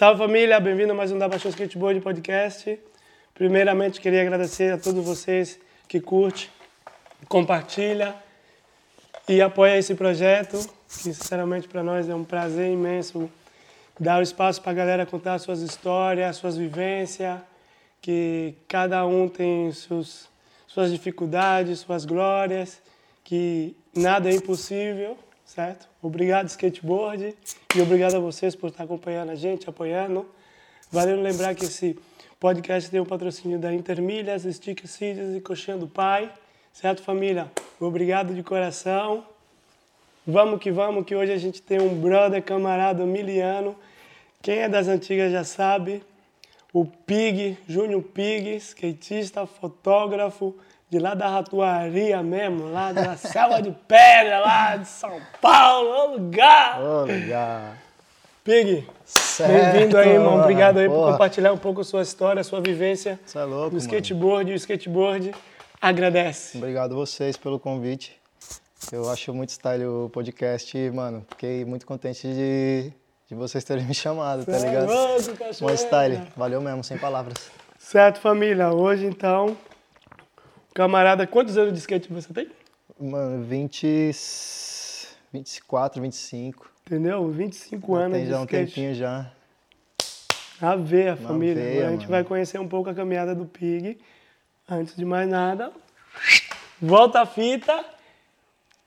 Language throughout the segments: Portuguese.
Salve família, bem-vindo a mais um Da Paixão Skateboard Podcast. Primeiramente, queria agradecer a todos vocês que curte, compartilha e apoia esse projeto, que sinceramente para nós é um prazer imenso dar o espaço para a galera contar suas histórias, suas vivências, que cada um tem seus, suas dificuldades, suas glórias, que nada é impossível, certo? Obrigado, skateboard, e obrigado a vocês por estar acompanhando a gente, apoiando. Valeu lembrar que esse podcast tem o um patrocínio da Intermilhas, Stick Seeds e Coxinha do Pai, certo, família? Obrigado de coração. Vamos que vamos, que hoje a gente tem um brother, camarada miliano. Quem é das antigas já sabe, o Pig, Júnior Pig, skatista, fotógrafo, de lá da Ratuaria mesmo, lá da Selva de Pedra, lá de São Paulo, ô lugar! Ô lugar! Pig, bem-vindo aí, irmão. Obrigado aí porra. por compartilhar um pouco a sua história, a sua vivência Você é louco, do skateboard. Mano. E o skateboard agradece. Obrigado vocês pelo convite. Eu acho muito style o podcast, mano. Fiquei muito contente de, de vocês terem me chamado, tá ligado? É um style. Valeu mesmo, sem palavras. Certo, família. Hoje, então, Camarada, quantos anos de skate você tem? Mano, 20, 24, 25. Entendeu? 25 anos tem de já skate. um tempinho já. A ver a família. veia, a gente mano. vai conhecer um pouco a caminhada do Pig. Antes de mais nada, volta a fita.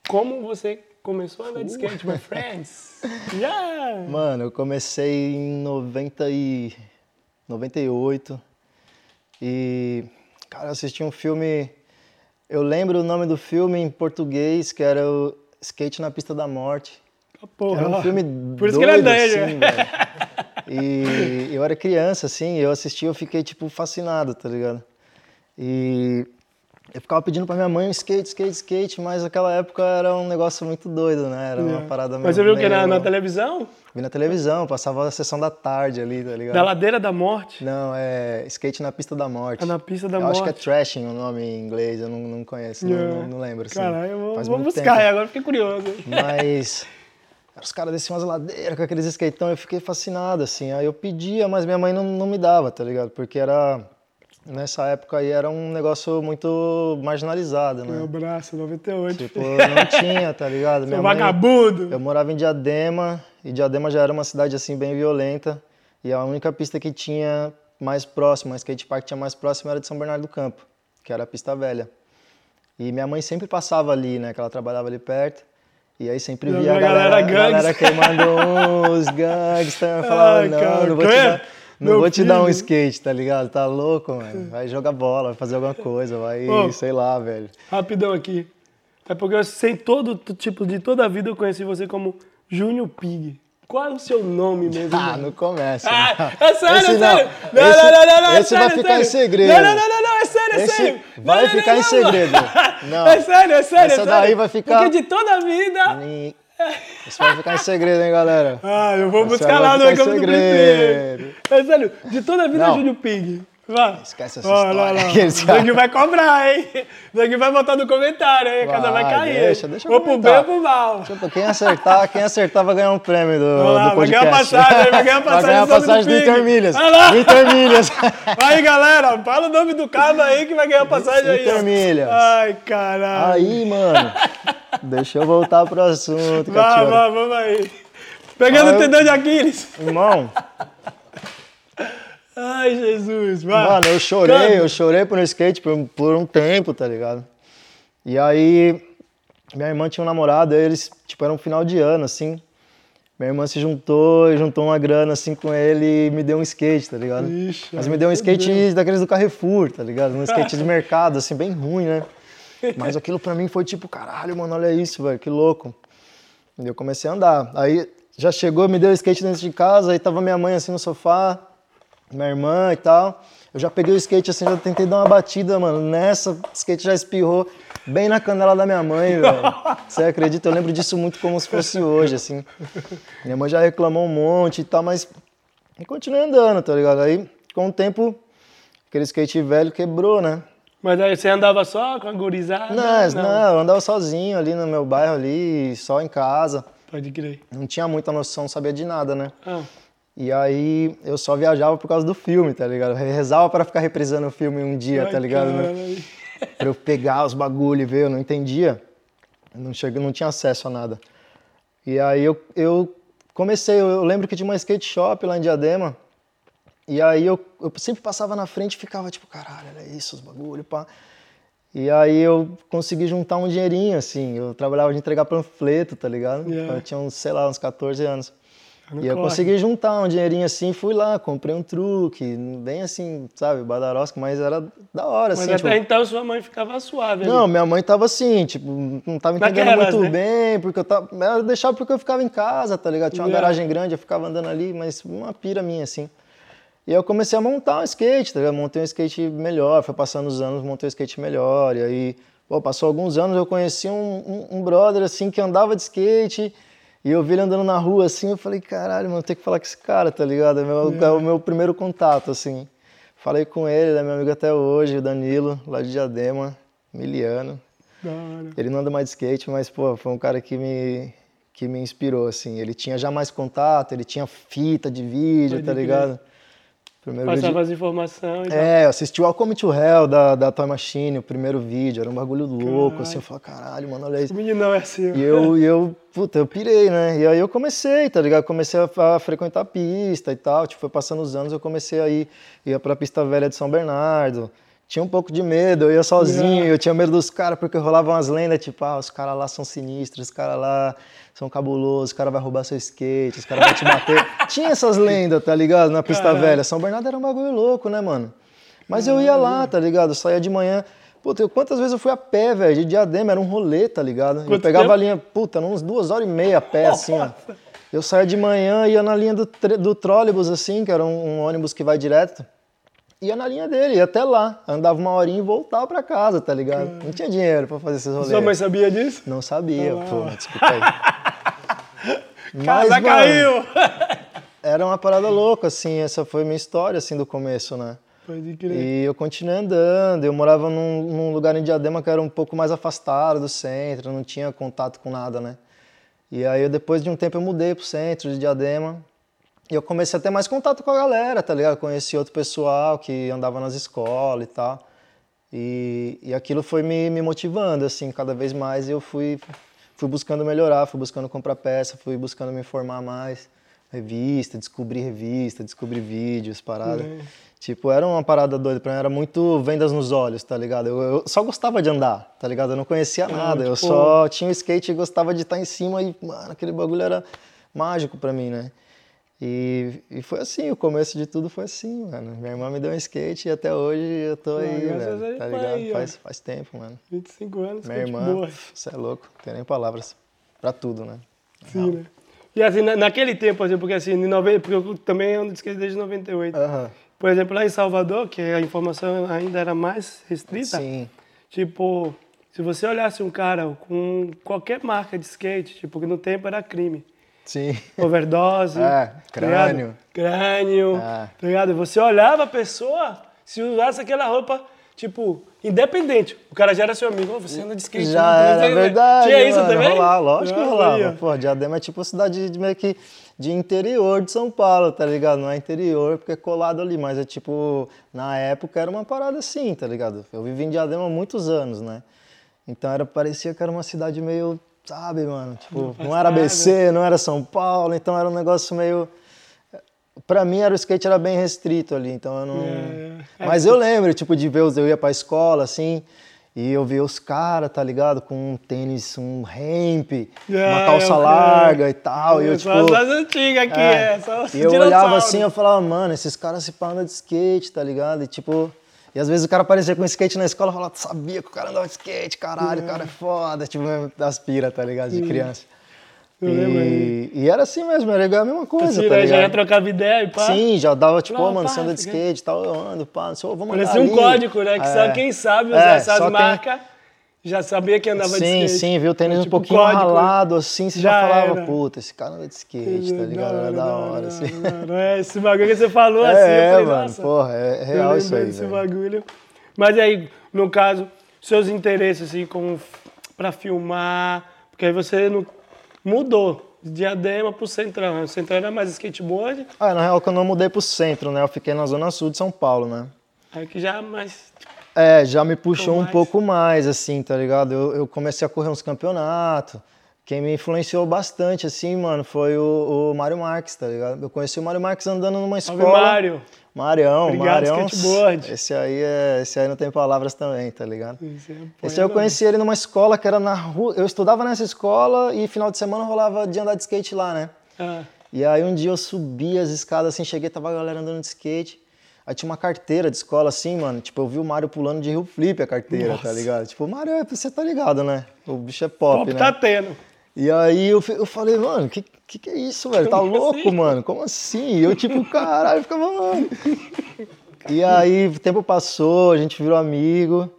Como você começou a andar de skate, my friends? Yeah! Mano, eu comecei em 90 e... 98 e, cara, eu assisti um filme, eu lembro o nome do filme em português, que era o Skate na Pista da Morte. Ah, Porra, Era um filme Por isso doido, que ele é assim, velho. E eu era criança, assim, eu assisti eu fiquei, tipo, fascinado, tá ligado? E eu ficava pedindo pra minha mãe um skate, skate, skate, mas naquela época era um negócio muito doido, né? Era uma parada meio... Mas você viu o que na, meio- na televisão? Vi na televisão, passava a sessão da tarde ali, tá ligado? Da Ladeira da Morte. Não, é Skate na Pista da Morte. É na Pista da eu Morte. acho que é Trashing o nome em inglês, eu não, não conheço, não, não, não lembro. Assim. Caralho, eu vou, vou buscar, tempo. agora fiquei curioso. Mas os caras desciam umas ladeiras com aqueles skateão, eu fiquei fascinado, assim. Aí eu pedia, mas minha mãe não, não me dava, tá ligado? Porque era... Nessa época aí era um negócio muito marginalizado, Meu né? braço, 98. Tipo, não tinha, tá ligado? Seu mãe- vagabundo. eu morava em Diadema e Diadema já era uma cidade assim bem violenta e a única pista que tinha mais próxima, a skate park tinha mais próximo era de São Bernardo do Campo, que era a pista velha. E minha mãe sempre passava ali, né, que ela trabalhava ali perto. E aí sempre via a galera galera, a galera queimando uns gangsta, eu falava, Ai, não, cara, não vou te dar, não vou te dar um filho." skate, tá ligado? Tá louco, mano. Vai jogar bola, vai fazer alguma coisa, vai, Ô. sei lá, velho. Rapidão aqui. É porque eu sei todo, tipo, de toda a vida eu conheci você como Júnior Pig. Qual é o seu nome mesmo? Ah, não começa. Ah, não. é sério, Esse é não. sério. Não, Esse- não, não, não, não, é esse sério, vai é ficar em sério. segredo. Não, não, não, não, não, é sério, é Esse sério. vai Não, não, ficar não, em não, segredo. Não. Não. É sério, é sério, Essa é sério. daí vai ficar- Porque de toda a vida... Isso vai ficar em segredo, hein, galera? Ah, eu vou buscar vai lá no do segredo. PT. É sério, de toda a vida Não. Júnior Pig. Vai. Esquece essa história. lá, lá. Aqueles O Doug vai cobrar, hein? O Doug vai botar no comentário, hein? A casa vai Vai, cair. deixa, deixa eu ou pro bem ou pro mal. Tipo, quem acertar, quem acertar vai ganhar um prêmio do, Olha lá, do vai podcast. ganhar passagem, vai ganhar passagem Vai ganhar do do passagem do. Olha lá. Do Intermilhas. Aí, galera, fala o nome do cabo aí que vai ganhar passagem aí. ó. Intermilhas. Ai, caralho. Aí, mano, deixa eu voltar pro assunto, Vai, vai, vamos aí. Pegando Ah, o tendão de Aquiles. Irmão, Ai, Jesus, vai. Mano, eu chorei, eu chorei por um skate por, um- por um tempo, tá ligado? E aí, minha irmã tinha um namorado, eles, tipo, era um final de ano, assim. Minha irmã se juntou e juntou uma grana, assim, com ele e me deu um skate, tá ligado? Ixi, Mas me deu um skate fudeu. daqueles do Carrefour, tá ligado? Um skate de mercado, assim, bem ruim, né? Mas aquilo pra mim foi tipo, caralho, mano, olha isso, velho, que louco. E eu comecei a andar. Aí já chegou, me deu o skate dentro de casa, aí tava minha mãe assim no sofá, minha irmã e tal. Eu já peguei o skate assim, já tentei dar uma batida, mano. Nessa, o skate já espirrou bem na canela da minha mãe, velho. Você acredita? Eu lembro disso muito como se fosse hoje, assim. Minha mãe já reclamou um monte e tal, mas eu continuei andando, tá ligado? Aí, com o tempo, aquele skate velho quebrou, né? Mas aí você andava só com a gurizada? Não, não, eu andava sozinho ali no meu bairro ali, só em casa. Pode crer. Não tinha muita noção, não sabia de nada, né? Ah, E aí eu só viajava por causa do filme, tá ligado? Eu rezava pra ficar reprisando o filme um dia, tá ligado? Caralho. Pra eu pegar os bagulho e ver, eu não entendia. Eu Não, cheguei, não tinha acesso a nada. E aí eu, eu comecei, eu, eu lembro que tinha uma skate shop lá em Diadema. E aí eu, eu sempre passava na frente e ficava tipo, caralho, olha isso, os bagulho, pá. E aí eu consegui juntar um dinheirinho, assim. Eu trabalhava de entregar panfleto, tá ligado? Yeah. Eu tinha uns, sei lá, uns 14 anos. No E eu corre. consegui juntar um dinheirinho assim, fui lá, comprei um truque, bem assim, sabe, badarosco, mas era da hora, Mas assim. até tipo, então sua mãe ficava suave. ali. não, minha mãe tava assim, tipo, não tava entendendo Naquelas, muito né? bem, porque eu tava. Ela deixava porque eu ficava em casa, tá ligado? Tinha uma Yeah. garagem grande, eu ficava andando ali, mas uma pira minha, assim. E aí eu comecei a montar um skate, tá ligado? Montei um skate melhor, foi passando os anos, montei um skate melhor. E aí, pô, passou alguns anos, eu conheci um, um, um brother, assim, que andava de skate. E eu vi ele andando na rua, assim, eu falei, caralho, mano, tem que falar com esse cara, tá ligado? É, meu- é o meu primeiro contato, assim. Falei com ele, ele é meu amigo até hoje, o Danilo, lá de Diadema, miliano. Ele não anda mais de skate, mas, pô, foi um cara que me, que me inspirou, assim. Ele tinha já mais contato, ele tinha fita de vídeo, Pode tá crer. Primeiro Passava vídeo... as informações. tal. É, eu assisti o Welcome to Hell da, da Toy Machine, o primeiro vídeo, era um bagulho louco, assim, eu falei, caralho, mano, olha isso. O meninão é assim. E eu, e eu, puta, eu pirei, né? E aí eu comecei, tá ligado? Comecei a, a frequentar a pista e tal. Tipo, foi passando os anos, eu comecei a ir, ia pra pista velha de São Bernardo. Tinha um pouco de medo, eu ia sozinho, eu tinha medo dos caras, porque rolavam umas lendas, tipo, ah, os caras lá são sinistros, os caras lá são cabulosos, os caras vão roubar seu skate, os caras vão te bater. Tinha essas lendas, tá ligado? Na pista Caralho. velha. São Bernardo era um bagulho louco, né, mano? Mas eu ia lá, tá ligado? Eu saía de manhã. Puta, eu- quantas vezes eu fui a pé, velho? De diadema, era um rolê, tá ligado? eu Quanto pegava tempo? a linha, puta, uns duas horas e meia a pé, assim, ó. Eu saía de manhã, ia na linha do, do trólebus, assim, que era um, um ônibus que vai direto. Ia na linha dele, ia até lá. Andava uma horinha e voltava pra casa, tá ligado? Não tinha dinheiro pra fazer esses rolês. Sua mãe sabia disso? Não sabia, Ah. pô, desculpa aí. Mas, Casa caiu! era uma parada louca, assim, essa foi minha história, assim, do começo, né? Pode crer. E eu continuei andando, eu morava num, num lugar em Diadema que era um pouco mais afastado do centro, não tinha contato com nada, né? E aí, eu, depois de um tempo, eu mudei pro centro de Diadema e eu comecei a ter mais contato com a galera, tá ligado? Conheci outro pessoal que andava nas escolas e tal. E, e aquilo foi me, me motivando, assim, cada vez mais eu fui, fui buscando melhorar, fui buscando comprar peça, fui buscando me informar mais. Revista, descobrir revista, descobrir vídeos, paradas. Tipo, era uma parada doida pra mim, era muito vendas nos olhos, tá ligado? Eu, eu só gostava de andar, tá ligado? Eu não conhecia nada, eu tipo- só tinha o skate e gostava de estar em cima e, mano, aquele bagulho era mágico pra mim, né? E, e foi assim, o começo de tudo foi assim, mano. Minha irmã me deu um skate e até hoje eu tô aí, velho, tá Deus, ligado? aí, faz, faz tempo, mano. 25 anos, Minha irmã, boa. você é louco, não tem nem palavras pra tudo, né? Sim, né? E assim, na- naquele tempo, assim, porque assim, em 90, porque eu também ando de skate desde 98. Aham, Por exemplo, lá em Salvador, que a informação ainda era mais restrita, sim. tipo, se você olhasse um cara com qualquer marca de skate, tipo, que no tempo era crime. Sim. Overdose. É, tá ligado? crânio. Crânio. É. Tá ligado? Você olhava a pessoa, se usasse aquela roupa, tipo, independente. O cara já era seu amigo. "Ô, você anda de skate. Já era você- verdade. Tinha isso mano, também? Rolava, lógico que rolava. Pô, Diadema é tipo cidade de, meio que de interior de São Paulo, tá ligado? Não é interior porque é colado ali, mas é tipo, na época era uma parada assim, tá ligado? Eu vivi em Diadema há muitos anos, né? Então era, parecia que era uma cidade meio, sabe, mano? Tipo, não era ABC, não era São Paulo, então era um negócio meio. Pra mim, era, o skate era bem restrito ali, então eu não. É, é. Mas eu lembro, tipo, de ver os. Eu ia pra escola, assim, e eu via os caras, tá ligado? Com um tênis, um ramp, uma Ah, calça eu- larga e tal. E eu, Só tipo. as antigas aqui, é. é. Só E eu olhava assim, eu falava, mano, esses caras se param de skate, tá ligado? E tipo. E às vezes o cara aparecia com skate na escola e falava, sabia que o cara andava de skate, caralho, o cara é foda, tipo, das pira, tá ligado? De criança. Eu lembro E, e era assim mesmo, era igual a mesma coisa, Assim, tá né, já ia ligado? trocava ideia e pá. Sim, já dava tipo, Não, ô, mano, pá, você anda de skate e tal, eu ando, pá, não sei, vamos Parecia um ali. código, né? Que só É. quem sabe usar É, essas só quem- marcas já sabia que andava de Sim, skate. sim, viu? O tênis Era um tipo pouquinho código, né? ralado, assim, você já, Já falava, era. puta, esse cara anda de skate, tá ligado? Era da hora, assim. da hora. É, esse bagulho que você falou assim, eu É, falei, mano, nossa, porra, é real isso aí, velho. bagulho. Mas aí, no caso, seus interesses, assim, como pra filmar, porque aí você não, mudou de Diadema pro Centrão. O Centrão era mais skateboard, Ah, na real, quando eu mudei pro centro, né? Eu fiquei na zona sul de São Paulo, né? aqui já é mais. É, já me puxou um pouco mais, assim, tá ligado? Eu, eu comecei a correr uns campeonatos. Quem me influenciou bastante, assim, mano, foi o, o Mário Marques, tá ligado? Eu conheci o Mário Marques andando numa Salve, escola. Mário! Marião, Obrigado, Marião. skateboard. Esse aí, é, esse aí não tem palavras também, tá ligado? Esse é Esse aí eu conheci ele numa escola que era na rua. Eu estudava nessa escola e final de semana rolava de andar de skate lá, né? Ah, E aí um dia eu subi as escadas assim, cheguei, tava a galera andando de skate. Aí tinha uma carteira de escola assim, mano. Tipo, eu vi o Mário pulando de Rio Flip a carteira, tá Nossa. ligado? Tipo, o Mário, você tá ligado, né? O bicho é pop, pop né? tá tendo. E aí eu, eu falei, mano, que, que que é isso, velho? Tá Como louco, assim? mano? Como assim? E eu, tipo, caralho, ficava, mano. E aí o tempo passou, a gente virou amigo.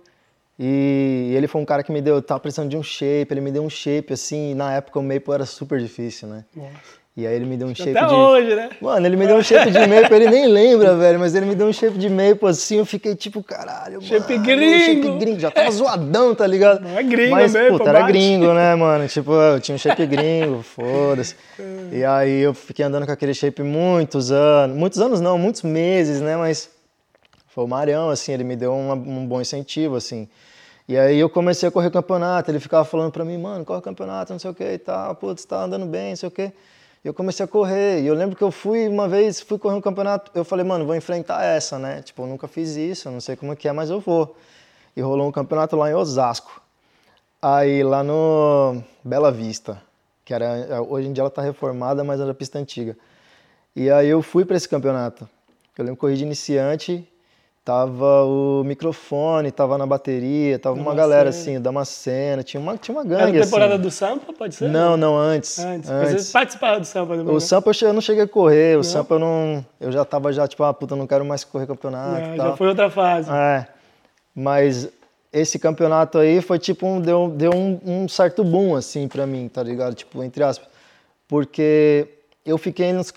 E ele foi um cara que me deu, eu tava precisando de um shape, ele me deu um shape, assim, e na época o Maple era super difícil, né? Nossa. E aí ele me deu um shape Até de. hoje, né? Mano, ele me deu um shape de maple, ele nem lembra, velho, mas ele me deu um shape de maple assim, eu fiquei tipo, caralho, Shape mano, gringo. Shape gringo, já tava zoadão, tá ligado? Não é gringo mas, mesmo, puta, era bate. gringo, né, mano? Tipo, eu tinha um shape gringo, foda-se. E aí eu fiquei andando com aquele shape muitos anos, muitos anos não, muitos meses, né, mas foi o Marião, assim, ele me deu uma- um bom incentivo, assim. E aí eu comecei a correr campeonato, ele ficava falando pra mim, mano, corre campeonato, não sei o que e tal, putz, tá andando bem, não sei o que. Eu comecei a correr, e eu lembro que eu fui uma vez, fui correr um campeonato, eu falei, mano, vou enfrentar essa, né? Tipo, eu nunca fiz isso, eu não sei como é que é, mas eu vou. E rolou um campeonato lá em Osasco. Aí lá no Bela Vista, que era, hoje em dia ela tá reformada, mas era pista antiga. E aí eu fui para esse campeonato. Eu lembro corri de iniciante, tava o microfone, tava na bateria, tava uma galera assim, o Damasceno, tinha uma, tinha uma Era gangue temporada assim. do Sampa, pode ser? Não, não, antes. Antes. antes. Vocês participaram do Sampa também, O né? Sampa eu não cheguei a correr, o Sampa eu não. Eu já tava já, tipo, ah, puta, eu não quero mais correr campeonato. Já, e já foi outra fase. É. Mas esse campeonato aí foi tipo um. Deu, deu um, um certo boom, assim, pra mim, tá ligado? Tipo, entre aspas. Porque eu fiquei nos.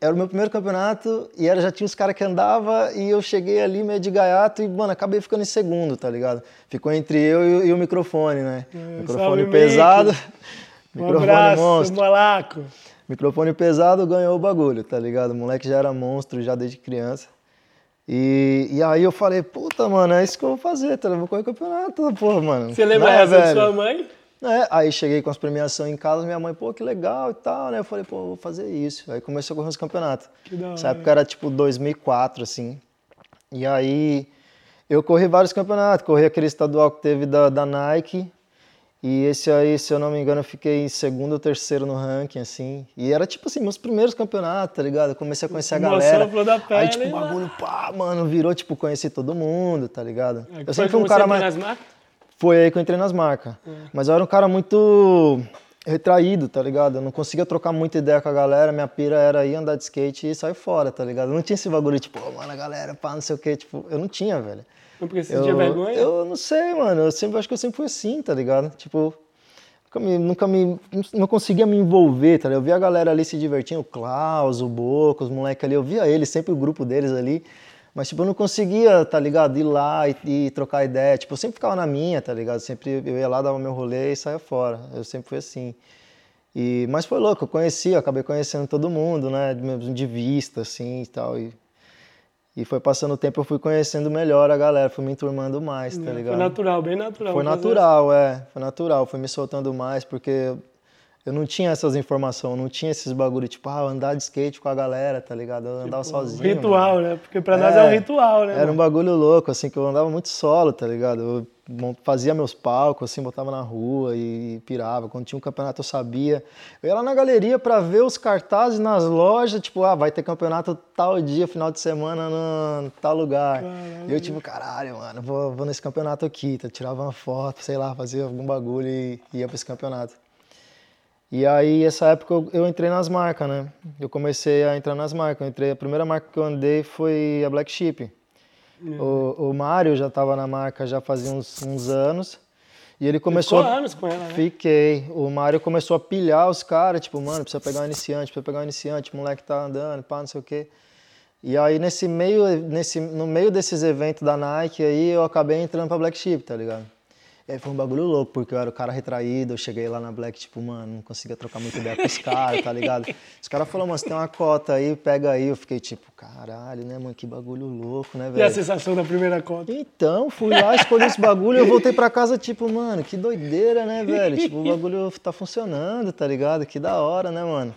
Era o meu primeiro campeonato e era, já tinha os caras que andava e eu cheguei ali meio de gaiato e, mano, acabei ficando em segundo, tá ligado? Ficou entre eu e, o- e o microfone, né? É, microfone salve, pesado. Um microfone abraço, monstro. Malaco. Microfone pesado ganhou o bagulho, tá ligado? O moleque já era monstro já desde criança. E, e aí eu falei, puta, mano, é isso que eu vou fazer, tá? ligado? Vou correr campeonato, porra, mano. Você lembra Né, essa de velho? sua mãe? É, aí cheguei com as premiações em casa, minha mãe, pô, que legal e tal, né? Eu falei, pô, vou fazer isso. Aí comecei a correr os campeonatos. Que da Essa hora. época era tipo 2004, assim. E aí eu corri vários campeonatos. Corri aquele estadual que teve da, da Nike. E esse aí, se eu não me engano, eu fiquei em segundo ou terceiro no ranking, assim. E era tipo assim, meus primeiros campeonatos, tá ligado? Eu comecei a conhecer a galera. da aí, pele, tipo, o bagulho, pá, mano, virou, tipo, conheci todo mundo, tá ligado? É, eu sempre fui um cara mais. nas marcas? Foi aí que eu entrei nas marcas. Mas eu era um cara muito retraído, tá ligado? Eu não conseguia trocar muita ideia com a galera, minha pira era ir andar de skate e sair fora, tá ligado? Eu não tinha esse bagulho, tipo, "Ô, mano, a galera, pá, não sei o quê, tipo, eu não tinha, velho. Não porque você tinha vergonha? eu não sei, mano, eu sempre, acho que eu sempre fui assim, tá ligado? Tipo, nunca me, nunca me, não conseguia me envolver, tá ligado? Eu via a galera ali se divertindo, o Klaus, o Boca, os moleques ali, eu via eles, sempre o grupo deles ali, mas, tipo, eu não conseguia, tá ligado, ir lá e, e trocar ideia, tipo, eu sempre ficava na minha, tá ligado? Sempre eu ia lá, dava meu rolê e saía fora, eu sempre fui assim. E, mas foi louco, eu conheci, eu acabei conhecendo todo mundo, né, de, vista, assim, e tal, e, e foi passando o tempo, eu fui conhecendo melhor a galera, fui me enturmando mais, tá ligado? Foi natural, bem natural. Foi natural, é. Foi natural. Fui me soltando mais, porque eu não tinha essas informações, não tinha esses bagulho, tipo, ah, andar de skate com a galera, tá ligado? Eu andava isso. sozinho. Ritual, mano. né? Porque pra nós é um É, ritual, né? Era um mano? bagulho louco, assim, que eu andava muito solo, tá ligado? Eu fazia meus palcos, assim, botava na rua e pirava. Quando tinha um campeonato, eu sabia. Eu ia lá na galeria pra ver os cartazes nas lojas, tipo, ah, vai ter campeonato tal dia, final de semana, no tal lugar. E eu, tipo, caralho, mano, vou, vou nesse campeonato aqui, tá? Tirava uma foto, sei lá, fazia algum bagulho e ia pra esse campeonato. E aí, essa época, eu, eu entrei nas marcas, né? Eu comecei a entrar nas marcas. Eu entrei, a primeira marca que eu andei foi a Black Sheep. O, o Mário já estava na marca já fazia uns, uns anos. E ele começou. Ficou anos com ela, né? Fiquei. O Mário começou a pilhar os caras, tipo, mano, precisa pegar um iniciante, precisa pegar um iniciante, o moleque tá andando, pá, não sei o quê. E aí, nesse meio, nesse, no meio desses eventos da Nike aí, eu acabei entrando pra Black Sheep, tá ligado? E aí foi um bagulho louco, porque eu era o cara retraído, eu cheguei lá na Black, tipo, mano, não conseguia trocar muita ideia com os caras, tá ligado? Os caras falaram, mano, você tem uma cota aí, pega aí. Eu fiquei tipo, caralho, né, mano, que bagulho louco, né, velho? E a sensação da primeira cota? Então, fui lá, escolhi esse bagulho e eu voltei pra casa, tipo, mano, que doideira, né, velho? Tipo, o bagulho tá funcionando, tá ligado? Que da hora, né, mano?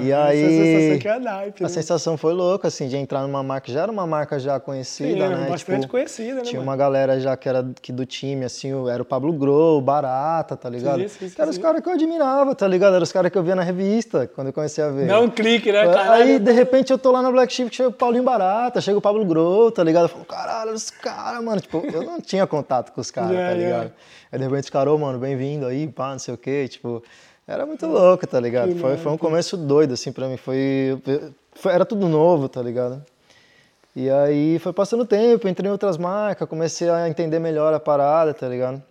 E Essa aí. sensação que é a naipe, A né? sensação foi louca, assim, de entrar numa marca. Já era uma marca já conhecida, Sim, né? bastante Tipo, conhecida, né, Tinha mano? uma galera já que era aqui do time, assim, era o Pablo Grow, Barata, tá ligado? Sim, sim, sim, que eram os caras que eu admirava, tá ligado? Eram os caras que eu via na revista, quando eu comecei a ver. Dá um clique, né, Aí, caralho? de repente, eu tô lá na Black Sheep, chega o Paulinho Barata, chega o Pablo Grow, tá ligado? Eu falo, caralho, os caras, mano. Tipo, eu não tinha contato com os caras, Yeah, tá yeah. ligado? Aí, de repente, os caras, ô, mano, bem-vindo aí, pá, não sei o quê. Tipo, era muito louco, tá ligado? Foi, foi um começo doido, assim, pra mim. Foi, foi- Era tudo novo, tá ligado? E aí foi passando tempo, entrei em outras marcas, comecei a entender melhor a parada, tá ligado?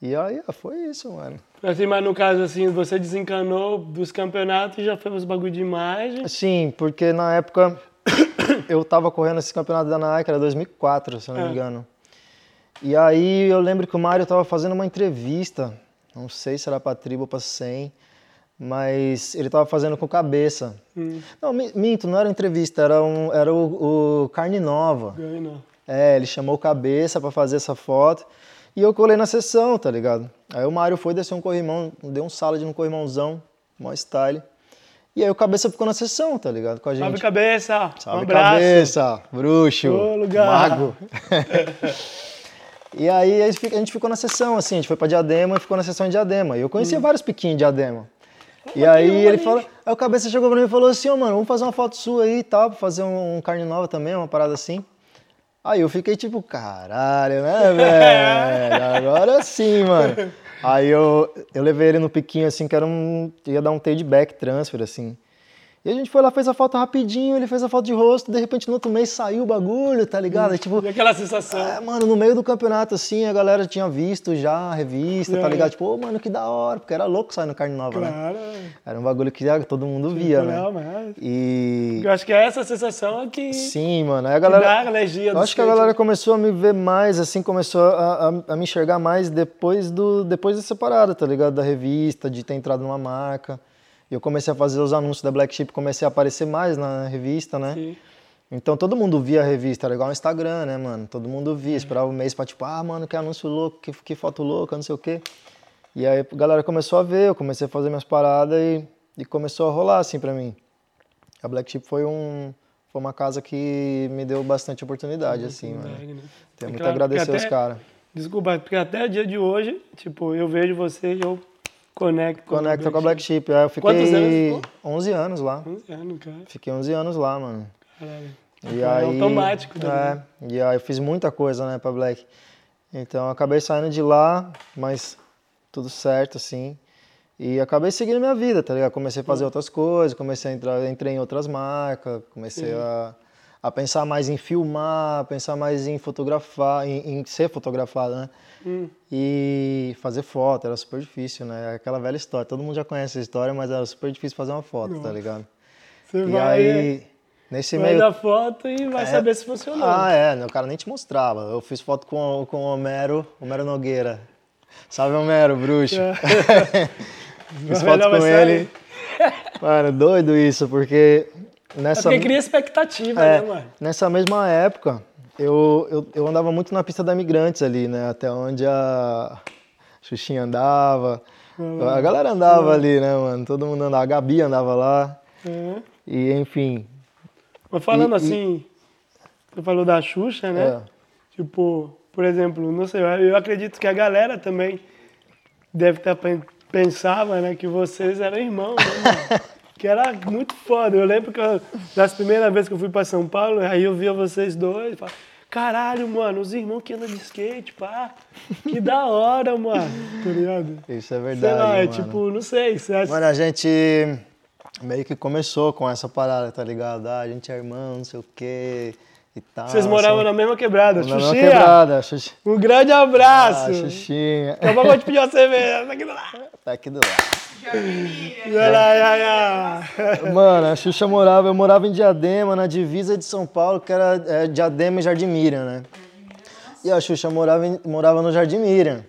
E aí, ah, foi isso, mano. Assim, mas no caso, assim, você desencanou dos campeonatos e já foi os bagulho de imagem. Sim, porque na época eu tava correndo esse campeonato da Nike, era 2004, se não É. me engano. E aí eu lembro que o Mário tava fazendo uma entrevista, não sei se era pra tribo ou pra 100, mas ele tava fazendo com cabeça. Hum, Não, mi- minto, não era entrevista, era, um, era o, o Carne Nova. É, ele chamou cabeça pra fazer essa foto e eu colei na sessão, tá ligado? Aí o Mário foi descer um corrimão, deu um salad no corrimãozão, mó style. E aí o cabeça ficou na sessão, tá ligado? Com a gente. Salve cabeça! Salve um abraço! cabeça, bruxo, Ô, lugar. mago. e aí a gente ficou na sessão, assim, a gente foi pra Diadema e ficou na sessão em Diadema. E eu Hum. conhecia vários piquinhos de Diadema. E aí ele falou, aí o cabeça chegou pra mim e falou assim, ô mano, vamos fazer uma foto sua aí e tal, pra fazer um, um carne nova também, uma parada assim. Aí eu fiquei tipo, caralho, né, velho? Agora sim, mano. Aí eu, eu levei ele no piquinho, assim, que era um. ia dar um take back transfer, assim. E a gente foi lá, fez a foto rapidinho, ele fez a foto de rosto, de repente no outro mês saiu o bagulho, tá ligado? Aí, tipo, E aquela sensação. é, mano, no meio do campeonato, assim, a galera tinha visto já a revista, É, tá ligado? Tipo, ô, mano, que da hora, porque era louco sair no carne nova, né? Claro. Era um bagulho que ah, todo mundo via, né? Não, mas... E. Eu acho que é essa sensação que, Sim, mano. Aí a que galera. dá a energia do Eu acho que a skate. galera começou a me ver mais, assim, começou a, a- a me enxergar mais depois, do, depois dessa parada, tá ligado? Da revista, de ter entrado numa marca. Eu comecei a fazer os anúncios da Black Sheep, comecei a aparecer mais na revista, né? Sim. Então todo mundo via a revista, era igual no Instagram, né, mano? Todo mundo via, esperava um mês pra tipo, ah, mano, que anúncio louco, que, que foto louca, não sei o quê. E aí a galera começou a ver, eu comecei a fazer minhas paradas e, e começou a rolar assim pra mim. A Black Sheep foi um foi uma casa que me deu bastante oportunidade, assim, mano. Verdade, né? Tenho É muito a claro, agradecer porque aos até- caras. Desculpa, porque até o dia de hoje, tipo, eu vejo você e eu conecto. Conecta com a Black Sheep. Aí eu fiquei Quantos anos 11 anos lá. 11 anos, cara. Fiquei 11 anos lá, mano. Caralho. E É aí, automático também. É, e aí eu fiz muita coisa, né, pra Black. Então eu acabei saindo de lá, mas tudo certo, assim. E acabei seguindo minha vida, tá ligado? Comecei a fazer outras coisas, comecei a entrar, entrei em outras marcas, comecei a, a pensar mais em filmar, pensar mais em fotografar, em, em ser fotografado, né? Hum. E fazer foto, era super difícil, né? Aquela velha história, todo mundo já conhece essa história, mas era super difícil fazer uma foto, tá ligado? Você E vai, aí, nesse vai meio dar foto e vai É. saber se funcionou. ah, é, né, o cara nem te mostrava. Eu fiz foto com, com o Homero, Homero Nogueira. Salve, Homero, bruxo. fiz Vai foto com ele. Mano, doido isso, porque É nessa, porque cria expectativa, é, né, mano? nessa mesma época, eu, eu, eu andava muito na pista da Imigrantes ali, né? Até onde a Xuxinha andava. A galera andava ali, né, mano? Todo mundo andava. A Gabi andava lá. É. E, enfim. Mas falando E- e- assim, você falou da Xuxa, né? É. Tipo, por exemplo, não sei, eu acredito que a galera também deve ter pen- pensava, né, que vocês eram irmãos, né, mano? que era muito foda. Eu lembro que eu, das primeiras vezes que eu fui pra São Paulo, aí eu via vocês dois, e falava, caralho, mano, os irmãos que andam de skate, pá, que da hora, mano, tá ligado? Isso é Sei verdade. lá, é mano. tipo, não sei, você acha... Mano, a gente meio que começou com essa parada, tá ligado? Ah, a gente é irmão, não sei o quê tal. Vocês moravam na mesma quebrada, na mesma Xuxinha, quebrada. Xuxi... um grande Ah, abraço. Xuxinha. Daqui a pouco eu vou te pedir uma cerveja, tá aqui do lado. Tá aqui do lado. Mano, a Xuxa morava, eu morava em Diadema, na divisa de São Paulo, que era é, Diadema e Jardim Miriam, né? E a Xuxa morava, em- morava no Jardim Miriam.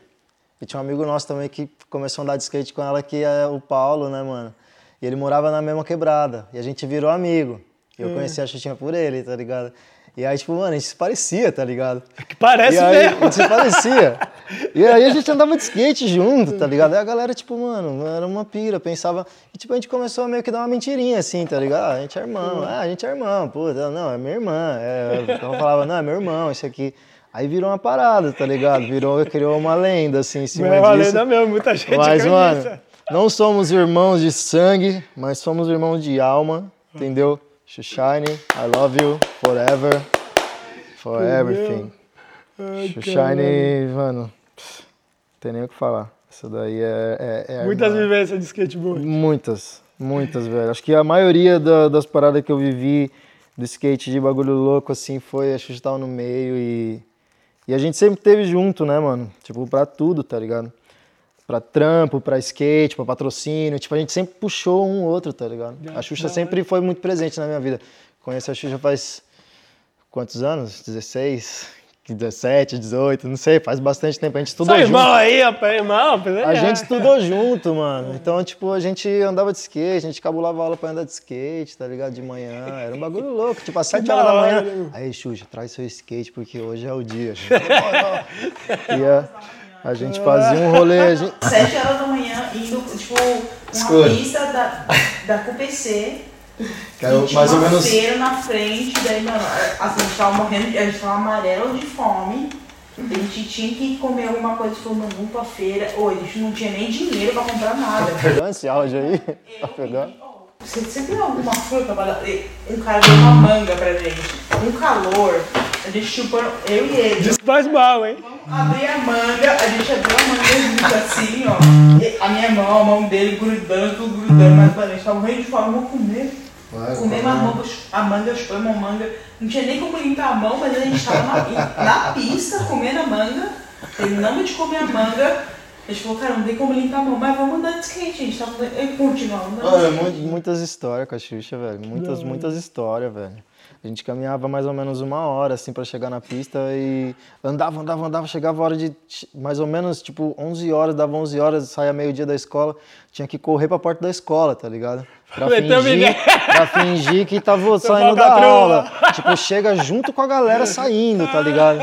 E tinha um amigo nosso também que começou a andar de skate com ela, que é o Paulo, né, mano? E ele morava na mesma quebrada. E a gente virou amigo. E eu conheci a Xuxinha por ele, tá ligado? E aí, tipo, mano, a gente se parecia, tá ligado? Que parece e aí, mesmo. a gente se parecia. E aí a gente andava de skate junto, tá ligado? Aí a galera, tipo, mano, era uma pira, pensava. E tipo, a gente começou a meio que dar uma mentirinha assim, tá ligado? Ah, a gente é irmão, ah, a gente é irmão, puta, não, é minha irmã. É, então eu falava, não, é meu irmão, esse aqui. Aí virou uma parada, tá ligado? Virou, criou uma lenda, assim, em cima é uma disso. lenda mesmo, muita gente Mas, acredita. mano, não somos irmãos de sangue, mas somos irmãos de alma, entendeu? Xushine, I love you forever, for everything. Ai, Xushine, mano, não tem nem o que falar. Isso daí é. é, é Muitas vivências de skateboard. Muitas, muitas, velho. Acho que a maioria da- das paradas que eu vivi do skate de bagulho louco, assim, foi a Xuxa no meio e. E a gente sempre teve junto, né, mano? Tipo, pra tudo, tá ligado? Pra trampo, pra skate, pra patrocínio. Tipo, a gente sempre puxou um outro, tá ligado? A Xuxa da sempre foi muito presente na minha vida. Conheço a Xuxa faz quantos anos? 16? 17, 18, não sei, faz bastante tempo. A gente estudou Só junto. irmão aí, rapaz, irmão. A é. gente estudou junto, mano. Então, tipo, a gente andava de skate, a gente cabulava aula pra andar de skate, tá ligado? De manhã. Era um bagulho louco. Tipo, às 7 da horas da manhã. né? Aí, Xuxa, traz seu skate, porque hoje é o dia. e a, a gente fazia um rolê. Gente... 7 horas da manhã, indo, tipo, uma pista da, da QPC. Que era e tinha mais ou menos- na frente, daí, mano, assim, a gente tava morrendo, a gente tava amarelo de fome. A gente tinha que comer alguma coisa, falou, não, vamos pra feira. Ou a gente não tinha nem dinheiro pra comprar nada. Pegando esse áudio aí? Tá pegando? Você sempre dá alguma fruta pra dar. Um cara deu uma manga pra gente. Um calor. A gente chupando, eu e ele. Isso faz mal, hein? Abri a manga, a gente abriu a manga junto assim, ó. E a minha mão, a mão dele grudando, tudo grudando, mas a gente tava morrendo de fome, vamos comer. Vai, uma manga, a manga, chupando uma manga. Não tinha nem como limpar a mão, mas a gente tava na, na pista comendo a manga. Terminamos de comer a manga. A gente falou, cara, não tem como limpar a mão, mas vamos andar de skate. A gente tava e continuava andando. Mano, é muitas histórias com a Xuxa, velho. Muitas, muitas histórias, velho. A gente caminhava mais ou menos uma hora, assim, pra chegar na pista e andava, andava, andava. Chegava a hora de, mais ou menos, tipo, 11 horas, dava 11 horas, saía meio-dia da escola. Tinha que correr pra porta da escola, tá ligado? Pra fingir, pra fingir que tava saindo da aula. Tipo, chega junto com a galera saindo, tá ligado?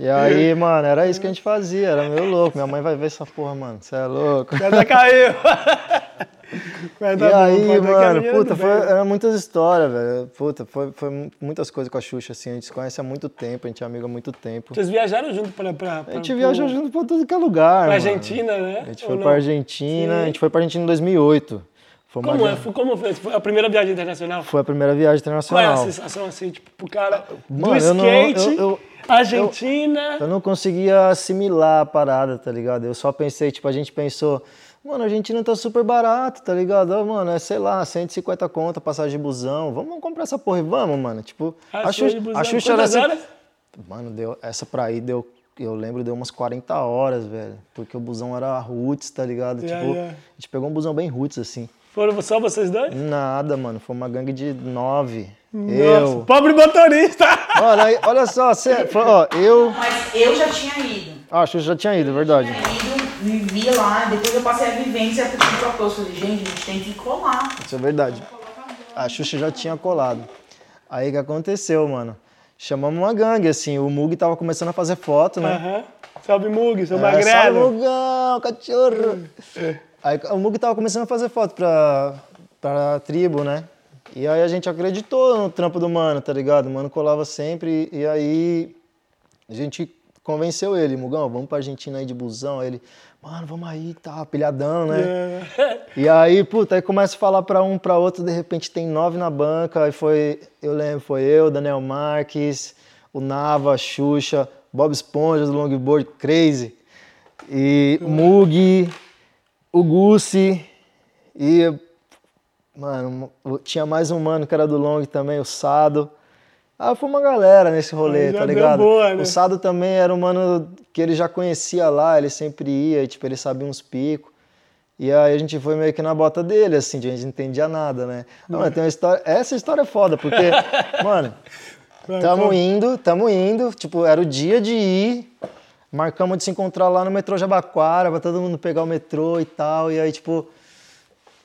E aí, mano, era isso que a gente fazia, era meio louco. Minha mãe vai ver essa porra, mano, você é louco. Pedra caiu. Mas E tá bom, aí, mano, puta, foi, bem. era muitas histórias, velho. Puta, foi, foi mu- muitas coisas com a Xuxa, assim. A gente se conhece há muito tempo, a gente é amigo há muito tempo. Vocês viajaram junto pra. pra, pra A gente viajou junto pra tudo que é lugar, Pra mano. Argentina, né? A gente Ou foi não? pra Argentina, a gente foi pra Argentina em 2008. Foi, uma Como, é? via- Foi- como foi? Foi a primeira viagem internacional? foi a primeira viagem Qual é a internacional. sensação assim, tipo, pro cara Mano, do eu não- skate, eu- eu- Argentina. Eu não conseguia assimilar a parada, tá ligado? Eu só pensei, tipo, a gente pensou, mano, a Argentina tá super barato, tá ligado? Ó, mano, é, sei lá, 150 conta, passagem de busão. Vamos, vamos comprar essa porra e vamos, mano. Tipo, a Xuxa, de busão. a Xuxa era assim... horas? Mano, deu, essa pra aí deu, eu lembro, deu umas 40 horas, velho. Porque o busão era roots, tá ligado? Yeah, tipo, yeah. a gente pegou um busão bem roots, assim. Foram só vocês dois? Nada, mano, foi uma gangue de nove. Nossa, Eu... pobre motorista! Olha, olha só, cê, foi, ó, eu... Mas eu já tinha ido. Ah, a Xuxa já tinha ido, verdade. Tinha ido, vivi lá, depois eu passei a vivência pro propôs. Falei, gente, a gente tem que colar. Isso é verdade. A Xuxa já tinha colado. Aí o que aconteceu, mano? Chamamos uma gangue, assim. O Mug tava começando a fazer foto, né? Aham. Salve Mug, seu É, salve, magrelo. Mugão, cachorro! Aí o Mug tava começando a fazer foto pra, pra tribo, né? E aí a gente acreditou no trampo do mano, tá ligado? O mano colava sempre. E aí a gente convenceu ele, Mugão, vamos pra Argentina aí de busão. Aí ele, mano, vamos aí, tá, pilhadão, né? É. E aí, puta, aí começa a falar pra um, pra outro, de repente tem nove na banca, aí foi, eu lembro, foi eu, Daniel Marques, o Nava, a Xuxa, Bob Esponja do longboard, Crazy, e Mug, o Gussi, e, mano, tinha mais um mano que era do long também, o Sado. Ah, foi uma galera nesse rolê, Aí já tá ligado? boa, né? O Sado também era um mano que ele já conhecia lá, ele sempre ia, tipo, ele sabia uns picos. E aí a gente foi meio que na bota dele, assim, a gente não entendia nada, né? Ah, mano, tem uma história. Essa história é foda, porque, mano, Tamo indo, tamo indo. Tipo, era o dia de ir. Marcamos de se encontrar lá no metrô Jabaquara, pra todo mundo pegar o metrô e tal. E aí, tipo,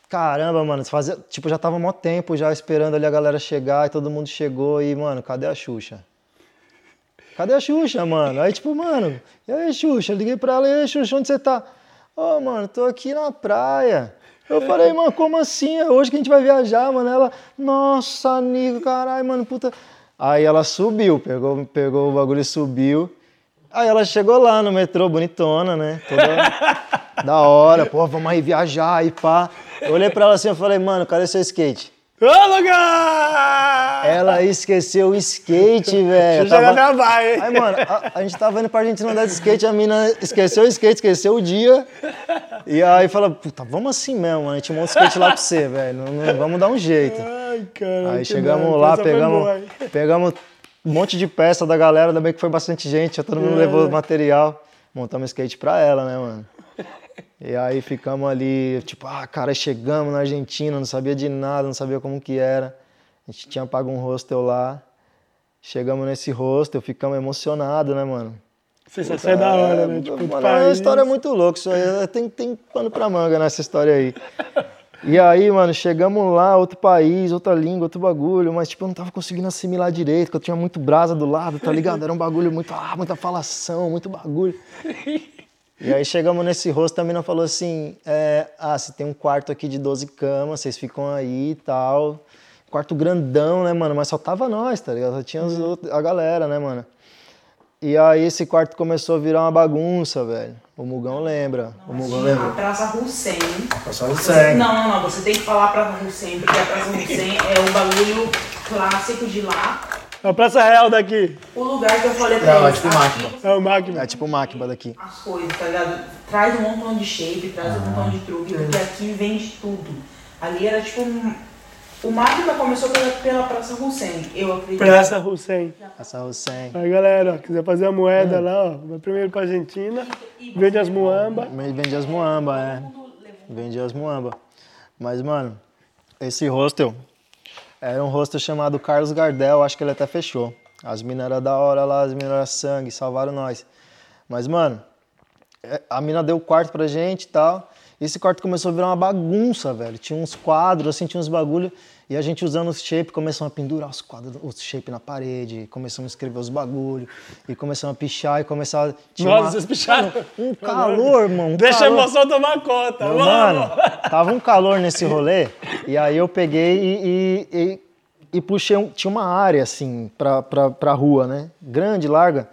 caramba, mano, fazia, tipo, já tava mó tempo já esperando ali a galera chegar e todo mundo chegou e, mano, cadê a Xuxa? Cadê a Xuxa, mano? Aí, tipo, mano, e aí, Xuxa? Liguei pra ela, e aí, Xuxa, onde você tá? Ô, mano, tô aqui na praia. Eu falei, mano, como assim? É hoje que a gente vai viajar, mano. Ela, nossa, Nico, caralho, mano, puta. Aí ela subiu, pegou, pegou o bagulho e subiu. Aí ela chegou lá no metrô, bonitona, né? Toda da hora, pô, vamos aí viajar aí, pá. Eu olhei pra ela assim e falei, mano, cadê seu skate? Ô, lugar! Ela esqueceu o skate, velho. Tava- vai, hein? Aí, mano, a, a gente tava indo pra Argentina andar de skate, a mina esqueceu o skate, esqueceu o dia. E aí fala, puta, vamos assim mesmo, mano. A gente monta o skate lá pra você, velho. Vamos dar um jeito. Ai, cara. Aí chegamos lá, pegamos, pegamos um monte de peça da galera, ainda bem que foi bastante gente, já todo mundo É. levou material. Montamos skate pra ela, né, mano? E aí ficamos ali, tipo, ah, cara, chegamos na Argentina, não sabia de nada, não sabia como que era. A gente tinha pago um hostel lá. Chegamos nesse hostel, ficamos emocionados, né, mano? Sensação é da hora, né? É, Tipo, mano, outro é uma história muito louca, isso aí tem, tem pano pra manga nessa história aí. E aí, mano, chegamos lá, outro país, outra língua, outro bagulho, mas tipo, eu não tava conseguindo assimilar direito, porque eu tinha muito brasa do lado, tá ligado? Era um bagulho muito, ah, muita falação, muito bagulho. E aí chegamos nesse rosto, a mina falou assim, é, ah, você tem um quarto aqui de 12 camas, vocês ficam aí e tal. Quarto grandão, né, mano? Mas só tava nós, tá ligado? Só tinha outros- a galera, né, mano? E aí esse quarto começou a virar uma bagunça, velho. O Mugão lembra. O Mugão A lembra. Praça Hussein. Passou o Você- Não, não, não. Você tem que falar Praça Hussein, porque a Praça Hussein é um bagulho clássico de lá. A Praça Real daqui. O lugar que eu falei pra Não, é eles, tipo aqui, máquina. É o Magma. É tipo Máquina daqui. as coisas, tá ligado? Traz um montão de shape, traz um montão de truque, porque aqui vende tudo. Ali era tipo um... O máquina começou pela, pela Praça Hussein, eu acredito. Praça Hussein. Essa Hussein. Aí, galera, ó, quiser fazer a moeda lá, ó, vai primeiro pra Argentina, vende as muamba. Vende as muamba, é. Vende as muamba. Mas, mano, esse hostel era um hostel chamado Carlos Gardel, acho que ele até fechou. As minas eram da hora lá, as minas eram sangue, salvaram nós. Mas, mano, é, a mina deu o quarto pra gente e tal. E esse quarto começou a virar uma bagunça, velho. Tinha uns quadros, assim, tinha uns bagulho. E a gente usando os shape, começamos a pendurar os quadros, os shape na parede. Começamos a escrever os bagulho. E começamos a pichar e começar... tinha Nossa, uma- vocês picharam. um calor, mano. Um Deixa a calor. emoção tomar conta. Mano. Mano, tava um calor nesse rolê. E aí eu peguei e, e, e- e puxei. Um, tinha uma área, assim, pra, pra, pra rua, né? Grande, larga.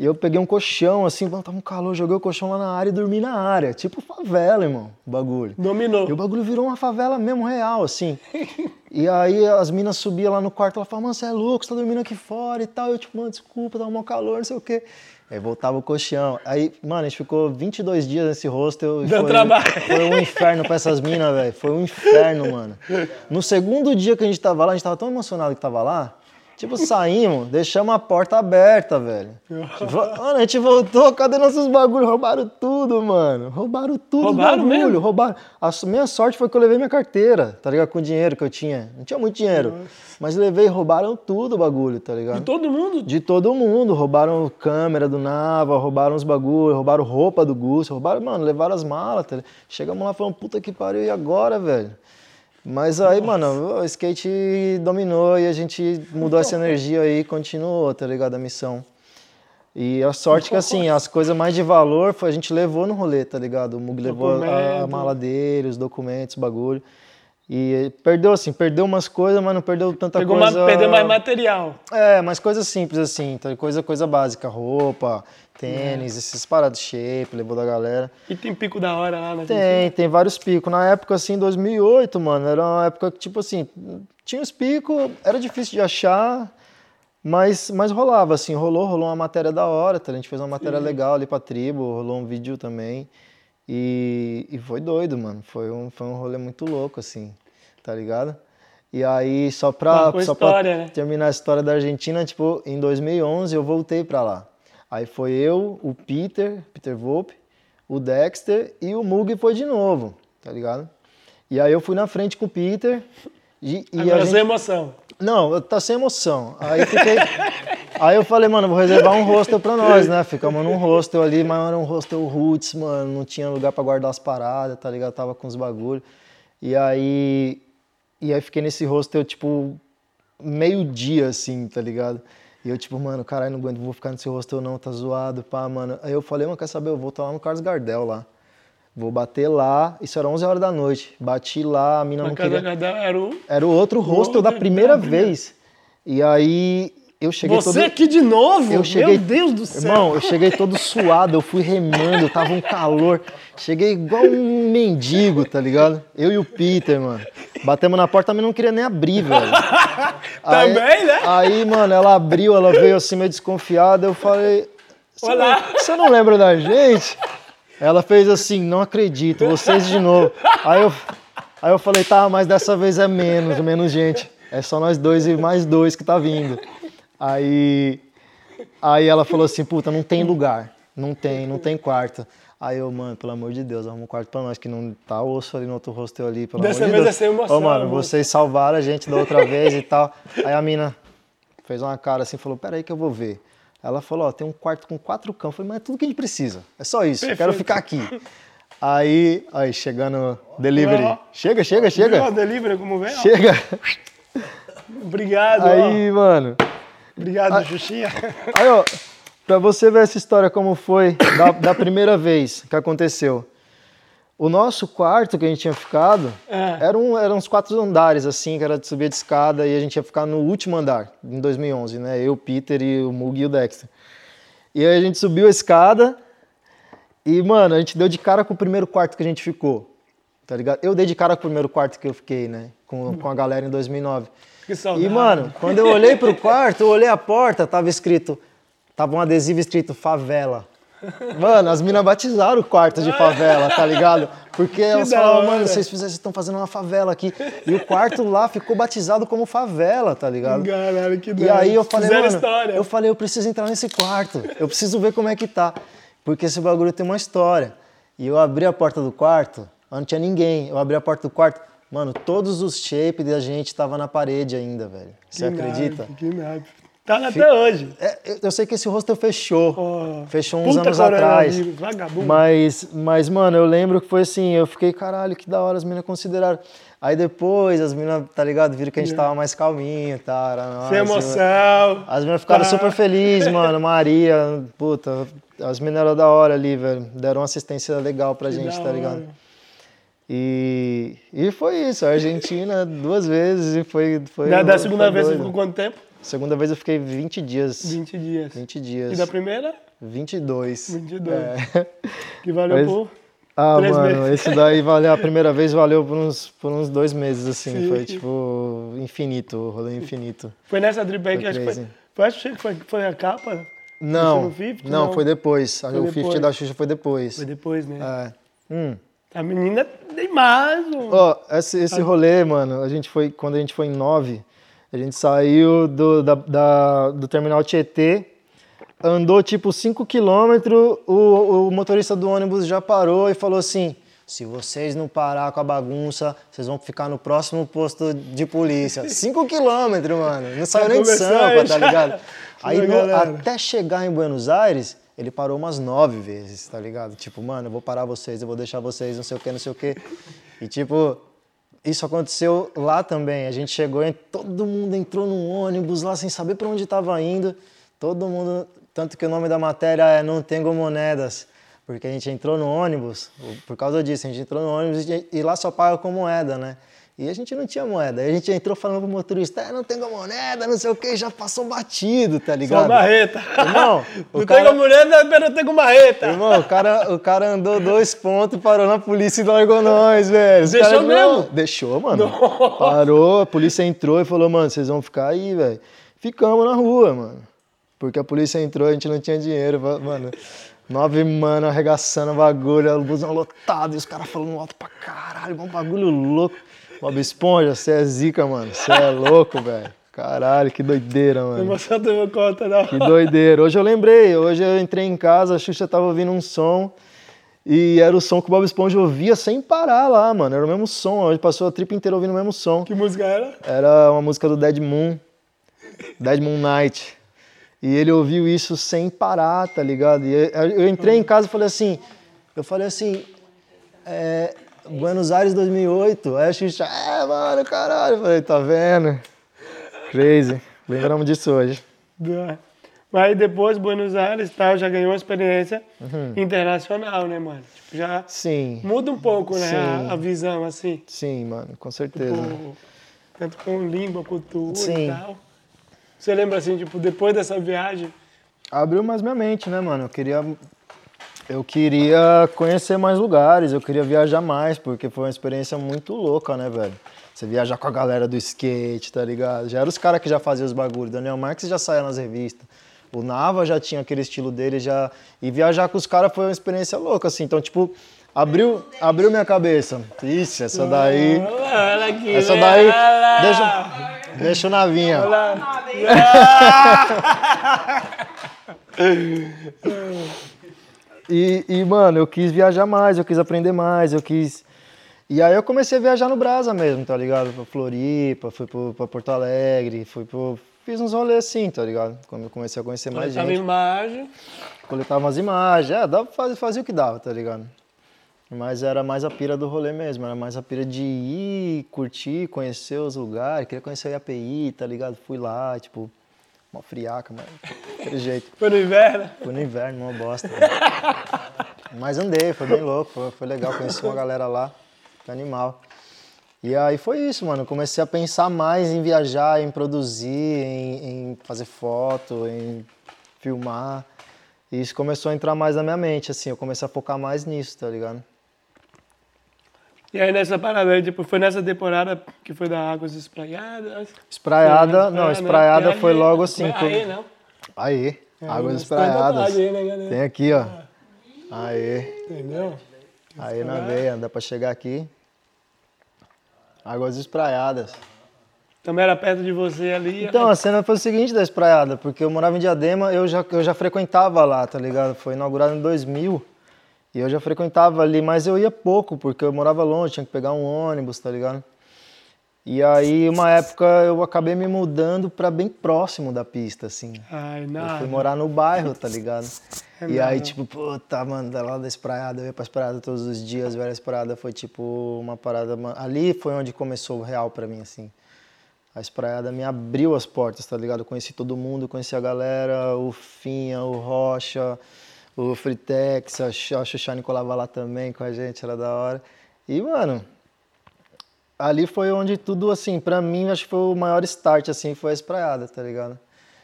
E eu peguei um colchão, assim, mano, tava um calor, joguei o colchão lá na área e dormi na área. Tipo favela, irmão, o bagulho. Dominou. E o bagulho virou uma favela mesmo, real, assim. E aí as minas subiam lá no quarto, ela falava, mano, você é louco, você tá dormindo aqui fora e tal. Eu, tipo, mano, desculpa, tava um calor, não sei o quê. Aí voltava o colchão. Aí, mano, a gente ficou 22 dias nesse hostel. Deu foi, trabalho. Foi um inferno pra essas minas, velho. Foi um inferno, mano. No segundo dia que a gente tava lá, a gente tava tão emocionado que tava lá. Tipo, saímos, deixamos a porta aberta, velho. Mano, a gente voltou, cadê nossos bagulhos? Roubaram tudo, mano. Roubaram tudo Roubaram bagulho, mesmo? roubaram. A minha sorte foi que eu levei minha carteira, tá ligado? Com o dinheiro que eu tinha. Não tinha muito dinheiro. Mas levei, roubaram tudo o bagulho, tá ligado? De todo mundo. De todo mundo. Roubaram câmera do Nava, roubaram os bagulhos, roubaram roupa do Gusto, roubaram, mano, levaram as malas. Tá ligado? Chegamos lá falando, puta que pariu, e agora, velho? Mas aí, mano, o skate dominou e a gente mudou essa energia aí e continuou, tá ligado? A missão. E a sorte que, assim, as coisas mais de valor foi a gente levou no rolê, tá ligado? O Mug levou a, a mala dele, os documentos, o bagulho. E perdeu, assim, perdeu umas coisas, mas não perdeu tanta Pegou coisa. mais, perdeu mais material. É, mas coisas simples assim, tá? coisa, coisa básica, roupa, tênis, esses parados shape, levou da galera. E tem pico da hora lá na Tem, tem vários picos. Na época, assim, 2008, mano, era uma época que, tipo assim, tinha os picos, era difícil de achar, mas, mas rolava, assim, rolou, rolou uma matéria da hora, tá? A gente fez uma matéria legal ali pra tribo, rolou um vídeo também. E, e foi doido, mano. Foi um, foi um rolê muito louco, assim, tá ligado? E aí, só pra, só história, pra né? terminar a história da Argentina, tipo, em 2011 eu voltei pra lá. Aí foi eu, o Peter, Peter Volpe, o Dexter e o Mug foi de novo, tá ligado? E aí eu fui na frente com o Peter e, e Agora a sem gente... emoção. Não, tá sem emoção. Aí fiquei. Aí eu falei, mano, vou reservar um hostel pra nós, né? Ficamos num hostel ali, mas era um hostel roots, mano. Não tinha lugar pra guardar as paradas, tá ligado? Tava com os bagulhos. E aí. E aí fiquei nesse hostel, tipo, meio-dia, assim, tá ligado? E eu, tipo, mano, caralho, não aguento, vou ficar nesse hostel não, tá zoado, pá, mano. Aí eu falei, mano, quer saber? Eu vou estar lá no Carlos Gardel lá. Vou bater lá, isso era 11 horas da noite. Bati lá, a mina não queria. Gardel era o... Era o outro hostel da Outro, primeira da vez. E aí eu cheguei Você todo. aqui de novo? Eu cheguei, Meu Deus do céu. Irmão, eu cheguei todo suado, eu fui remando, tava um calor. Cheguei igual um mendigo, tá ligado? Eu e o Peter, mano. Batemos na porta, mas não queria nem abrir, velho. Aí- Também, né? Aí, mano, ela abriu, ela veio assim meio desconfiada. Eu falei: "Você Olá." não- Você não lembra da gente? Ela fez assim: Não acredito, vocês de novo. Aí eu, aí eu falei: Tá, mas dessa vez é menos, menos gente. É só nós dois e mais dois que tá vindo. Aí, aí ela falou assim: Puta, não tem lugar. Não tem, não tem quarto. Aí eu, mano, pelo amor de Deus, arruma um quarto pra nós, que não tá osso ali no outro hostel ali, pelo Dessa amor de vez Deus. é sem emoção, Ô, mano, amor. vocês salvaram a gente da outra vez e tal. Aí a mina fez uma cara assim, falou, peraí que eu vou ver. Ela falou, ó, tem um quarto com quatro camas. Eu falei, mas é tudo que a gente precisa. É só isso, eu quero ficar aqui. Aí, aí, chegando delivery. Ó. Chega, chega, chega. delivery como vem? ó? Chega. Obrigado, ó. Aí, mano. Obrigado, Xuxinha. Aí, ó, pra você ver essa história como foi da, da primeira vez que aconteceu. O nosso quarto que a gente tinha ficado É. era um, eram uns quatro andares, assim, que era de subir de escada e a gente ia ficar no último andar, em 2011, né? Eu, o Peter e o Mug e o Dexter. E aí a gente subiu a escada e, mano, a gente deu de cara com o primeiro quarto que a gente ficou, tá ligado? Eu dei de cara com o primeiro quarto que eu fiquei, né? Com, com a galera em 2009. Que saudade. E, mano, quando eu olhei pro quarto, eu olhei a porta, tava escrito. Tava um adesivo escrito favela. Mano, as minas batizaram o quarto de favela, tá ligado? Porque elas da falavam, mano, vocês estão fazendo uma favela aqui. E o quarto lá ficou batizado como favela, tá ligado? Caralho, que E aí eu falei, Fizeram mano, história. eu falei, eu preciso entrar nesse quarto. Eu preciso ver como é que tá. Porque esse bagulho tem uma história. E eu abri a porta do quarto, não tinha ninguém. Eu abri a porta do quarto, mano, todos os shapes da gente tava na parede ainda, velho. Você Que acredita? naipe, Que naipe. Tá até hoje. É, eu- sei que esse hostel fechou. Oh, fechou uns anos atrás. coronavírus, Vagabundo. Mas, mas, mano, eu lembro que foi assim, eu fiquei, caralho, que da hora as meninas consideraram. Aí depois as meninas, tá ligado, viram que a gente tava mais calminho, tá? Era Sem emoção. As meninas ficaram Tá. super felizes, mano. Maria, puta, as meninas eram da hora ali, velho. Deram uma assistência legal pra gente, da tá ligado? hora. E, e foi isso, a Argentina duas vezes e foi. foi Da, da foi segunda vez você doido. ficou quanto tempo? Segunda vez eu fiquei 20 dias. 20 dias. 20 dias. E da primeira? 22. 22. É. Que valeu Mas- por. Ah, Três mano, meses. esse daí valeu, a primeira vez valeu por uns, por uns dois meses, assim. Sim. Foi tipo infinito, o rolê infinito. Foi nessa trip aí que acho que foi. Foi, acho que foi, foi a capa? Não, no 50? não, Não. foi depois. Foi o depois. 50 da Xuxa foi depois. Foi depois, né? É. Hum. A menina tem mais. um- Ó, esse, esse rolê, mano, a gente foi, quando a gente foi em 9, a gente saiu do, da, da- do terminal Tietê, andou tipo 5 quilômetros, o, o motorista do ônibus já parou e falou assim: se vocês não parar com a bagunça, vocês vão ficar no próximo posto de polícia. 5 quilômetros, mano. Não saiu nem de Sampa, tá ligado? Aí no- até chegar em Buenos Aires, ele parou umas nove vezes, tá ligado? Tipo, mano, eu vou parar vocês, eu vou deixar vocês, não sei o que, não sei o que. E tipo, isso aconteceu lá também. A gente chegou e todo mundo entrou num ônibus lá sem saber para onde estava indo. Todo mundo, tanto que o nome da matéria é Não Tenho Moedas. Porque a gente entrou no ônibus, por causa disso, a gente entrou no ônibus e lá só paga com moeda, né? E a gente não tinha moeda. Aí a gente entrou falando pro motorista, é, não tenho moneda, não sei o que, já passou batido, tá Só ligado? marreta. Irmão, não cara- tem mulher, mas tenho com marreta. Irmão, o cara, o cara andou dois pontos, parou na polícia e largou nós, velho. Os Deixou caras, não, mesmo? Deixou, mano. Parou, a polícia entrou e falou, mano, vocês vão ficar aí, velho. Ficamos na rua, mano. Porque a polícia entrou, a gente não tinha dinheiro, mano. Nove mano arregaçando o bagulho, o busão lotado, e os caras falando alto pra caralho, um bagulho louco. Bob Esponja, você é zica, mano. Você é louco, velho. Caralho, que doideira, mano. emoção tomou conta, não. Que doideira. Hoje eu lembrei, hoje eu entrei em casa, a Xuxa tava ouvindo um som E era o som que o Bob Esponja ouvia sem parar lá, mano. Era o mesmo som. A gente passou a trip inteira ouvindo o mesmo som. Que música era? Era uma música do Dead Moon. Dead Moon Night. E ele ouviu isso sem parar, tá ligado? E eu eu entrei em casa e falei assim, eu falei assim, é, Buenos Aires 2008. Aí a Xuxa, é, mano, caralho. Eu falei, tá vendo? Crazy. Lembramos disso hoje. Mas depois, Buenos Aires tal, já ganhou uma experiência Uhum. internacional, né, mano? Tipo, já Sim, muda um pouco, né, a, a visão, assim. sim, mano, com certeza. Tipo, tanto com língua, cultura Sim. e tal. Você lembra, assim, tipo, depois dessa viagem, Abriu mais minha mente, né, mano? Eu queria, eu queria conhecer mais lugares, eu queria viajar mais, porque foi uma experiência muito louca, né, velho? Você viajar com a galera do skate, tá ligado? Já eram os caras que já faziam os bagulhos. Daniel Marques já saía nas revistas. O Nava já tinha aquele estilo dele, já. E viajar com os caras foi uma experiência louca, assim. Então, tipo, abriu, abriu minha cabeça. Ixi, essa daí. Olha aqui, Essa daí. Deixa, deixa o Navinha. Olha? E, e, mano, eu quis viajar mais, eu quis aprender mais, eu quis. E aí eu comecei a viajar no Brasa mesmo, tá ligado? Pra Floripa, fui pro, pra Porto Alegre, fui pro. Fiz uns rolês assim, tá ligado? Quando eu comecei a conhecer mais Tava gente. imagem. Coletava umas imagens, é, dava pra fazer, fazia o que dava, tá ligado? Mas era mais a pira do rolê mesmo, era mais a pira de ir, curtir, conhecer os lugares, queria conhecer o IAPI, tá ligado? Fui lá, tipo, uma friaca, mas daquele jeito. Foi no inverno. Fui no inverno, uma bosta. Mas andei, foi bem louco, foi, foi legal, conheci uma galera lá, que animal. E aí foi isso, mano. Comecei a pensar mais em viajar, em produzir, em, em fazer foto, em filmar. E isso começou a entrar mais na minha mente, assim, eu comecei a focar mais nisso, tá ligado? E aí nessa parada tipo, foi nessa temporada que foi da Águas Espraiadas. Espraiada, Foi, não, né? espraiada E foi aí- logo assim. Foi Aí, não? Aí, É, águas mas espraiadas. aí, né, galera? Tem aqui, ó. Aí. Entendeu? Aí na veia, dá pra chegar aqui. Águas espraiadas. Também era perto de você ali. Então, a cena foi o seguinte da espraiada, porque eu morava em Diadema, eu já, eu já frequentava lá, tá ligado? Foi inaugurado em 2000 e eu já frequentava ali, mas eu ia pouco, porque eu morava longe, tinha que pegar um ônibus, tá ligado? E aí, uma época, eu acabei me mudando pra bem próximo da pista, assim. Ai, Eu nada. fui morar no bairro, tá ligado? É e aí, tipo, puta, mano, da lá da espraiada, eu ia pra espraiada todos os dias, velho, a espraiada foi tipo uma parada. Ali foi onde começou o real pra mim, assim. A espraiada me abriu as portas, tá ligado? Eu conheci todo mundo, conheci a galera, o Finha, o Rocha, o Fritex, a Xu- a Xuxane colava lá também com a gente, era da hora. E, mano, ali foi onde tudo, assim, pra mim, acho que foi o maior start, assim, foi a espraiada, tá ligado?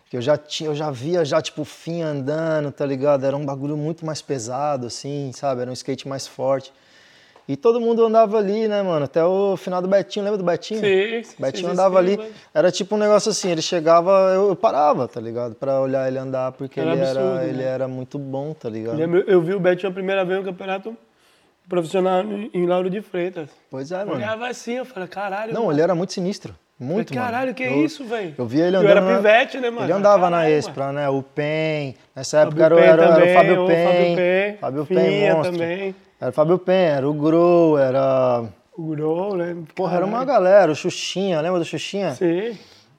Que eu já tinha, eu já via já, tipo, o fim andando, tá ligado? Era um bagulho muito mais pesado, assim, sabe? Era um skate mais forte. E todo mundo andava ali, né, mano? Até o final do Betinho, lembra do Betinho? Sim, sim, Betinho andava ali, era tipo um negócio assim, ele chegava, eu, eu parava, tá ligado? Pra olhar ele andar, porque Era ele, absurdo, era, né? ele era muito bom, tá ligado? Eu lembro- Eu vi o Betinho a primeira vez no campeonato profissional em Lauro de Freitas. Pois é, Eu mano. olhava assim, eu falei, caralho. Não, mano. ele era muito sinistro. Muito, Falei, Caralho, mano. que eu, isso, velho? Eu via ele Eu andando. era na- pivete, né, mano? Ele andava na Caralho, Expra, né? O PEN. Nessa época era, o- Fábio era, Pen era o Fábio Pen. Fábio Pen. Monstro. também. Era o Fábio Pen, era o Grow, era. O Grol, né? Porra, era uma galera, o Xuxinha, lembra do Xuxinha? Sim,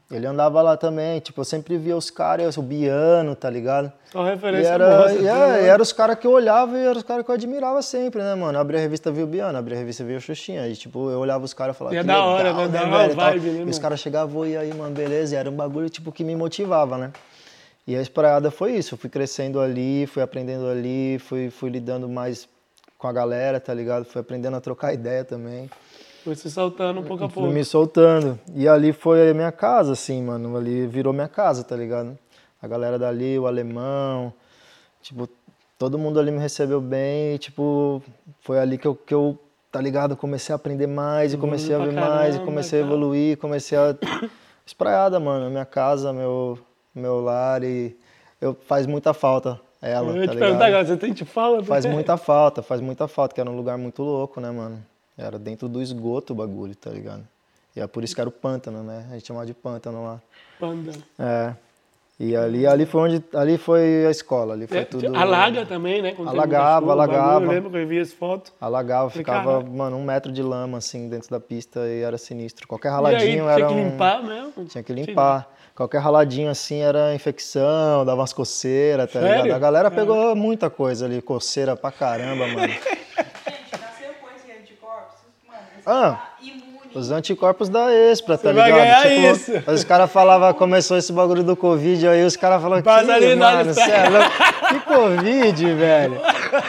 Ele andava lá também, tipo, eu sempre via os caras, o Biano, tá ligado? só E referência era, boa, e, é, né? e era os caras que eu olhava e eram os caras que eu admirava sempre, né, mano? Abria a revista, via o Biano, abria a revista, via o Xuxinha. E, tipo, eu olhava os caras e falava, E é que da hora, legal, né? Da velho, e vibe, né, E os caras chegavam, e aí, mano, beleza. E era um bagulho, tipo, que me motivava, né? E a espraiada foi isso. Eu fui crescendo ali, fui aprendendo ali, fui, fui lidando mais com a galera, tá ligado? Fui aprendendo a trocar ideia também. Foi se soltando um pouco a Fui pouco. me soltando. E ali foi a minha casa, assim, mano. Ali virou minha casa, tá ligado? A galera dali, o alemão, tipo, todo mundo ali me recebeu bem. E, tipo, foi ali que eu, que eu, tá ligado? Comecei a aprender mais e comecei a ver pra mais e caramba, comecei a tá. evoluir, comecei a. Espraiada, mano. Minha casa, meu, meu lar e eu, faz muita falta ela, Eu tá te perguntar ligado? agora, você tem te fala? Faz muita falta, faz muita falta, que era um lugar muito louco, né, mano? Era dentro do esgoto o bagulho, tá ligado? E é por isso que era o pântano, né? A gente chamava de pântano lá. Panda. É. E ali, ali foi onde, ali foi a escola, ali foi É, tudo... Alaga também, né? quando Alagava, chuva, alagava. bagulho, Eu lembro que eu vi as fotos. Alagava, Falei, ficava, mano, um metro de lama, assim, dentro da pista e era sinistro. Qualquer E aí raladinho tinha era que um... limpar mesmo. Tinha que limpar. Qualquer raladinho assim era infecção, dava umas coceiras, tá ligado? A galera pegou muita coisa ali, coceira pra caramba, mano. Gente, nasceu com esse anticorpos, mano, você Ah. imune. Os anticorpos da Expra, tá Você vai ligado? ganhar isso. Os caras falavam, começou esse bagulho do Covid, aí os caras falavam, que, mano, louco? que Covid, velho?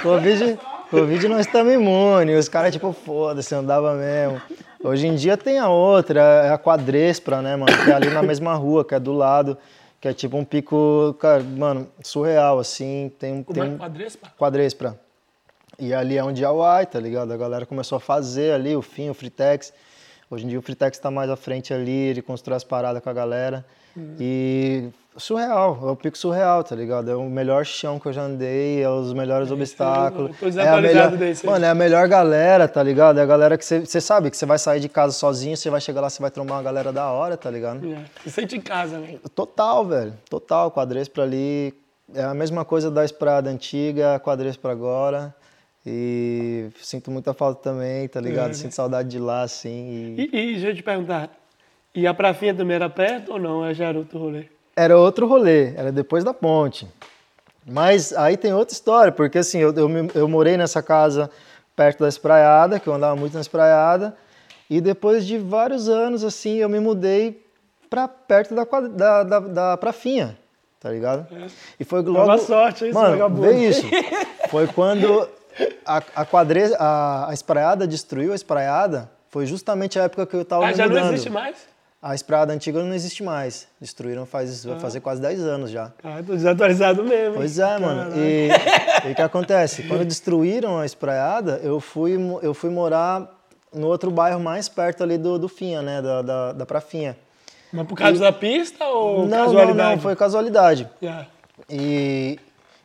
Covid, Covid nós estamos imunes. Os caras, tipo, foda-se, andava mesmo. Hoje em dia tem a outra, é a Quadrespra, né, mano? Que é ali na mesma rua, que é do lado, que é tipo um pico, cara, mano, surreal, assim. Tem, um- Como tem é que quadrespa? Quadrespra. E ali é um DIY, tá ligado? A galera começou a fazer ali o fim, o Fritex. Hoje em dia o Fritex tá mais à frente ali, ele constrói as paradas com a galera. E surreal, é o pico surreal, tá ligado? É o melhor chão que eu já andei, é os melhores obstáculos. eu tô é a melhor, desse. Mano, é a melhor galera, tá ligado? É a galera que você sabe que você vai sair de casa sozinho, você vai chegar lá, você vai trombar uma galera da hora, tá ligado? É. Se sente em casa, né? Total, velho. Total. Quadrespra ali é a mesma coisa da Esprada antiga, Quadrespra agora. E sinto muita falta também, tá ligado? É. Sinto saudade de lá, assim. e- E, e deixa eu te perguntar, e a prafinha também era perto ou não? É já era outro rolê? Era outro rolê, era depois da ponte. Mas aí tem outra história, porque assim, eu, eu, eu morei nessa casa perto da espraiada, que eu andava muito na espraiada, e depois de vários anos, assim, eu me mudei pra perto da, da, da, da prafinha, tá ligado? E foi logo... Boa sorte, esse Mano, vagabundo. vê isso. Foi quando a, a, quadre, a, a espraiada destruiu a espraiada, foi justamente a época que eu tava Ah, já não existe mais? A espraiada antiga não existe mais. Destruíram faz, vai fazer quase 10 anos já. Ah, tô desatualizado mesmo. Pois é, mano. E, e o que acontece? Quando destruíram a espraiada, eu fui, eu fui morar no outro bairro mais perto ali do, do Finha, né? Da, da, da Prafinha. Mas por causa da pista ou não, casualidade? não, não, foi casualidade. Já. E,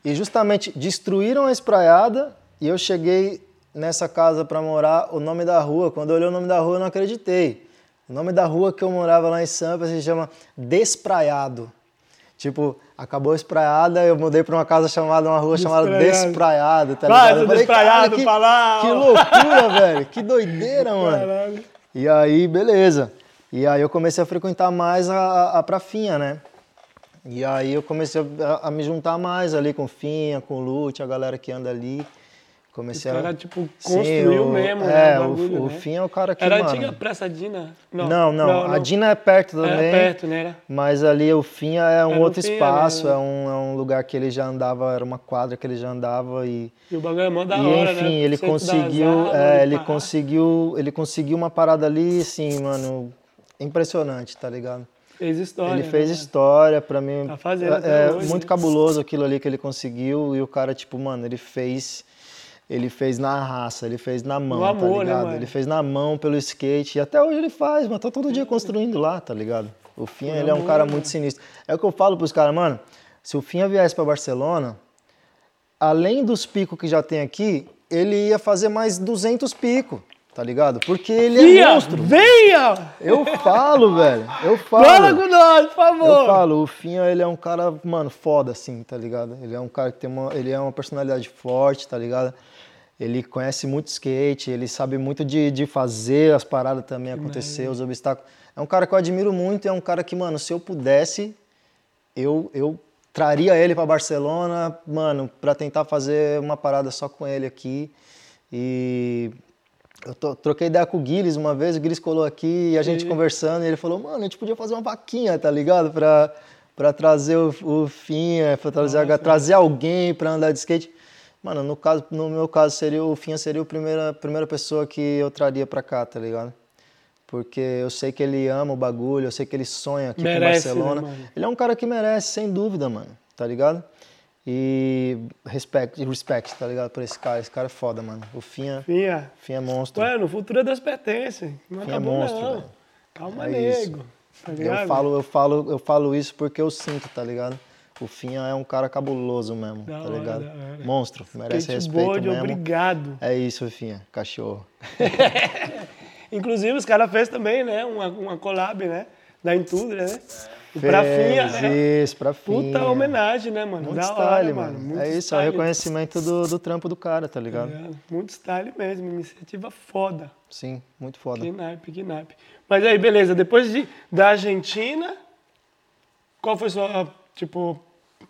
e justamente destruíram a espraiada e eu cheguei nessa casa para morar, o nome da rua, quando eu olhei o nome da rua eu não acreditei. O nome da rua que eu morava lá em Sampa se chama Despraiado. Tipo, acabou a espraiada, eu mudei para uma casa chamada, uma rua chamada Despraiado. Despraiado, tá ligado? Eu falei, despraiado "Cara, que, pra lá, que ó." loucura, velho, que doideira, mano. Caralho. E aí, beleza. E aí eu comecei a frequentar mais a, a, a prafinha, né? E aí eu comecei a, a me juntar mais ali com o Finha, com o Lute, a galera que anda ali. Comecei Os a... caras, tipo, Sim, construiu o- mesmo, é, né? o- bagulho, o né? Finha é o cara que, Era a mano... antiga Praça Dina? Não, não, a Dina é perto também. É perto, né? Era? Mas ali o Finha é um Era outro Finha, espaço, né? é, um, é um lugar que ele já andava, era uma quadra que ele já andava e... E o bagulho é mó da e hora, enfim, né? ele conseguiu, árvores, é, ele pá. conseguiu, ele conseguiu uma parada ali, assim, mano, impressionante, tá ligado? Fez história. ele fez né? história pra mim. Tá fazendo é é hoje, muito né? cabuloso aquilo ali que ele conseguiu e o cara tipo, mano, ele fez ele fez na raça, ele fez na mão, No amor, tá né, ligado? mano? ele fez na mão pelo skate e até hoje ele faz, mas tá todo dia construindo lá, tá ligado? O Finha, ele é um cara né? muito sinistro. É o que eu falo pros caras, mano, se o Finha viesse pra Barcelona, além dos picos que já tem aqui, ele ia fazer mais 200 picos, tá ligado? Porque ele é Ia, monstro. venha! Eu falo, velho. Eu falo. Fala com nós, por favor! Eu falo, o Finha, ele é um cara, mano, foda, assim, tá ligado? Ele é um cara que tem uma, ele é uma personalidade forte, tá ligado? Ele conhece muito skate, ele sabe muito de, de fazer as paradas também acontecer, os obstáculos. É um cara que eu admiro muito, é um cara que, mano, se eu pudesse, eu, eu traria ele pra Barcelona, mano, pra tentar fazer uma parada só com ele aqui. E eu to- troquei ideia com o Guilherme uma vez, o Guilherme colou aqui e a gente conversando, e ele falou, mano, a gente podia fazer uma vaquinha, tá ligado? Pra, pra trazer o, o Finha, pra trazer, a- trazer alguém pra andar de skate. Mano, no, caso, no meu caso, seria, o Finha seria a primeira, primeira pessoa que eu traria pra cá, tá ligado? Porque eu sei que ele ama o bagulho, eu sei que ele sonha aqui Merece, com né, Barcelona. mano? ele é um cara que merece, sem dúvida, mano, tá ligado? E respect, respect, tá ligado? Por esse cara. Esse cara é foda, mano. O Finha, Finha. Finha é monstro. Ué, no futuro é das pertences. Não Finha é monstro, não. velho. Calma, É nego. Tá? Eu falo, eu falo, eu falo isso porque eu sinto, tá ligado? O Finha é um cara cabuloso mesmo, Da tá hora, ligado? hora. Monstro, merece respeito Skateboard, mesmo. obrigado. É isso, Finha, cachorro. Inclusive, os caras fez também, né? Uma, uma collab, né? da Intúria, né? E pra Finha, Fez né? Isso, pra Finha. Puta homenagem, né, mano? Muito da style, hora, mano. Muito é isso, é o style. reconhecimento do, do trampo do cara, tá ligado? É, muito style mesmo, iniciativa foda. Sim, muito foda. Que naipe, que naipe. Mas aí, beleza, depois de, da Argentina, qual foi sua, tipo,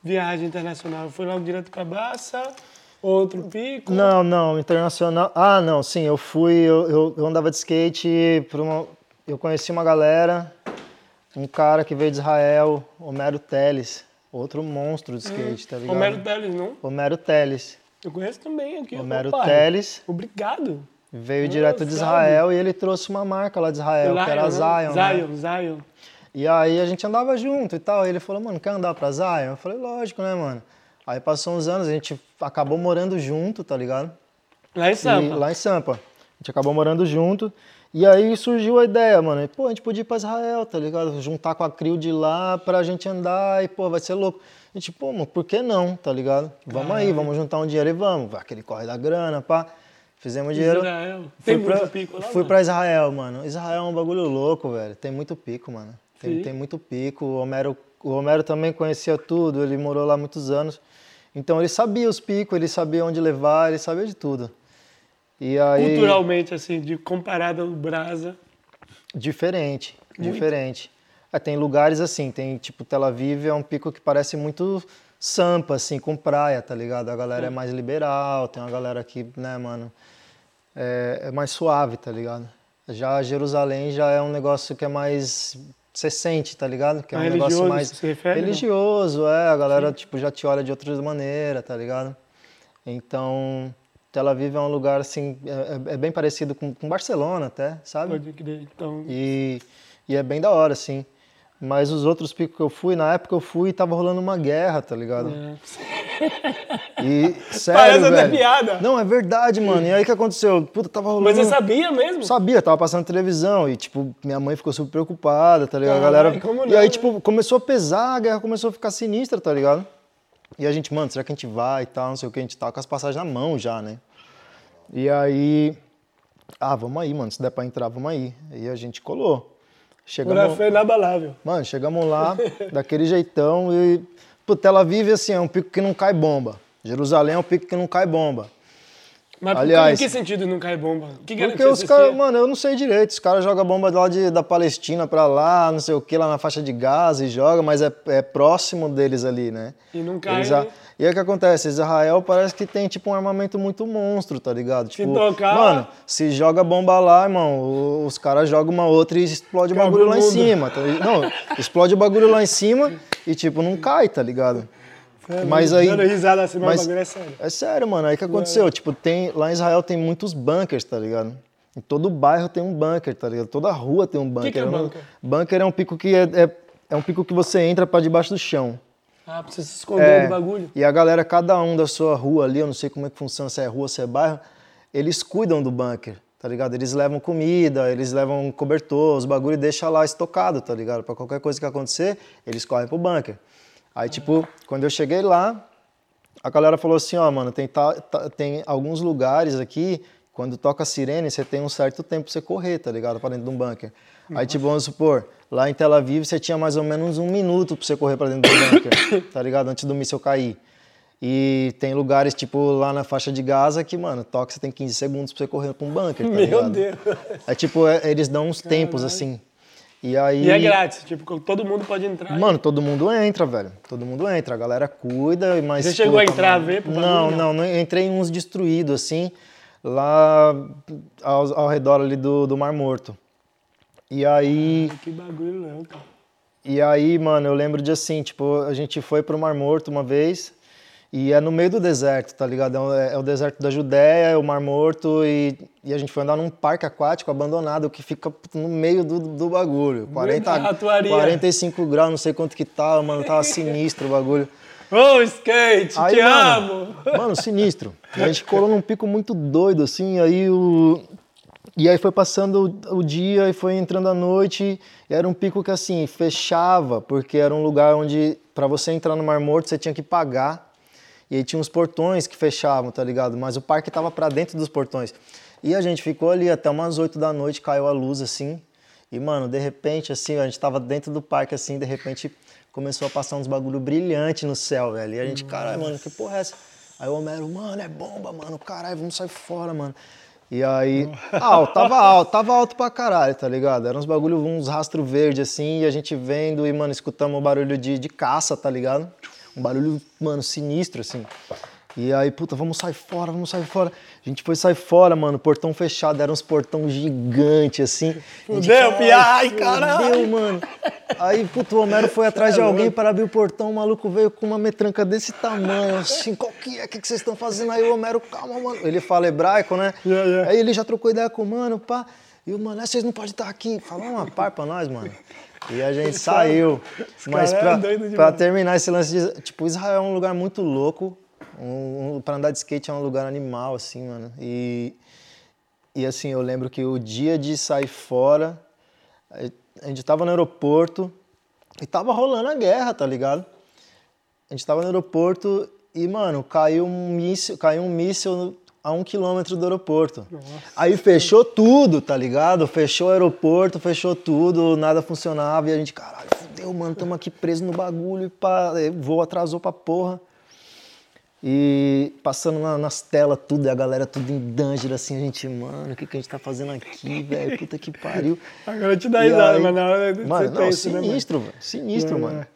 viagem internacional? Foi logo direto pra Baça? Outro pico? Não, não, internacional. Ah, não, sim, eu fui, eu, eu, eu andava de skate por uma. Eu conheci uma galera, um cara que veio de Israel, Homero Teles, outro monstro de skate, tá ligado? Homero Teles, não? Homero Teles. Eu conheço também aqui. Homero Opa, Teles Obrigado. veio Ah, direto de salve. Israel e ele trouxe uma marca lá de Israel, que era né? Zion. né? Zion, Zion. E aí a gente andava junto e tal. E ele falou, mano, quer andar pra Zion? Eu falei, lógico, né, mano? Aí passou uns anos, a gente acabou morando junto, tá ligado? Lá em E- Sampa. lá em Sampa. A gente acabou morando junto. E aí surgiu a ideia, mano. Pô, a gente podia ir pra Israel, tá ligado? Juntar com a CRIO de lá pra gente andar e, pô, vai ser louco. A gente, pô, mano, por que não, tá ligado? Vamos aí, vamos juntar um dinheiro e vamos. Vai, Aquele corre da grana, pá. Fizemos dinheiro. Israel. Tem Fui pra, muito pico lá, Fui mano? pra Israel, mano. Israel é um bagulho louco, velho. Tem muito pico, mano. Tem, tem muito pico. O Homero, o Homero também conhecia tudo. Ele morou lá muitos anos. Então ele sabia os picos, ele sabia onde levar, ele sabia de tudo. E aí... Culturalmente, assim, de comparado ao Brasa. Diferente, diferente. É, tem lugares assim, tem tipo Tel Aviv é um pico que parece muito Sampa, assim, com praia, tá ligado? A galera é mais liberal, tem uma galera aqui, né, mano, é, é mais suave, tá ligado? Já Jerusalém já é um negócio que é mais. Você sente, tá ligado? Que é um Mais negócio religioso, mais. se refere, não? religioso, é. A galera, tipo, já te olha de outra maneira, tá ligado? Então, Tel Aviv é um lugar, assim, é, é- é bem parecido com, com Barcelona até, sabe? Pode crer. Então, E, e é bem da hora, assim. Mas os outros picos que eu fui, na época eu fui e tava rolando uma guerra, tá ligado? é. E, sério, Parece até piada. Não, é verdade, mano. E aí o que aconteceu? Puta, tava rolando... Mas você sabia mesmo? Sabia, tava passando televisão e, tipo, minha mãe ficou super preocupada, tá ligado? A Caralho, galera... como e não, aí, né? tipo, começou a pesar, a guerra começou a ficar sinistra, tá ligado? E a gente, mano, será que a gente vai e tal, não sei o que, a gente tava com as passagens na mão já, né? E aí, ah, vamos aí, mano, se der pra entrar, vamos aí. E a gente colou. Chegamos, fé inabalável. mano, chegamos lá, daquele jeitão e... Pô, Tel Aviv, assim, é um pico que não cai bomba. Jerusalém é um pico que não cai bomba. Mas Aliás- em que sentido não cai bomba? O que era Porque que os caras, mano, eu não sei direito. Os caras jogam bomba lá de, da Palestina pra lá, não sei o que, lá na faixa de Gaza e joga, mas é, é próximo deles ali, né? E não cai, Eles a- né? E aí o que acontece? Israel parece que tem tipo um armamento muito monstro, tá ligado? Tipo, tocar- Mano, se joga bomba lá, irmão, os caras jogam uma outra e explode o bagulho lá em cima. Tá, não, explode o bagulho lá em cima e tipo, não cai, tá ligado? Mas aí. Dando risada assim, mas, mas- o bagulho é sério. é sério, mano. Aí que aconteceu? Tipo, tem, lá em Israel tem muitos bunkers, tá ligado? Em todo bairro tem um bunker, tá ligado? Toda rua tem um bunker. que é Eu não- bunker? Bunker é um pico que é, é, é um pico que você entra pra debaixo do chão. Ah, pra você se esconder É, do bagulho. E a galera, cada um da sua rua ali, eu não sei como é que funciona, se é rua, se é bairro, eles cuidam do bunker, tá ligado? Eles levam comida, eles levam cobertor, os bagulho e deixam lá estocado, tá ligado? Pra qualquer coisa que acontecer, eles correm pro bunker. Aí, tipo, quando eu cheguei lá, a galera falou assim, ó, mano, tem, ta- ta- tem alguns lugares aqui, quando toca sirene, você tem um certo tempo pra você correr, tá ligado? Pra dentro de um bunker. Aí, tipo, vamos supor, lá em Tel Aviv você tinha mais ou menos um minuto pra você correr pra dentro do bunker, tá ligado? Antes do míssil cair. E tem lugares, tipo, lá na faixa de Gaza que, mano, toca, você tem 15 segundos pra você correr pra um bunker, tá Meu ligado? Deus. É tipo, é- eles dão uns tempos, assim. E aí... E é grátis, tipo, todo mundo pode entrar. Mano, todo mundo entra, velho. Todo mundo entra. A galera cuida, mas. Você chegou a entrar a ver pro Não, não, não. Entrei em uns destruídos, assim, lá ao, ao redor ali do, do Mar Morto. E aí. Que bagulho louco. E aí, mano, eu lembro de assim, tipo, a gente foi pro Mar Morto uma vez e é no meio do deserto, tá ligado? É o, é o deserto da Judéia, é o Mar Morto e, e a gente foi andar num parque aquático abandonado que fica no meio do, do bagulho. 40, atuaria. 45 graus, não sei quanto que tava, mano, tava sinistro o bagulho. Ô, skate, Aí, te mano, amo. Mano, sinistro. E a gente colou num pico muito doido, assim, aí o... E aí foi passando o, o dia e foi entrando a noite, e era um pico que, assim, fechava, porque era um lugar onde, para você entrar no Mar Morto, você tinha que pagar. E aí tinha uns portões que fechavam, tá ligado? Mas o parque tava para dentro dos portões. E a gente ficou ali até umas 8 da noite, caiu a luz, assim, E, mano, de repente, assim, a gente tava dentro do parque, assim, de repente começou a passar uns bagulho brilhante no céu, velho. E a gente, caralho, mano, que porra é essa? Aí o Homero, mano, é bomba, mano, caralho, vamos sair fora, mano. E aí, alto, tava alto, tava alto pra caralho, tá ligado? Eram uns bagulho, uns rastro verde assim, e a gente vendo e, mano, escutamos um barulho de, de caça, tá ligado? Um barulho, mano, sinistro, assim. E aí, puta, vamos sair fora, vamos sair fora. A gente foi sair fora, mano, portão fechado, era uns portão gigante, assim. Fudeu, Pia, ai, caralho. Fudeu, mano. Aí, puto, o Homero foi atrás de alguém para abrir o portão, o maluco veio com uma metranca desse tamanho, assim, qual que é? O que, que vocês estão fazendo aí? O Homero, calma, mano. Ele fala hebraico, né? Yeah, yeah. Aí ele já trocou ideia com o mano, pá. E o mano, "Ah, vocês não podem estar aqui. Falou uma par pra nós, mano. E a gente saiu. Mas é pra, demais. terminar esse lance de. Tipo, Israel é um lugar muito louco. Um, um, pra andar de skate é um lugar animal, assim, mano. E, e assim, eu lembro que o dia de sair fora, a gente tava no aeroporto e tava rolando a guerra, tá ligado? A gente tava no aeroporto e, mano, caiu um míssil, caiu um míssil a um quilômetro do aeroporto. Aí fechou tudo, tá ligado? Fechou o aeroporto, fechou tudo, nada funcionava e a gente, caralho, fudeu, mano, tamo aqui preso no bagulho e pá, eh, voo atrasou pra porra. E passando na- nas telas tudo, e a galera tudo em danger, assim, a gente, mano, o que, que a gente tá fazendo aqui, velho? Puta que pariu. Agora te dá risada, mas na hora Mano, não, pensa, né, mano? sinistro, velho. Sinistro, É, mano. é.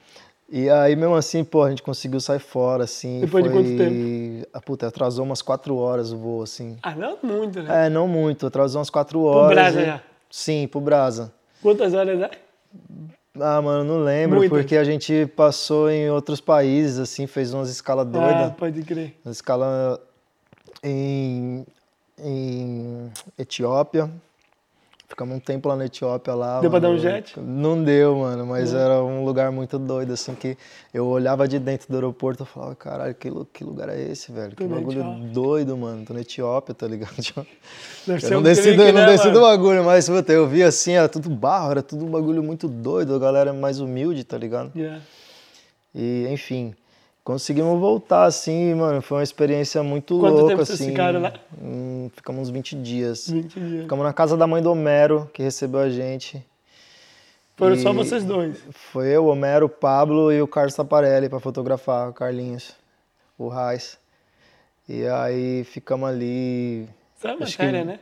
E aí, mesmo assim, pô, a gente conseguiu sair fora, assim. Depois de foi... quanto tempo? Ah, puta, atrasou umas quatro horas o voo, assim. Ah, não muito, né? É, não muito, atrasou umas quatro horas. Brasa e- já? Sim, pro Brasa. Quantas horas é? Ah, mano, não lembro, Muitas. porque a gente passou em outros países, assim, fez umas escalas Ah, doidas. pode crer. Uma escala em, em Etiópia. Ficamos um tempo lá na Etiópia lá. Deu pra dar um mano. jet? Não deu, mano, mas era um lugar muito doido, assim, que eu olhava de dentro do aeroporto e falava, caralho, que, que lugar é esse, velho? Que Tô na bagulho Etiópia. doido, mano. Tô na Etiópia, tá ligado? Deve Eu ser não desci, do, não né, desci do mano? bagulho, mas puta, eu vi assim, era tudo barro, era tudo um bagulho muito doido, a galera mais humilde, tá ligado? Yeah. E, enfim, conseguimos voltar, assim, mano, foi uma experiência muito Quanto louca, tempo vocês assim. ficaram lá? Hum, ficamos uns 20 dias. 20 dias. Ficamos na casa da mãe do Homero, que recebeu a gente. Foram E só vocês dois. Foi eu, o Homero, o Pablo e o Carlos Taparelli pra fotografar, o Carlinhos, o Raiz. E aí ficamos ali. Sabe a Acho que- matéria, né?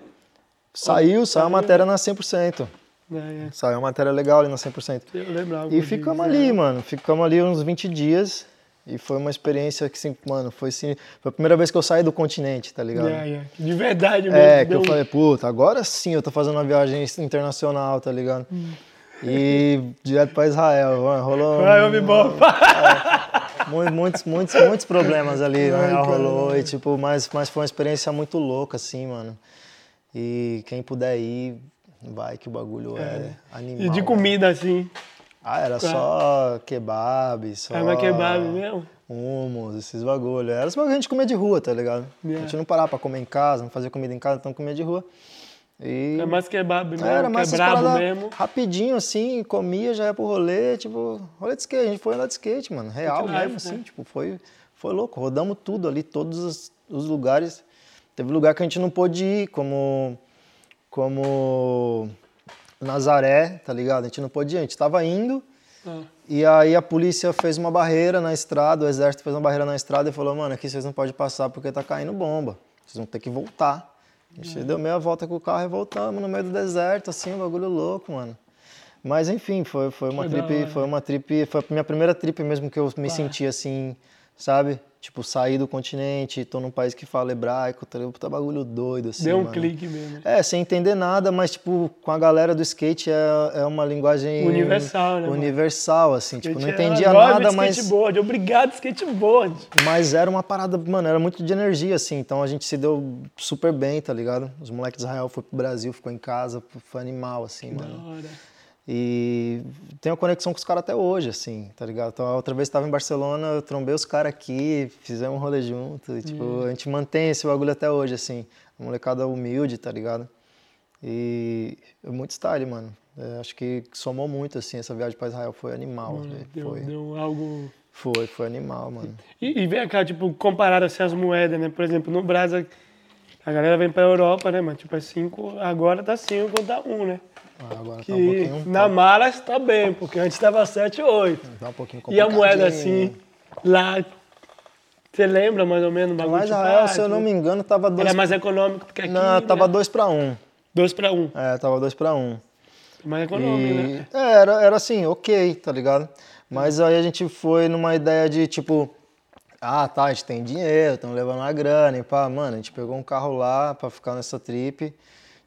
Saiu, saiu a matéria na 100%. É, Saiu a matéria legal ali na 100%. é. Eu lembrava. E ficamos é. ali, mano. Ficamos ali uns 20 dias. E foi uma experiência que, assim, mano, foi assim. Foi a primeira vez que eu saí do continente, tá ligado? Yeah, yeah. De verdade mesmo. É, que deu eu falei, puta, agora sim eu tô fazendo uma viagem internacional, tá ligado? E direto pra Israel, mano, rolou. Vai, homem bom. mu- Muitos, muitos, muitos problemas ali, Ai, né? Rolou. E, tipo, mas, mas foi uma experiência muito louca, assim, mano. E quem puder ir, vai que o bagulho é, animal. E de né? comida, assim. Ah, era só kebab, só. É uma kebab mesmo? Hummus, esses bagulho. Era os bagulho que a gente comia de rua, tá ligado? Yeah. A gente não parava pra comer em casa, não fazia comida em casa, então comia de rua. E É mais kebab mesmo, era que mais é brabo paradas mesmo. Rapidinho, assim, comia, já ia pro rolê, tipo, rolê de skate. A gente foi andar de skate, mano. Real life, mesmo, assim, né? tipo, foi, foi louco. Rodamos tudo ali, todos os, os lugares. Teve lugar que a gente não pôde ir, como, como Nazaré, tá ligado? A gente não pôde ir, a gente tava indo. Ah, E aí a polícia fez uma barreira na estrada, o exército fez uma barreira na estrada e falou, mano, aqui vocês não podem passar porque tá caindo bomba. Vocês vão ter que voltar. A gente deu meia volta com o carro e voltamos no meio do deserto, assim, um bagulho louco, mano. Mas enfim, foi, foi uma da trip, foi uma trip, foi a minha primeira trip mesmo que eu me senti assim, sabe? Tipo, sair do continente, tô num país que fala hebraico, tá, tá bagulho doido, assim, Deu um mano. clique mesmo. É, sem entender nada, mas tipo, com a galera do skate é, é uma linguagem Universal, né, mano? Universal, assim, tipo, não Skate é- entendia nada, de mas, Skateboard, obrigado, skateboard. mas era uma parada, mano, era muito de energia, assim, então a gente se deu super bem, tá ligado? Os moleques de Israel foram pro Brasil, ficou em casa, foi animal, assim, Da mano. hora. E tenho conexão com os caras até hoje, assim, tá ligado? Então, a outra vez estava em Barcelona, eu trombei os caras aqui, fizemos um rolê junto. E, tipo, a gente mantém esse bagulho até hoje, assim. Uma molecada humilde, tá ligado? E é muito style, mano. É, acho que somou muito, assim, essa viagem para Israel. Foi animal, Mano, velho. deu, Foi, deu algo. foi, foi animal, mano. E, e vem cá, tipo, comparar assim as moedas, né? Por exemplo, no Brasa, A galera vem pra Europa, né, mano? Tipo, é 5, agora tá 5 tá 1, um, né? Ah, agora Que tá um pouquinho. na mala está bem, porque antes tava 7, 8. Tá um pouquinho E a moeda assim, lá, você lembra mais ou menos o bagulho? Mas tipo, Israel, ah, se eu não tipo, me engano, tava dois. Era mais econômico do que aqui, Não, tava né? dois pra um. 2 pra 1, um. É, tava dois pra um. mais econômico, né? E, é, era, era assim, ok, tá ligado? Mas aí a gente foi numa ideia de tipo, ah, tá, a gente tem dinheiro, estamos levando a grana e pá, mano, a gente pegou um carro lá pra ficar nessa trip.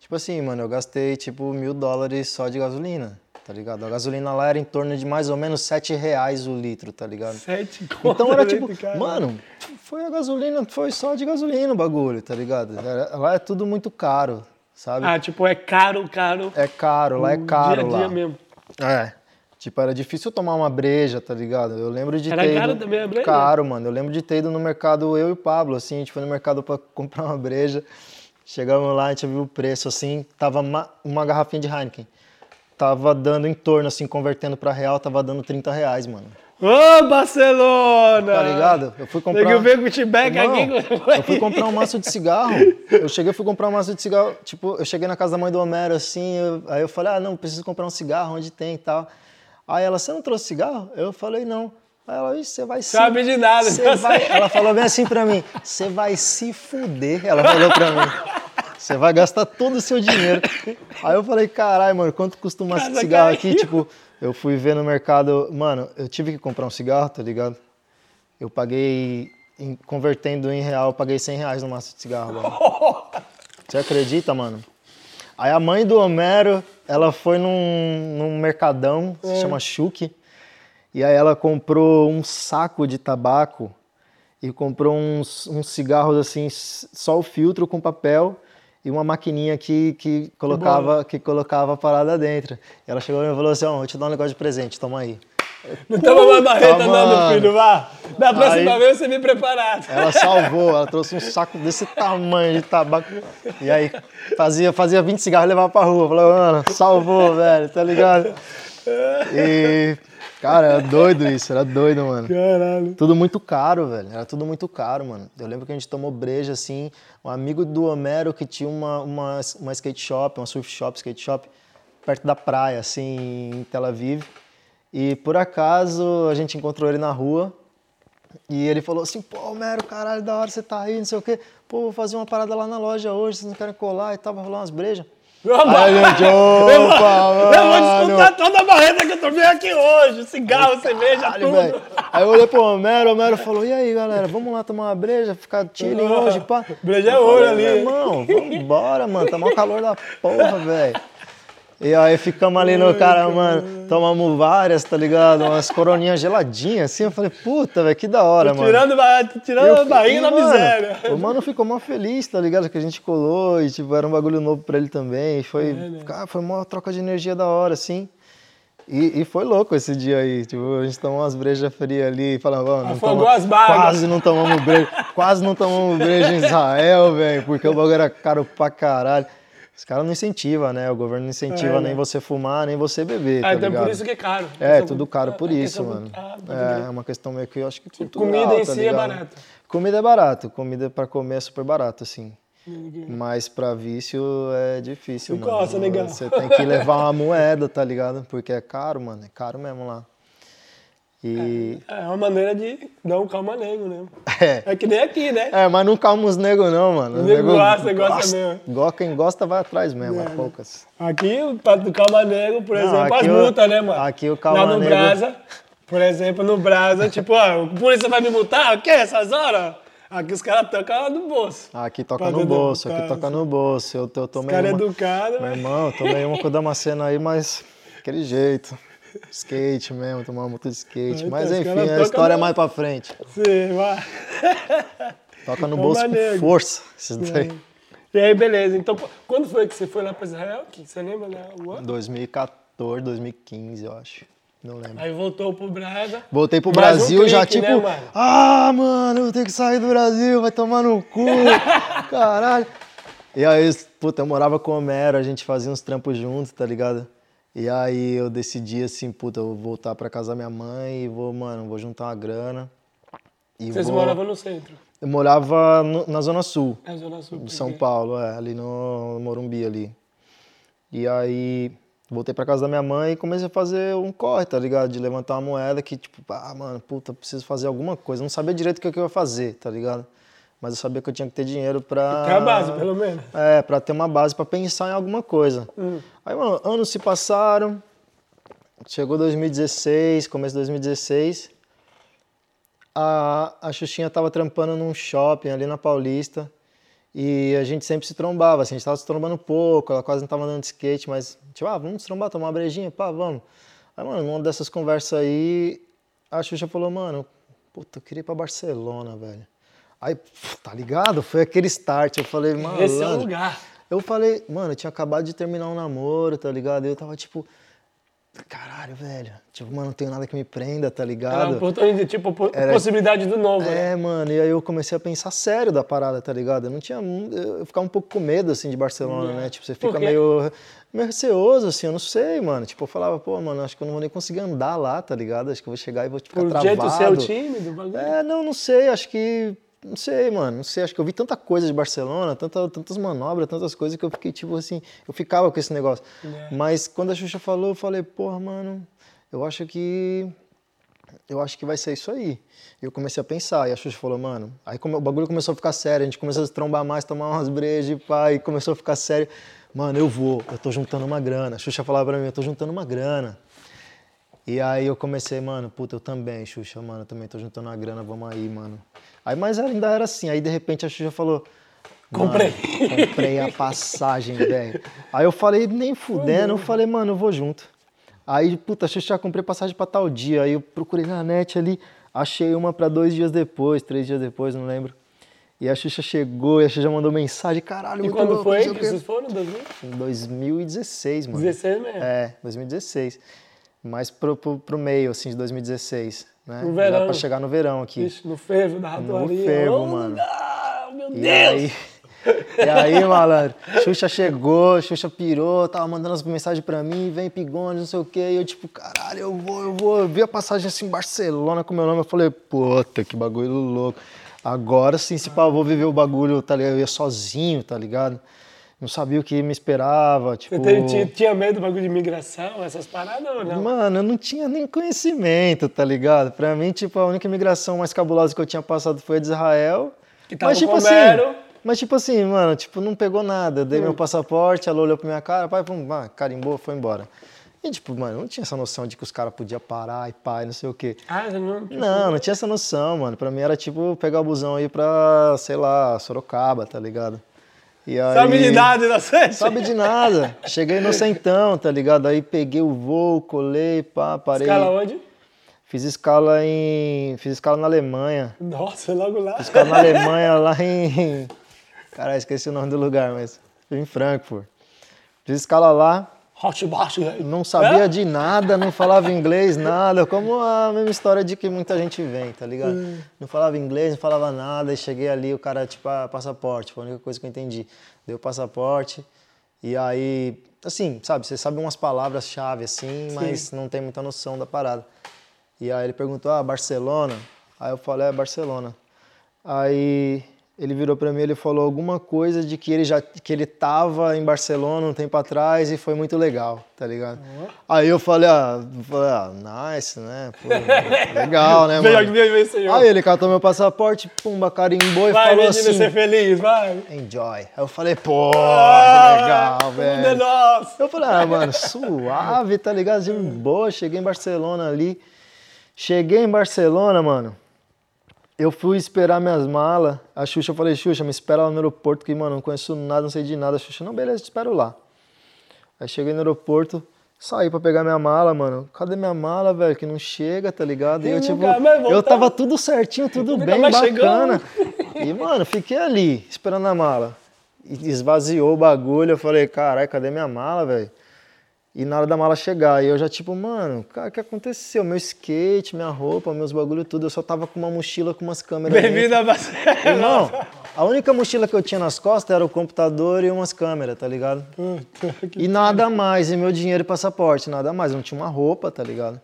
Tipo assim, mano, eu gastei tipo mil dólares só de gasolina, tá ligado? A gasolina lá era em torno de mais ou menos sete reais o litro, tá ligado? 7 Então era tipo, mano, foi a gasolina, foi só de gasolina o bagulho, tá ligado? Era- lá é tudo muito caro, sabe? Ah, tipo, é caro, caro. É caro, lá é caro dia a dia lá. mesmo. É. Tipo, era difícil tomar uma breja, tá ligado? Eu lembro de Era ter caro ido... também a breja? Caro, mano. Eu lembro de ter ido no mercado, eu e o Pablo, assim, a gente foi no mercado pra comprar uma breja. Chegamos lá, a gente viu o preço, assim, tava uma, uma garrafinha de Heineken. Tava dando em torno, assim, convertendo pra real, tava dando 30 reais, mano. Ô, Barcelona! Tá ligado? Eu fui comprar... Que ver com aqui. eu fui comprar um maço de cigarro. Eu cheguei, fui comprar um maço de cigarro. Tipo, eu cheguei na casa da mãe do Homero, assim. eu- aí eu falei, ah, não, preciso comprar um cigarro, onde tem e tal. Aí ela, você não trouxe cigarro? Eu falei, não. Aí ela, "Ixi, você vai se. Sabe de nada, você não vai... Ela falou bem assim pra mim: você vai se fuder. Ela falou pra mim. Você vai gastar todo o seu dinheiro. Aí eu falei, caralho, mano, quanto custa um cigarro aqui? Tipo, eu fui ver no mercado. Mano, eu tive que comprar um cigarro, tá ligado? Eu paguei, em- convertendo em real, eu paguei 100 reais no maço de cigarro. Mano. Você acredita, mano? Aí a mãe do Homero, ela foi num, num mercadão, É. se chama Chuque, e aí ela comprou um saco de tabaco e comprou uns, uns cigarros assim, só o filtro com papel e uma maquininha que, que, colocava, que colocava a parada dentro. E ela chegou e falou assim, ó, vou te dar um negócio de presente, toma aí. Não toma mais barreta, não, mano. meu filho, vá. Da próxima Aí- vez você me preparado. Ela salvou, ela trouxe um saco desse tamanho de tabaco. E aí fazia, fazia 20 cigarros e levava pra rua. Falou, mano, salvou, velho, tá ligado? E, cara, era doido isso, era doido, mano. Caralho. Tudo muito caro, velho. Era tudo muito caro, mano. Eu lembro que a gente tomou breja, assim. Um amigo do Homero que tinha uma, uma, uma skate shop, uma surf shop, skate shop, perto da praia, assim, em Tel Aviv. E por acaso a gente encontrou ele na rua. E ele falou assim, pô, Homero, caralho, da hora você tá aí, não sei o quê. Pô, vou fazer uma parada lá na loja hoje, vocês não querem colar e tal, vai rolar umas brejas. Aí gente, opa, Eu vou mano. descontar toda a barreta que eu tomei aqui hoje. Cigarro, cerveja, Caralho, tudo. velho. Aí eu olhei pro Homero, o Homero falou, e aí, galera, vamos lá tomar uma breja, ficar chilling hoje, pá. Breja é Eu ouro ali. Irmão, vambora, mano, tá mó calor da porra, velho. E aí ficamos ali no cara, mano, tomamos várias, tá ligado? Umas coroninhas geladinhas, assim, eu falei, puta, velho, que da hora, mano. Tirando, tirando a barriga da miséria. O mano ficou mó feliz, tá ligado? Que a gente colou e, tipo, era um bagulho novo pra ele também. E foi, né? cara, foi uma troca de energia da hora, assim. E, e foi louco esse dia aí. Tipo, a gente tomou umas brejas frias ali e falamos, "Vamos, não Afogou toma- as bagas." Quase não tomamos breja. quase não tomamos breja em Israel, velho, porque o bagulho era caro pra caralho. Os caras não incentivam, né? O governo não incentiva É, nem né? você fumar, nem você beber, tá Ah, então ligado? por isso que é caro. É, tudo caro por é isso, mano. pode É, é uma questão meio que eu acho que cultural, Comida em tá si é ligado? barata. Comida é barato, comida pra comer é super barato, assim. Mas pra vício é difícil, E mano. costa, negão. Você tem que levar uma moeda, tá ligado? Porque é caro, mano. É caro mesmo lá. E. É uma maneira de dar um calma nego, né? É. É que nem aqui, né? É, mas não calma os nego, não, mano. Os nego gosta, gosta mesmo. Go- Quem gosta vai atrás mesmo, é poucas. Aqui, do calma nego, por Não, exemplo, aqui as o- multas, né, mano? aqui o calma Lá no nego- Brasa, por exemplo, no Brasa, tipo, ó, o polícia vai me multar? O quê? Essas horas? Aqui os caras tocam no bolso. Aqui toca no bolso, aqui Tá, toca no bolso. Eu, eu Os tomei caras uma... educados, Meu né? irmão, eu tomei uma com o Damasceno aí, mas aquele jeito. Skate mesmo, tomar uma moto de skate. Então, Mas enfim, a história é no- mais pra frente. Sim, vai. Toca no bolso com força. Esses daí. E aí, beleza. Então, quando foi que você foi lá pra Israel? Que Você lembra, né? O ano? 2014, 2015, eu acho. Não lembro. Aí voltou pro Brasa. Voltei pro Mais um Brasil já, clique, tipo, né, mano? ah, mano, eu tenho que sair do Brasil, vai tomar no cu, caralho. E aí, puta, eu morava com o Homero, a gente fazia uns trampos juntos, tá ligado? E aí eu decidi assim, puta, eu vou voltar pra casa da minha mãe e vou, mano, vou juntar uma grana. E Vocês vou... moravam no centro. Eu morava no- na Zona Sul É Zona Sul. de São Paulo, é, ali no Morumbi ali. E aí voltei pra casa da minha mãe e comecei a fazer um corre, tá ligado? De levantar uma moeda que, tipo, ah, mano, puta, preciso fazer alguma coisa. Não sabia direito o que eu ia fazer, tá ligado? Mas eu sabia que eu tinha que ter dinheiro pra. É a base, pelo menos. É, pra ter uma base pra pensar em alguma coisa. Hum. Aí, mano, anos se passaram. Chegou 2016, começo de 2016. A, a Xuxinha tava trampando num shopping ali na Paulista. E a gente sempre se trombava, assim, a gente tava se trombando pouco, ela quase não tava andando de skate, mas, tipo, ah, vamos se trombar, tomar uma brejinha, pá, vamos. Aí, mano, numa dessas conversas aí, a Xuxa falou, mano, puta, eu queria ir pra Barcelona, velho. Aí, tá ligado? Foi aquele start, eu falei, mano. Esse é o lugar. Eu falei, mano, eu tinha acabado de terminar um namoro, tá ligado? E eu tava tipo, caralho, velho. Tipo, mano, não tenho nada que me prenda, tá Era ligado? oportunidade, tipo, po- Era- possibilidade do novo, né? É, mano, e aí eu comecei a pensar sério da parada, tá ligado? Eu não tinha. Eu ficava um pouco com medo, assim, de Barcelona, né? Tipo, você Por fica meio, meio receoso, assim, eu não sei, mano. Tipo, eu falava, pô, mano, acho que eu não vou nem conseguir andar lá, tá ligado? Acho que eu vou chegar e vou ficar Por travado. jeito ser o time do bagulho. É, não, não sei, acho que. Não sei, mano, não sei, acho que eu vi tanta coisa de Barcelona, tanta, tantas manobras, tantas coisas que eu fiquei, tipo assim, eu ficava com esse negócio. É. Mas quando a Xuxa falou, eu falei, porra, mano, eu acho que. Eu acho que vai ser isso aí. E eu comecei a pensar, e a Xuxa falou, mano. Aí o bagulho começou a ficar sério, a gente começou a se trombar mais, tomar umas brejas, e começou a ficar sério. Mano, eu vou, eu tô juntando uma grana. A Xuxa falava pra mim, eu tô juntando uma grana. E aí eu comecei, mano, puta, eu também, Xuxa, mano, eu também tô juntando uma grana, vamos aí, mano. Aí, mas ainda era assim, aí de repente a Xuxa falou. "Mano, Comprei." comprei a passagem, velho. Aí eu falei, nem fudendo, eu falei, mano, eu vou junto. Aí, puta, Xuxa, já comprei passagem pra tal dia. Aí eu procurei na net ali, achei uma pra dois dias depois, três dias depois, não lembro. E a Xuxa chegou e a Xuxa mandou mensagem, caralho, E quando louco, foi que vocês foram? 2000? Em 2016, mano. 16 mesmo. É, 2016. Mais pro, pro, pro meio, assim, de 2016. Né? No verão. pra chegar no verão aqui. Ixi, no fervo da ratoaria. fervo, Oh, mano. meu E Deus! aí, e aí, malandro, Xuxa chegou, Xuxa pirou, tava mandando as mensagens pra mim, vem Pigone, não sei o quê. E eu, tipo, caralho, eu vou, eu vou. Eu vi a passagem assim em Barcelona com meu nome. Eu falei, puta, que bagulho louco. Agora sim, se pá, eu vou viver o bagulho, tá ligado? Eu ia sozinho, tá ligado? Não sabia o que me esperava, tipo... Você teve- tinha, tinha medo do bagulho de imigração, essas paradas ou não? Mano, eu não tinha nem conhecimento, tá ligado? Pra mim, tipo, a única migração mais cabulosa que eu tinha passado foi a de Israel. Que tava mas, tipo com assim, mas, tipo assim, mano, tipo, não pegou nada. Eu Hum. dei meu passaporte, ela olhou pra minha cara, pai, pum, ah, carimbou, foi embora. E, tipo, mano, não tinha essa noção de que os caras podiam parar e pai, não sei o quê. Ah, não... Não, não tinha essa noção, mano. Pra mim era, tipo, pegar o busão aí pra, sei lá, Sorocaba, tá ligado? E aí... Sabe de idade da sete? Sabe de nada. Cheguei no centão, tá ligado? Aí peguei o voo, colei, pá, parei. Escala onde? Fiz escala em. Fiz escala na Alemanha. Nossa, logo lá. Fiz escala na Alemanha lá em. Caralho, esqueci o nome do lugar, mas. Em Frankfurt. Fiz escala lá. Não sabia de nada, não falava inglês, nada. Como a mesma história de que muita gente vem, tá ligado? Não falava inglês, não falava nada. E cheguei ali, o cara, tipo, ah, passaporte. Foi a única coisa que eu entendi. Deu passaporte. E aí, assim, sabe, você sabe umas palavras-chave assim, mas não tem muita noção da parada. E aí ele perguntou, ah, Barcelona? Aí eu falei, é Barcelona. Aí ele virou pra mim, ele falou alguma coisa de que ele já que ele tava em Barcelona um tempo atrás e foi muito legal, tá ligado? Aí eu falei, ah, falei, ah, nice, né? Pô, legal, né, mano? veio. Aí ele catou meu passaporte, pumba, carimbou e Vai, falou assim, ser feliz, vai. enjoy. Aí eu falei, pô, Ah, que legal, é velho. nosso. Eu falei, ah, mano, suave, tá ligado? De boa, cheguei em Barcelona ali. Cheguei em Barcelona, mano. Eu fui esperar minhas malas. A Xuxa, eu falei, Xuxa, me espera lá no aeroporto, que, mano, não conheço nada, não sei de nada. A Xuxa, não, beleza, te espero lá. Aí cheguei no aeroporto, saí pra pegar minha mala, mano. Cadê minha mala, velho? Que não chega, tá ligado? E eu, tipo, eu tava tudo certinho, tudo bem, bacana. E, mano, fiquei ali, esperando a mala. E esvaziou o bagulho, eu falei, caralho, cadê minha mala, velho? E na hora da mala chegar, e eu já tipo, mano, cara, o que aconteceu? Meu skate, minha roupa, meus bagulho tudo, eu só tava com uma mochila com umas câmeras. Bem-vindo Barcelona. Irmão, a única mochila que eu tinha nas costas era o computador e umas câmeras, tá ligado? Puta, E nada mais, e meu dinheiro e passaporte, nada mais. Eu não tinha uma roupa, tá ligado?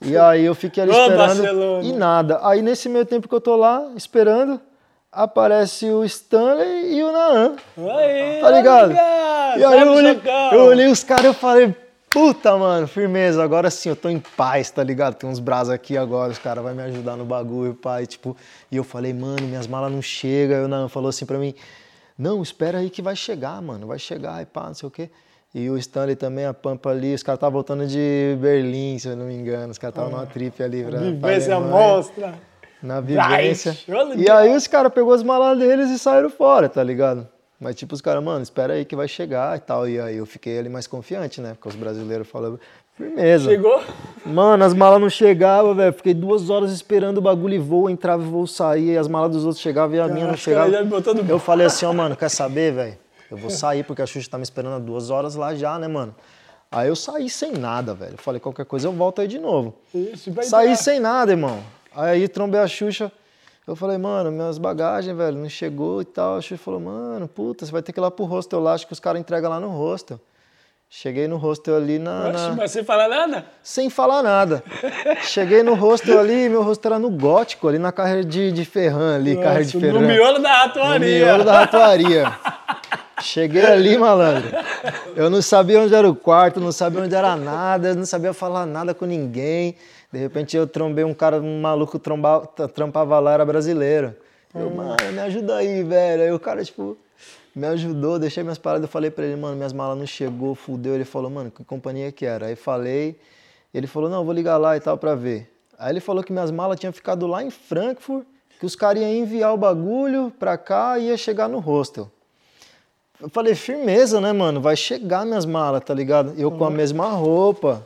E aí eu fiquei ali Ô, esperando Barcelona. e nada. Aí nesse meio tempo que eu tô lá, esperando, aparece o Stanley e o Naan. Aí, Tá ligado? olha, E aí eu olhei, eu olhei os caras e falei, puta, mano, firmeza, agora sim, eu tô em paz, tá ligado? Tem uns brazos aqui agora, os caras vão me ajudar no bagulho, pai, tipo... E eu falei, mano, minhas malas não chegam. Aí o Nan falou assim pra mim, não, espera aí que vai chegar, mano, vai chegar, e pá, não sei o quê. E o Stanley também, a Pampa ali, os caras estavam voltando de Berlim, se eu não me engano, os caras estavam numa trip ali pra, pra Vivência Alemanha mostra. Na vivência. E aí os caras pegou as malas deles e saíram fora, tá ligado? Mas tipo, os caras, mano, espera aí que vai chegar e tal. E aí eu fiquei ali mais confiante, né? Porque os brasileiros falavam, firmeza. Chegou? Mano, as malas não chegavam, velho. Fiquei duas horas esperando o bagulho e voo, entrava e voo sair, e as malas dos outros chegavam e a minha não chegava. Eu falei assim, ó, mano, quer saber, velho? Eu vou sair porque a Xuxa tá me esperando há duas horas lá já, né, mano? Aí eu saí sem nada, velho. Eu falei, qualquer coisa eu volto aí de novo. Ixi, vai Saí entrar. sem nada, irmão. Aí trombei a Xuxa. Eu falei, mano, minhas bagagens, velho, não chegou e tal. A Xuxa falou, mano, puta, você vai ter que ir lá pro hostel lá. Acho que os caras entregam lá no hostel. Cheguei no hostel ali na. Oxe, na- mas sem falar nada? Sem falar nada. Cheguei no hostel ali, meu hostel era no gótico, ali na carreira de, de Ferran, ali, carreira de Nossa, Ferran. No miolo da No ratoaria. miolo da ratoaria. Cheguei ali, malandro. Eu não sabia onde era o quarto, não sabia onde era nada, não sabia falar nada com ninguém. De repente eu trombei um cara, um maluco tromba, trampava lá, era brasileiro. Eu, mano, me ajuda aí, velho. Aí o cara, tipo, me ajudou, deixei minhas paradas, eu falei pra ele, mano, minhas malas não chegou, fudeu. Ele falou, mano, que companhia que era? Aí falei, ele falou, não, vou ligar lá e tal pra ver. Aí ele falou que minhas malas tinham ficado lá em Frankfurt, que os caras iam enviar o bagulho pra cá e ia chegar no hostel. Eu falei, firmeza, né, mano? Vai chegar minhas malas, tá ligado? Eu com a mesma roupa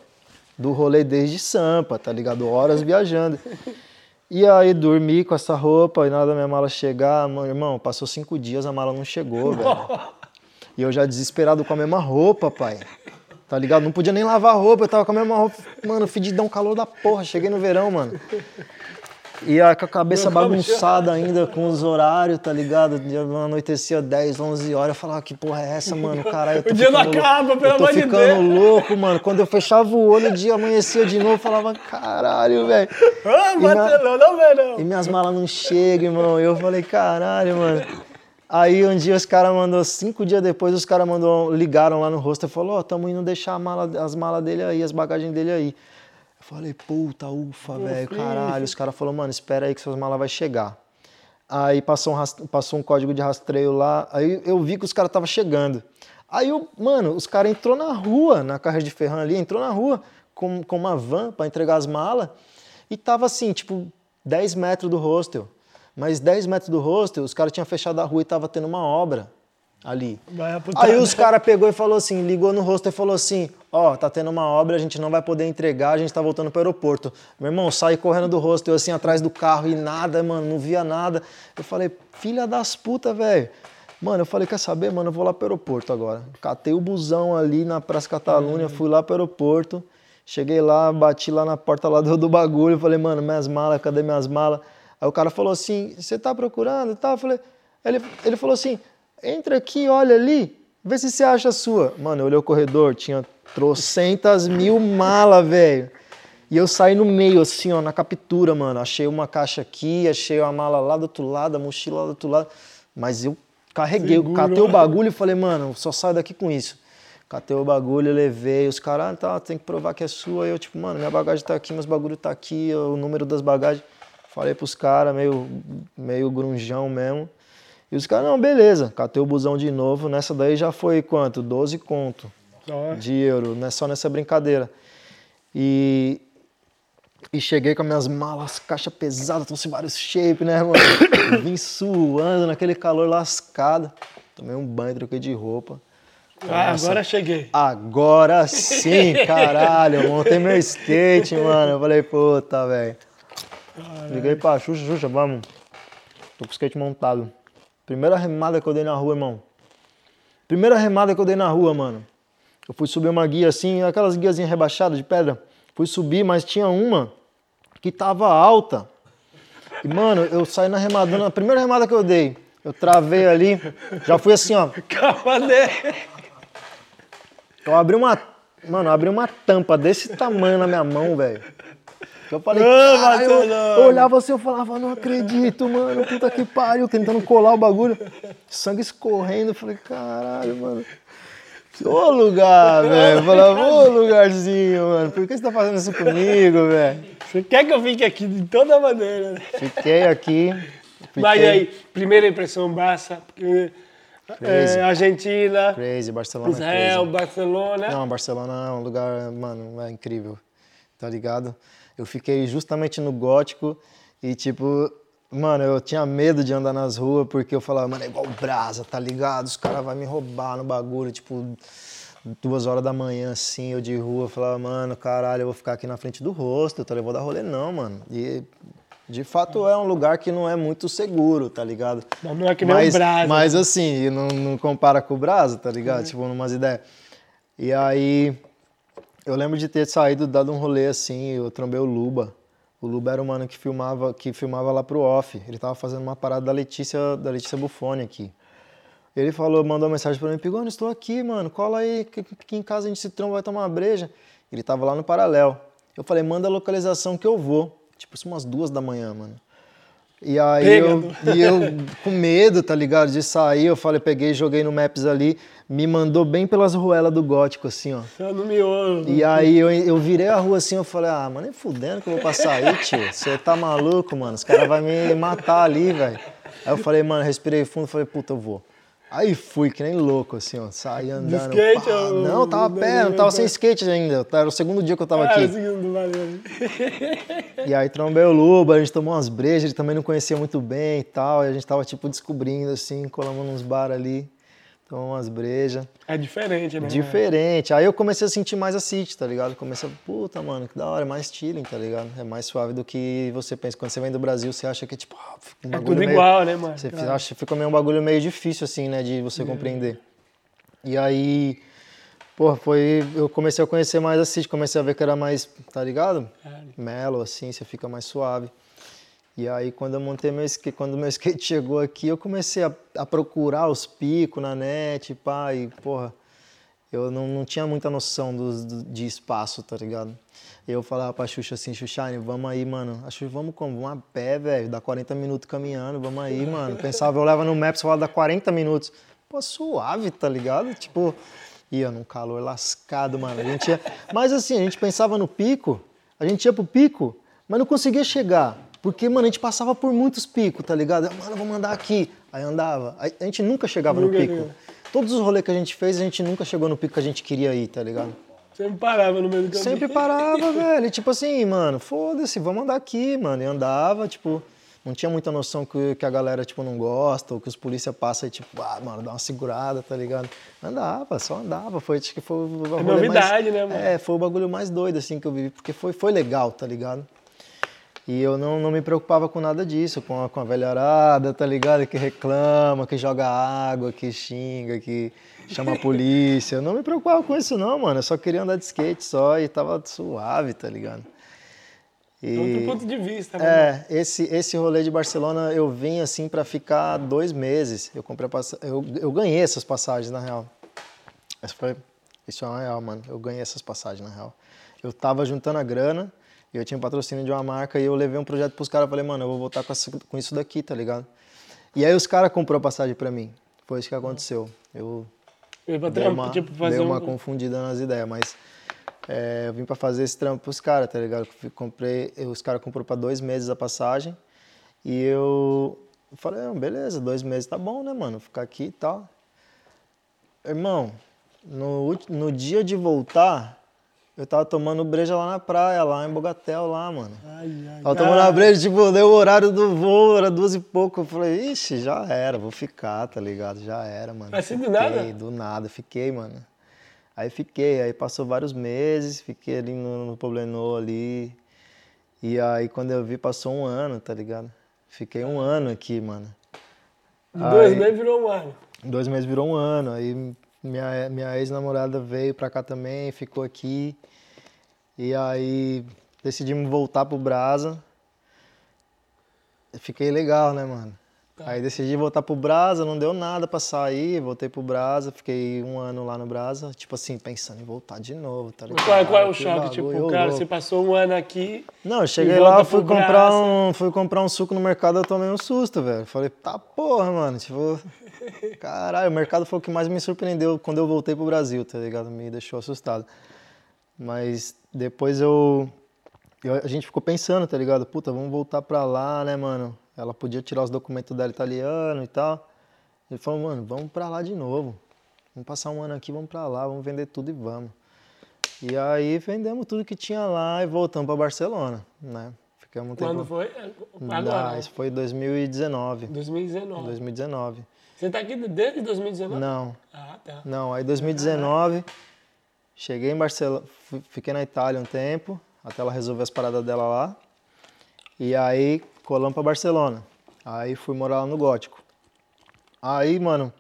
do rolê desde Sampa, tá ligado? Horas viajando. E aí dormi com essa roupa e nada da minha mala chegar. Mano, irmão, passou cinco dias, a mala não chegou, velho. E eu já desesperado com a mesma roupa, pai. Tá ligado? Não podia nem lavar a roupa, eu tava com a mesma roupa. Mano, fedidão, calor da porra. Cheguei no verão, mano. E aí, com a cabeça bagunçada ainda, com os horários, tá ligado? Anoitecia 10, 11 horas. Eu falava, que porra é essa, mano? Caralho, eu tô O dia não ficando acaba, pelo Eu tô amor de ficando Deus. louco, mano. Quando eu fechava o olho, o dia amanhecia de novo. Eu falava, caralho, velho. Ah, na- Marcelão, não verão. E minhas malas não chegam, irmão. Eu falei, caralho, mano. Aí um dia os caras mandou, cinco dias depois, os caras mandou, ligaram lá no rosto e falou, ó, tamo indo deixar a mala- as malas dele aí, as bagagens dele aí. Falei, puta, ufa, velho, caralho. Os caras falaram, mano, espera aí que suas malas vai chegar. Aí passou um, passou um código de rastreio lá, aí eu vi que os caras estavam chegando. Aí, eu, mano, os caras entrou na rua, na carreira de Ferran ali, entrou na rua com, com uma van para entregar as malas e tava assim, tipo, 10 metros do hostel. Mas 10 metros do hostel, os caras tinham fechado a rua e tava tendo uma obra ali. Aí os caras pegou e falou assim, ligou no rosto e falou assim, ó, tá tendo uma obra, a gente não vai poder entregar, a gente tá voltando pro aeroporto. Meu irmão, saí correndo do rosto, eu assim atrás do carro e nada, mano, não via nada. Eu falei, filha das putas, velho. Mano, eu falei, quer saber, mano, eu vou lá pro aeroporto agora. Catei o busão ali na Praça Catalunha, fui lá pro aeroporto. Cheguei lá, bati lá na porta lá do, do bagulho, falei, mano, minhas malas, cadê minhas malas? Aí o cara falou assim, você tá procurando e tal? Eu falei, ele, ele falou assim, entra aqui, olha ali, vê se você acha a sua. Mano, eu olhei o corredor, tinha trocentas mil malas, velho. E eu saí no meio, assim, ó, na captura, mano. Achei uma caixa aqui, achei uma mala lá do outro lado, a mochila lá do outro lado. Mas eu carreguei, eu Segurou. catei o bagulho e falei, mano, só saio daqui com isso. Catei o bagulho, levei. Os caras, ah, tá, tem que provar que é sua. Eu, tipo, mano, minha bagagem tá aqui, meus bagulho tá aqui, o número das bagagens. Falei pros caras, meio, meio grunjão mesmo. E os caras, não, beleza. Catei o busão de novo. Nessa daí já foi quanto? 12 conto Ó, de euro, não é só nessa brincadeira. E, e cheguei com as minhas malas, caixa pesada, trouxe vários shapes, né, mano? Vim suando naquele calor lascado. Tomei um banho, troquei de roupa. ah, agora cheguei. Agora sim, caralho, eu montei meu skate, mano. Eu falei, puta, velho. Liguei pra Xuxa, Xuxa, vamos. Tô com o skate montado. Primeira remada que eu dei na rua, irmão. Primeira remada que eu dei na rua, mano. Eu fui subir uma guia assim, aquelas guiazinhas rebaixadas de pedra. Fui subir, mas tinha uma que tava alta. E, mano, eu saí na remada, na primeira remada que eu dei, eu travei ali, já fui assim, ó. Calma, né? Eu abri uma. Mano, abri uma tampa desse tamanho na minha mão, velho. Eu falei, Ô, "Caralho", eu, Barcelona. eu olhava assim, eu falava, não acredito, mano, puta que pariu, tentando colar o bagulho, sangue escorrendo, eu falei, caralho, mano. Ô lugar, velho. Eu falava, ô lugarzinho, mano. Por que você tá fazendo isso comigo, velho? Você quer que eu fique aqui de toda maneira, né? Fiquei aqui. Fiquei Mas aí, primeira impressão, Barça, é, Argentina, Crazy, Barcelona. é Israel, crazy. Barcelona. Não, Barcelona é um lugar, mano, é incrível. Tá ligado? Eu fiquei justamente no gótico e, tipo, mano, eu tinha medo de andar nas ruas porque eu falava, mano, é igual brasa, tá ligado? Os caras vão me roubar no bagulho, tipo, duas horas da manhã, assim, eu de rua. Eu falava, mano, caralho, eu vou ficar aqui na frente do rosto, tá ligado? Eu vou dar rolê, não, mano. E. De fato é um lugar que não é muito seguro, tá ligado? Não é que nem mas, o Brasa. Mas assim, não, não compara com o Brasa, tá ligado? Tipo, numas ideias. E aí, eu lembro de ter saído, dado um rolê assim, eu trombei o Luba. O Luba era o mano que filmava, que filmava lá pro off. Ele tava fazendo uma parada da Letícia, da Letícia Buffoni aqui. Ele falou, mandou uma mensagem pra mim, Pigone, estou aqui, mano, cola aí, que aqui em casa a gente se tromba, vai tomar uma breja. Ele tava lá no Paralelo. Eu falei, manda a localização que eu vou. Tipo, umas duas da manhã, mano. E aí eu, e eu com medo, tá ligado, de sair, eu falei, peguei, joguei no Maps ali, me mandou bem pelas ruelas do gótico, assim, ó. Só no miolo. E aí eu, eu virei a rua assim, eu falei, ah, mano, nem fudendo que eu vou passar aí, tio. Você tá maluco, mano? Os caras vão me matar ali, velho. Aí eu falei, mano, respirei fundo, falei, puta, eu vou. Aí fui, que nem louco, assim, ó, saí andando. skate pá. ou- Não, tava a pé, não tava sem skate ainda. Era o segundo dia que eu tava Ah, aqui. segundo, valeu. E aí trombei o Luba, a gente tomou umas brejas, ele também não conhecia muito bem e tal. E a gente tava, tipo, descobrindo, assim, colamos nos bar ali, tomamos umas brejas. É diferente, né? Diferente. Aí eu comecei a sentir mais a City, tá ligado? Comecei a, puta, mano, que da hora, é mais chilling, tá ligado? É mais suave do que você pensa. Quando você vem do Brasil, você acha que é tipo, ah, um É bagulho tudo meio- igual, né, mano? Você Claro. acha, fica meio um bagulho meio difícil, assim, né, de você compreender. E aí, porra, foi. Eu comecei a conhecer mais a City, comecei a ver que era mais, tá ligado? Melo, assim, você fica mais suave. E aí, quando eu montei meu skate, quando meu skate chegou aqui, eu comecei a, a procurar os picos na net, pá, e, porra, eu não, não tinha muita noção dos- do, de espaço, tá ligado? Eu falava pra Xuxa assim, Xuxane, vamos aí, mano. A Xuxa, vamos como? Vamos a pé, velho, dá 40 minutos caminhando, vamos aí, mano. Pensava, eu leva no Maps, falava, dá 40 minutos. Pô, suave, tá ligado? Tipo, ia num calor lascado, mano. A gente ia... Mas assim, a gente pensava no pico, a gente ia pro pico, mas não conseguia chegar. Porque, mano, a gente passava por muitos picos, tá ligado? Mano, vamos andar aqui. Aí andava. Aí a gente nunca chegava Nunca no pico. chegou. Todos os rolês que a gente fez, a gente nunca chegou no pico que a gente queria ir, tá ligado? Sempre parava no meio do caminho. Sempre parava, velho. Tipo assim, mano, foda-se, vamos andar aqui, mano. E andava, tipo, não tinha muita noção que, que a galera, tipo, não gosta, ou que os polícia passam e, tipo, ah, mano, dá uma segurada, tá ligado? Andava, só andava. Foi, acho que foi o rolê novidade, mais, né, mano? É, foi o bagulho mais doido, assim, que eu vivi, porque foi, foi legal, tá ligado? E eu não, não me preocupava com nada disso, com a, com a velharada, tá ligado? Que reclama, que joga água, que xinga, que chama a polícia. Eu não me preocupava com isso não, mano. Eu só queria andar de skate só e tava suave, tá ligado? E, Outro ponto de vista, né? é, esse, esse rolê de Barcelona eu vim assim pra ficar dois meses. Eu comprei eu, eu ganhei essas passagens, na real. Essa foi, isso é uma real, mano. Eu ganhei essas passagens, na real. Eu tava juntando a grana, eu tinha um patrocínio de uma marca e eu levei um projeto pros caras. Falei, mano, eu vou voltar com, essa- com isso daqui, tá ligado? E aí os caras comprou a passagem pra mim. Foi isso que aconteceu. Eu Eu dei uma, tipo, fazer dei uma um... confundida nas ideias, mas é, eu vim pra fazer esse trampo pros caras, tá ligado? Comprei, os caras comprou pra dois meses a passagem e eu falei, ah, beleza, dois meses tá bom, né, mano? Ficar aqui e tal. Irmão, no, no dia de voltar, eu tava tomando breja lá na praia, lá em Bogatel, lá, mano. Ai, ai, Tava tomando a breja, tipo, deu o horário do voo, era duas e pouco. Eu falei, ixi, já era, vou ficar, tá ligado? Já era, mano. Assim, do Fiquei, nada? Do nada, fiquei, mano. Aí fiquei, aí passou vários meses, fiquei ali no, no Poblenou ali. E aí quando eu vi, passou um ano, tá ligado? Fiquei um ano aqui, mano. Dois Aí- meses virou um ano. Dois meses virou um ano. Aí minha, minha ex-namorada veio pra cá também, ficou aqui. E aí decidimos voltar pro Brasa. Fiquei legal, né, mano? Aí decidi voltar pro Brasa, não deu nada pra sair, voltei pro Brasa, fiquei um ano lá no Brasa, tipo assim, pensando em voltar de novo, tá ligado? Qual, qual é o Que choque? Tipo, cara, você passou um ano aqui. Não, eu cheguei lá, fui comprar, um, fui comprar um suco no mercado, eu tomei um susto, velho. Falei, tá porra, mano, tipo... Caralho, o mercado foi o que mais me surpreendeu quando eu voltei pro Brasil, tá ligado? Me deixou assustado. Mas depois eu, eu- A gente ficou pensando, tá ligado? Puta, vamos voltar pra lá, né, mano? Ela podia tirar os documentos dela italiano e tal. Ele falou, mano, vamos pra lá de novo. Vamos passar um ano aqui, vamos pra lá, vamos vender tudo e vamos. E aí vendemos tudo que tinha lá e voltamos pra Barcelona, né? Ficamos um Quando tempo... foi? Ah, Agora. isso foi em 2019. 2019. 2019. Você tá aqui desde 2019? Não, Ah, tá. não. Aí 2019, cheguei em Barcelona, fiquei na Itália um tempo, até ela resolver as paradas dela lá. E aí colamos pra Barcelona. Aí fui morar lá no Gótico. Aí, mano,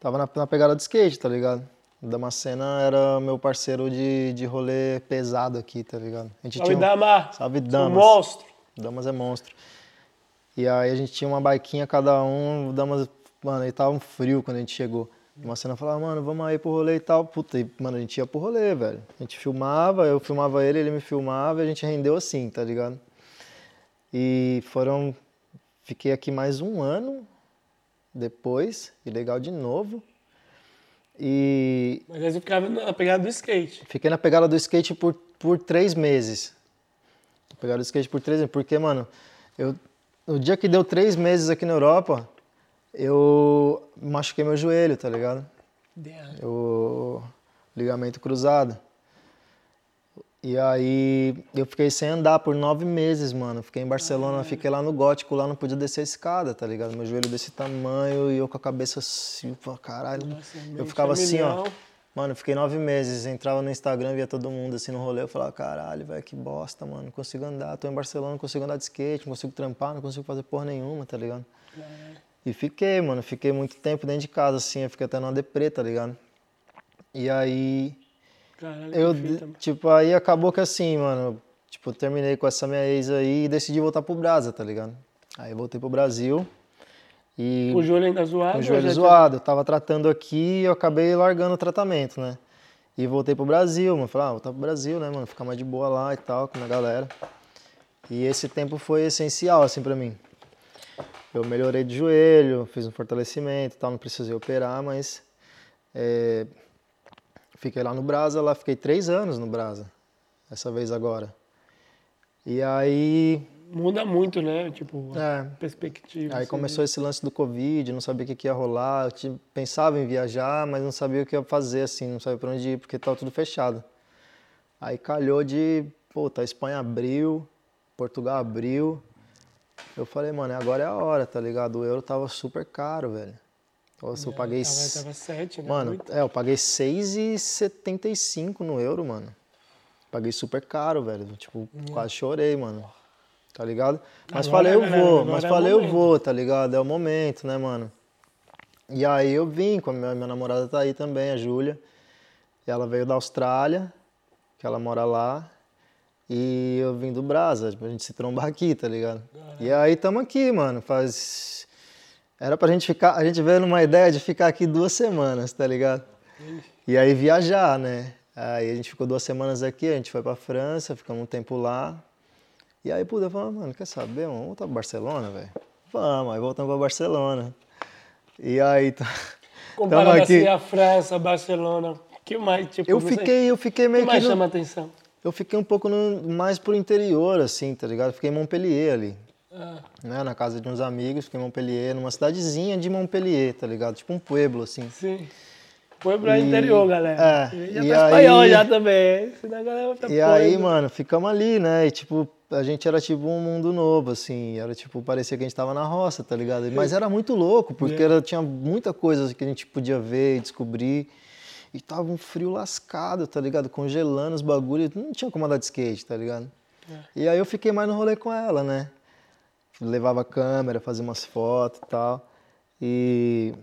tava na, na pegada de skate, tá ligado? Damascena era meu parceiro de, de rolê pesado aqui, tá ligado? A gente Salve, um- Dama. Salve, O Damas. monstro. Damas é monstro. E aí a gente tinha uma baiquinha cada um, o Damas, mano, ele tava um frio quando a gente chegou. Uma cena falava, mano, vamos aí pro rolê e tal. Puta, e, mano, a gente ia pro rolê, velho. A gente filmava, eu filmava ele, ele me filmava e a gente rendeu assim, tá ligado? E foram. Fiquei aqui mais um ano depois, e legal de novo. E Mas aí você ficava na pegada do skate. Fiquei na pegada do skate por, por três meses. Na Pegada do skate por três meses. Porque, mano, eu, no dia que deu três meses aqui na Europa, eu machuquei meu joelho, tá ligado? O ligamento cruzado. E aí eu fiquei sem andar por nove meses, mano. Fiquei em Barcelona, fiquei lá no gótico, lá não podia descer a escada, tá ligado? Meu joelho desse tamanho e eu com a cabeça assim, pô, caralho. Nossa, eu mente ficava assim, ó. Mano, eu fiquei nove meses, entrava no Instagram, via todo mundo assim no rolê, eu falava, caralho, velho, que bosta, mano, não consigo andar, tô em Barcelona, não consigo andar de skate, não consigo trampar, não consigo fazer porra nenhuma, tá ligado? E fiquei, mano, fiquei muito tempo dentro de casa, assim, eu fiquei até numa deprê, tá ligado? E aí, Caralho, eu, mano. tipo, aí acabou que assim, mano, tipo, terminei com essa minha ex aí e decidi voltar pro Brasa, tá ligado? Aí voltei pro Brasil e O joelho ainda zoado? o joelho zoado. Eu tava tratando aqui e eu acabei largando o tratamento, né? E voltei pro Brasil, mano. Falei, ah, voltar pro Brasil, né, mano? Ficar mais de boa lá e tal, com a galera. E esse tempo foi essencial, assim, pra mim. Eu melhorei de joelho, fiz um fortalecimento e tal, não precisei operar, mas... é, fiquei lá no Brasa, lá fiquei três anos no Brasa, essa vez agora. E aí... Muda muito, né? Tipo, É, perspectiva. Aí assim, começou esse lance do Covid, não sabia o que, que ia rolar. Eu pensava em viajar, mas não sabia o que ia fazer, assim, não sabia pra onde ir, porque tava tudo fechado. Aí calhou de, pô, tá, a Espanha abriu, Portugal abriu. Eu falei, mano, agora é a hora, tá ligado? O euro tava super caro, velho. Nossa, eu paguei. S- tava sete, né? Mano, Oito. é, eu paguei 6,75 no euro, mano. Paguei super caro, velho. Tipo, quase chorei, mano. Tá ligado? Mas Agora, falei, eu galera, vou. Mas é falei, eu vou, tá ligado? É o momento, né, mano? E aí eu vim, com a minha, minha namorada tá aí também, a Júlia. Ela veio da Austrália, que ela mora lá. E eu vim do Brasa, pra gente se trombar aqui, tá ligado? E aí tamo aqui, mano. Faz. Era pra gente ficar. A gente veio numa ideia de ficar aqui duas semanas, tá ligado? E aí viajar, né? Aí a gente ficou duas semanas aqui, a gente foi pra França, ficamos um tempo lá. E aí, puta, eu falei, mano, quer saber? Vamos voltar pra Barcelona, velho? Vamos, aí voltamos pra Barcelona. E aí, tá. Comparado tamo aqui. assim a França, Barcelona, que mais, tipo, Eu fiquei, eu fiquei que meio que. mais no- chama atenção? Eu fiquei um pouco no- mais pro interior, assim, tá ligado? Fiquei em Montpellier ali. Ah, Né, na casa de uns amigos, fiquei em Montpellier, numa cidadezinha de Montpellier, tá ligado? Tipo um pueblo, assim. sim. Pro E- interior, galera. é, já e tá espanhol aí- já também. Senão a galera ficar E aí, mano, ficamos ali, né? E tipo, a gente era tipo um mundo novo, assim. Era tipo, parecia que a gente tava na roça, tá ligado? Mas era muito louco, porque era, tinha muita coisa que a gente podia ver e descobrir. E tava um frio lascado, tá ligado? Congelando os bagulhos. Não tinha como andar de skate, tá ligado? E aí eu fiquei mais no rolê com ela, né? Levava a câmera, fazia umas fotos e tal. E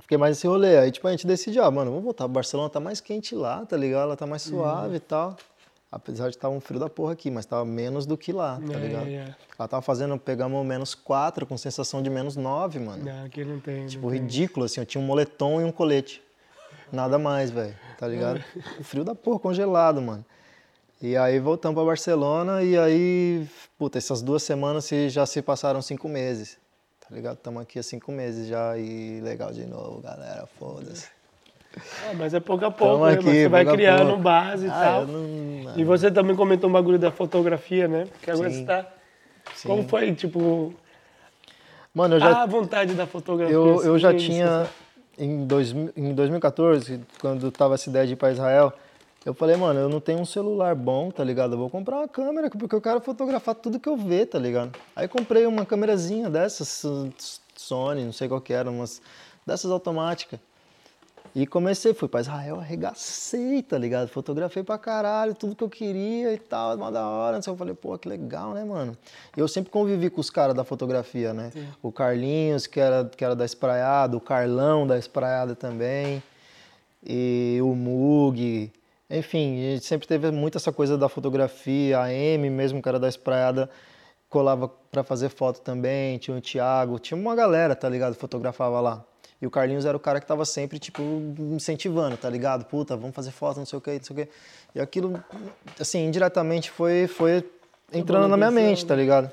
fiquei mais nesse rolê. Aí, tipo, a gente decidiu, ah, mano, vamos voltar Barcelona, tá mais quente lá, tá ligado? Ela tá mais suave e tal. Apesar de estar um frio da porra aqui, mas tava menos do que lá, tá É, ligado? é. Ela tava fazendo, pegamos menos 4 com sensação de menos 9, mano. Não, aqui não tem. Tipo, não tem. ridículo, assim. Eu tinha um moletom e um colete. Nada mais, velho. Tá ligado? Frio da porra, congelado, mano. E aí voltamos pra Barcelona e aí, puta, essas duas semanas se- já se passaram cinco meses. Tá ligado? Estamos aqui há cinco meses já e legal de novo, galera. Foda-se. Ah, mas é pouco a pouco, né? aqui, Você vai criando base e Ah, tal. eu não- E você também comentou um bagulho da fotografia, né? Porque agora Sim. você tá. Sim. Como foi, tipo, Mano, eu já, a vontade da fotografia? eu, eu já assim, tinha, em, dois, em 2014, quando tava essa ideia de ir pra Israel, eu falei, mano, eu não tenho um celular bom, tá ligado? Eu vou comprar uma câmera, porque eu quero fotografar tudo que eu ver, tá ligado? Aí comprei uma câmerazinha dessas, Sony, não sei qual que era, umas dessas automáticas. E comecei, fui pra Israel, arregacei, tá ligado? Fotografei pra caralho, tudo que eu queria e tal, mó da hora. Sei, eu falei, pô, que legal, né, mano? Eu sempre convivi com os caras da fotografia, né? O Carlinhos, que era, que era da Espraiada, o Carlão da Espraiada também, e o Mug. Enfim, a gente sempre teve muito essa coisa da fotografia, a M mesmo, que era da Espraiada, colava pra fazer foto também, tinha o Thiago, tinha uma galera, tá ligado? Fotografava lá. E o Carlinhos era o cara que tava sempre, tipo, incentivando, tá ligado? Puta, vamos fazer foto, não sei o que, não sei o que. E aquilo, assim, indiretamente foi, foi entrando na minha mente, tá ligado?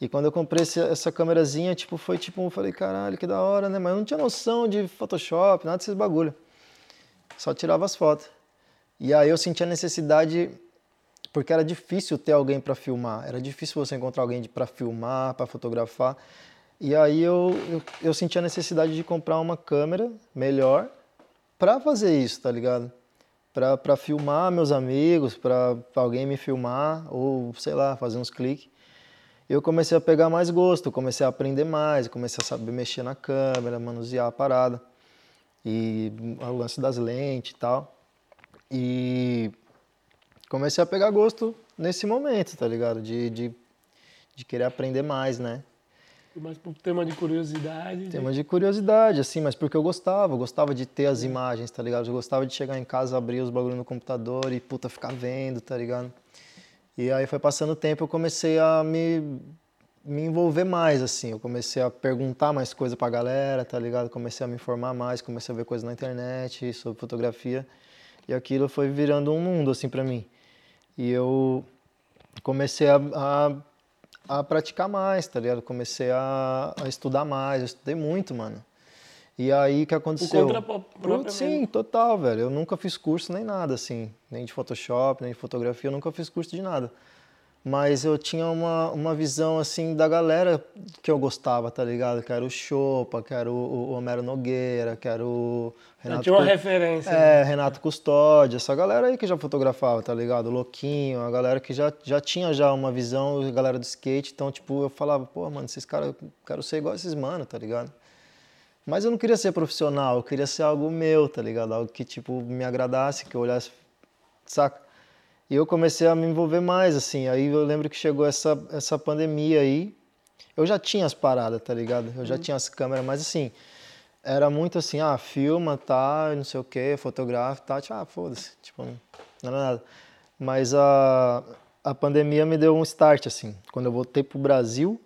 E quando eu comprei esse- essa câmerazinha, tipo, foi tipo, eu falei, caralho, que da hora, né? Mas eu não tinha noção de Photoshop, nada desses bagulho. Só tirava as fotos. E aí eu senti a necessidade, porque era difícil ter alguém para filmar, era difícil você encontrar alguém para filmar, para fotografar. E aí eu, eu, eu senti a necessidade de comprar uma câmera melhor para fazer isso, tá ligado? Para filmar meus amigos, para alguém me filmar, ou sei lá, fazer uns cliques. Eu comecei a pegar mais gosto, comecei a aprender mais, comecei a saber mexer na câmera, manusear a parada. E o lance das lentes e tal. E comecei a pegar gosto nesse momento, tá ligado? De, de, de querer aprender mais, né? Mas por tema de curiosidade. Tema de curiosidade, assim, mas porque eu gostava, eu gostava de ter as imagens, tá ligado? Eu gostava de chegar em casa, abrir os bagulho no computador e, puta, ficar vendo, tá ligado? E aí foi passando o tempo, eu comecei a me, me envolver mais, assim. Eu comecei a perguntar mais coisa pra galera, tá ligado? Comecei a me informar mais, comecei a ver coisas na internet sobre fotografia. E aquilo foi virando um mundo, assim, pra mim. E eu comecei a, a, a praticar mais, tá ligado? Comecei a, a estudar mais, eu estudei muito, mano. E aí o que aconteceu? conta Putz, Sim, total, velho. Eu nunca fiz curso nem nada, assim. Nem de Photoshop, nem de fotografia, eu nunca fiz curso de nada. Mas eu tinha uma, uma visão, assim, da galera que eu gostava, tá ligado? Que era o Chopa, que era o, o Homero Nogueira, que era o Renato... tinha uma Cu- referência. é, Renato Custódio, essa galera aí que já fotografava, tá ligado? O Louquinho, a galera que já, já tinha já uma visão, a galera do skate. Então, tipo, eu falava, pô, mano, esses caras, eu quero ser igual esses mano, tá ligado? Mas eu não queria ser profissional, eu queria ser algo meu, tá ligado? Algo que, tipo, me agradasse, que eu olhasse, saca? E eu comecei a me envolver mais, assim. Aí eu lembro que chegou essa, essa pandemia aí. Eu já tinha as paradas, tá ligado? Eu já tinha as câmeras, mas assim, era muito assim, ah, filma, tá, não sei o quê, fotografa, tá, tipo, ah, foda-se, tipo, não, não era nada. Mas a, a pandemia me deu um start, assim. Quando eu voltei pro Brasil,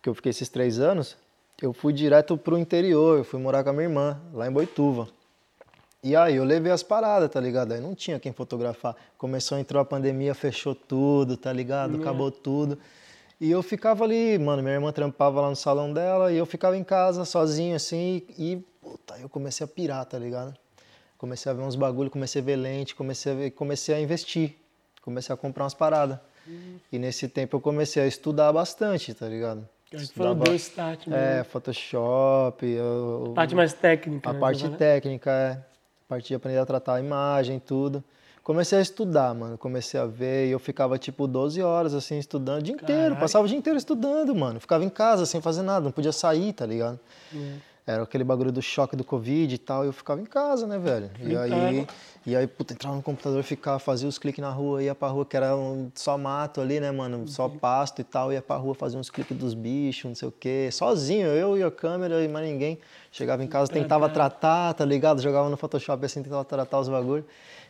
que eu fiquei esses três anos, eu fui direto pro interior, eu fui morar com a minha irmã, lá em Boituva. E aí eu levei as paradas, tá ligado? Aí não tinha quem fotografar. Começou, entrou a pandemia, fechou tudo, tá ligado? Acabou tudo. E eu ficava ali, mano, minha irmã trampava lá no salão dela e eu ficava em casa sozinho assim e, puta, eu comecei a pirar, tá ligado? Comecei a ver uns bagulho, comecei a ver lente, comecei a, ver, comecei a investir, comecei a comprar umas paradas. E nesse tempo eu comecei a estudar bastante, tá ligado? Que foi o Estudava- start mesmo. É, Photoshop, eu, Parte mais técnica. a né, parte né? técnica, é. Parte de aprender a tratar a imagem, tudo. Comecei a estudar, mano. Comecei a ver e eu ficava tipo 12 horas assim estudando o dia inteiro. Caralho. Passava o dia inteiro estudando, mano. Ficava em casa sem fazer nada, não podia sair, tá ligado? É. Era aquele bagulho do choque do Covid e tal, e eu ficava em casa, né, velho? E aí, e aí, puta, entrava no computador, ficava, fazia os cliques na rua, ia pra rua, que era um- só mato ali, né, mano? Só Uhum. pasto e tal, ia pra rua fazer uns cliques dos bichos, não sei o quê. Sozinho, eu e a câmera e mais ninguém. Chegava em casa, tentava tratar, tá ligado? Jogava no Photoshop assim, tentava tratar os bagulhos.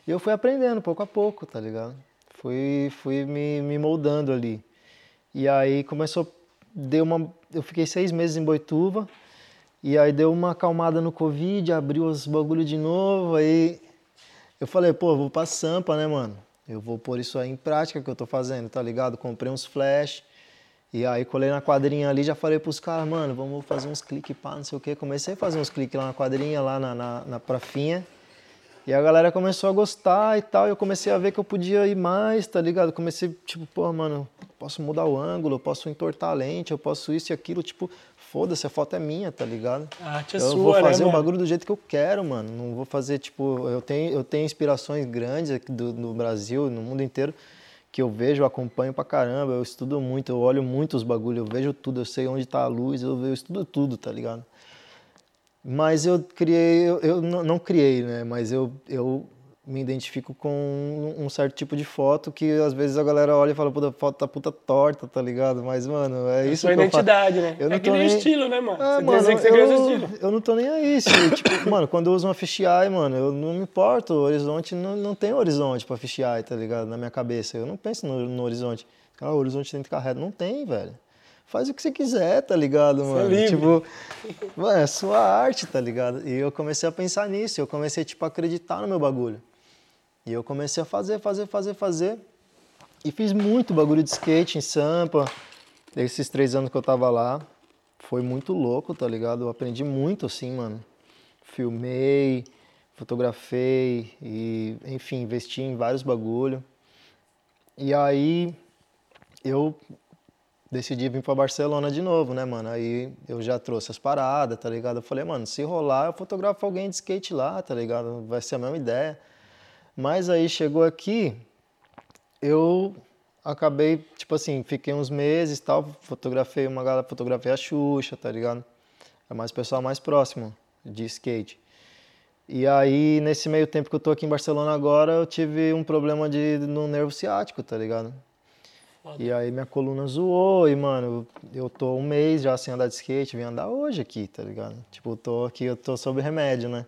E eu fui aprendendo pouco a pouco, tá ligado? Fui, fui me, me moldando ali. E aí começou, deu uma, eu fiquei seis meses em Boituva, e aí deu uma acalmada no Covid, abriu os bagulho de novo, aí eu falei, pô, vou pra Sampa, né, mano? Eu vou pôr isso aí em prática que eu tô fazendo, tá ligado? Comprei uns flash, e aí colei na quadrinha ali, já falei pros caras, mano, vamos fazer uns cliques, pá, não sei o quê. Comecei a fazer uns cliques lá na quadrinha, lá na, na, na prafinha. E a galera começou a gostar e tal, e eu comecei a ver que eu podia ir mais, tá ligado? Comecei, tipo, pô, mano, posso mudar o ângulo, eu posso entortar a lente, eu posso isso e aquilo, tipo, foda-se, a foto é minha, tá ligado? A arte é eu sua, vou fazer né, o bagulho do jeito que eu quero, mano. Não vou fazer, tipo, eu tenho, eu tenho inspirações grandes aqui do, no Brasil, no mundo inteiro, que eu vejo, eu acompanho pra caramba, eu estudo muito, eu olho muito os bagulhos, eu vejo tudo, eu sei onde tá a luz, eu, eu estudo tudo, tá ligado? Mas eu criei, eu, eu não, não criei, né? Mas eu, eu me identifico com um, certo tipo de foto que às vezes a galera olha e fala, puta, a foto tá puta torta, tá ligado? Mas, mano, é isso Sua que eu faço. identidade, né? Eu é não que tô nem estilo, né, mano? É, você mano, dizer que você eu, estilo. eu não tô nem aí. se, tipo, mano, quando eu uso uma fisheye, mano, eu não me importo. O horizonte não, não tem horizonte pra fisheye, tá ligado? Na minha cabeça. Eu não penso no, no horizonte. Cara, o horizonte tem que ficar reto. Não tem, velho. Faz o que você quiser, tá ligado, mano? livre. Tipo, mano, é sua arte, tá ligado? E eu comecei a pensar nisso. Eu comecei, tipo, a acreditar no meu bagulho. E eu comecei a fazer, fazer, fazer, fazer. E fiz muito bagulho de skate em Sampa. Esses três anos que eu tava lá. Foi muito louco, tá ligado? Eu aprendi muito assim, mano. Filmei, fotografei e, enfim, investi em vários bagulho. E aí eu decidi vir pra Barcelona de novo, né, mano? Aí eu já trouxe as paradas, tá ligado? Eu falei, mano, se rolar, eu fotografo alguém de skate lá, tá ligado? Vai ser a mesma ideia. Mas aí chegou aqui, eu acabei, tipo assim, fiquei uns meses e tal, fotografei uma galera, fotografei a Xuxa, tá ligado? É mais pessoal mais próximo de skate. E aí, nesse meio tempo que eu tô aqui em Barcelona agora, eu tive um problema de, no nervo ciático, tá ligado? E aí minha coluna zoou e, mano, eu tô um mês já sem andar de skate, vim andar hoje aqui, tá ligado? Tipo, eu tô aqui, eu tô sob remédio, né?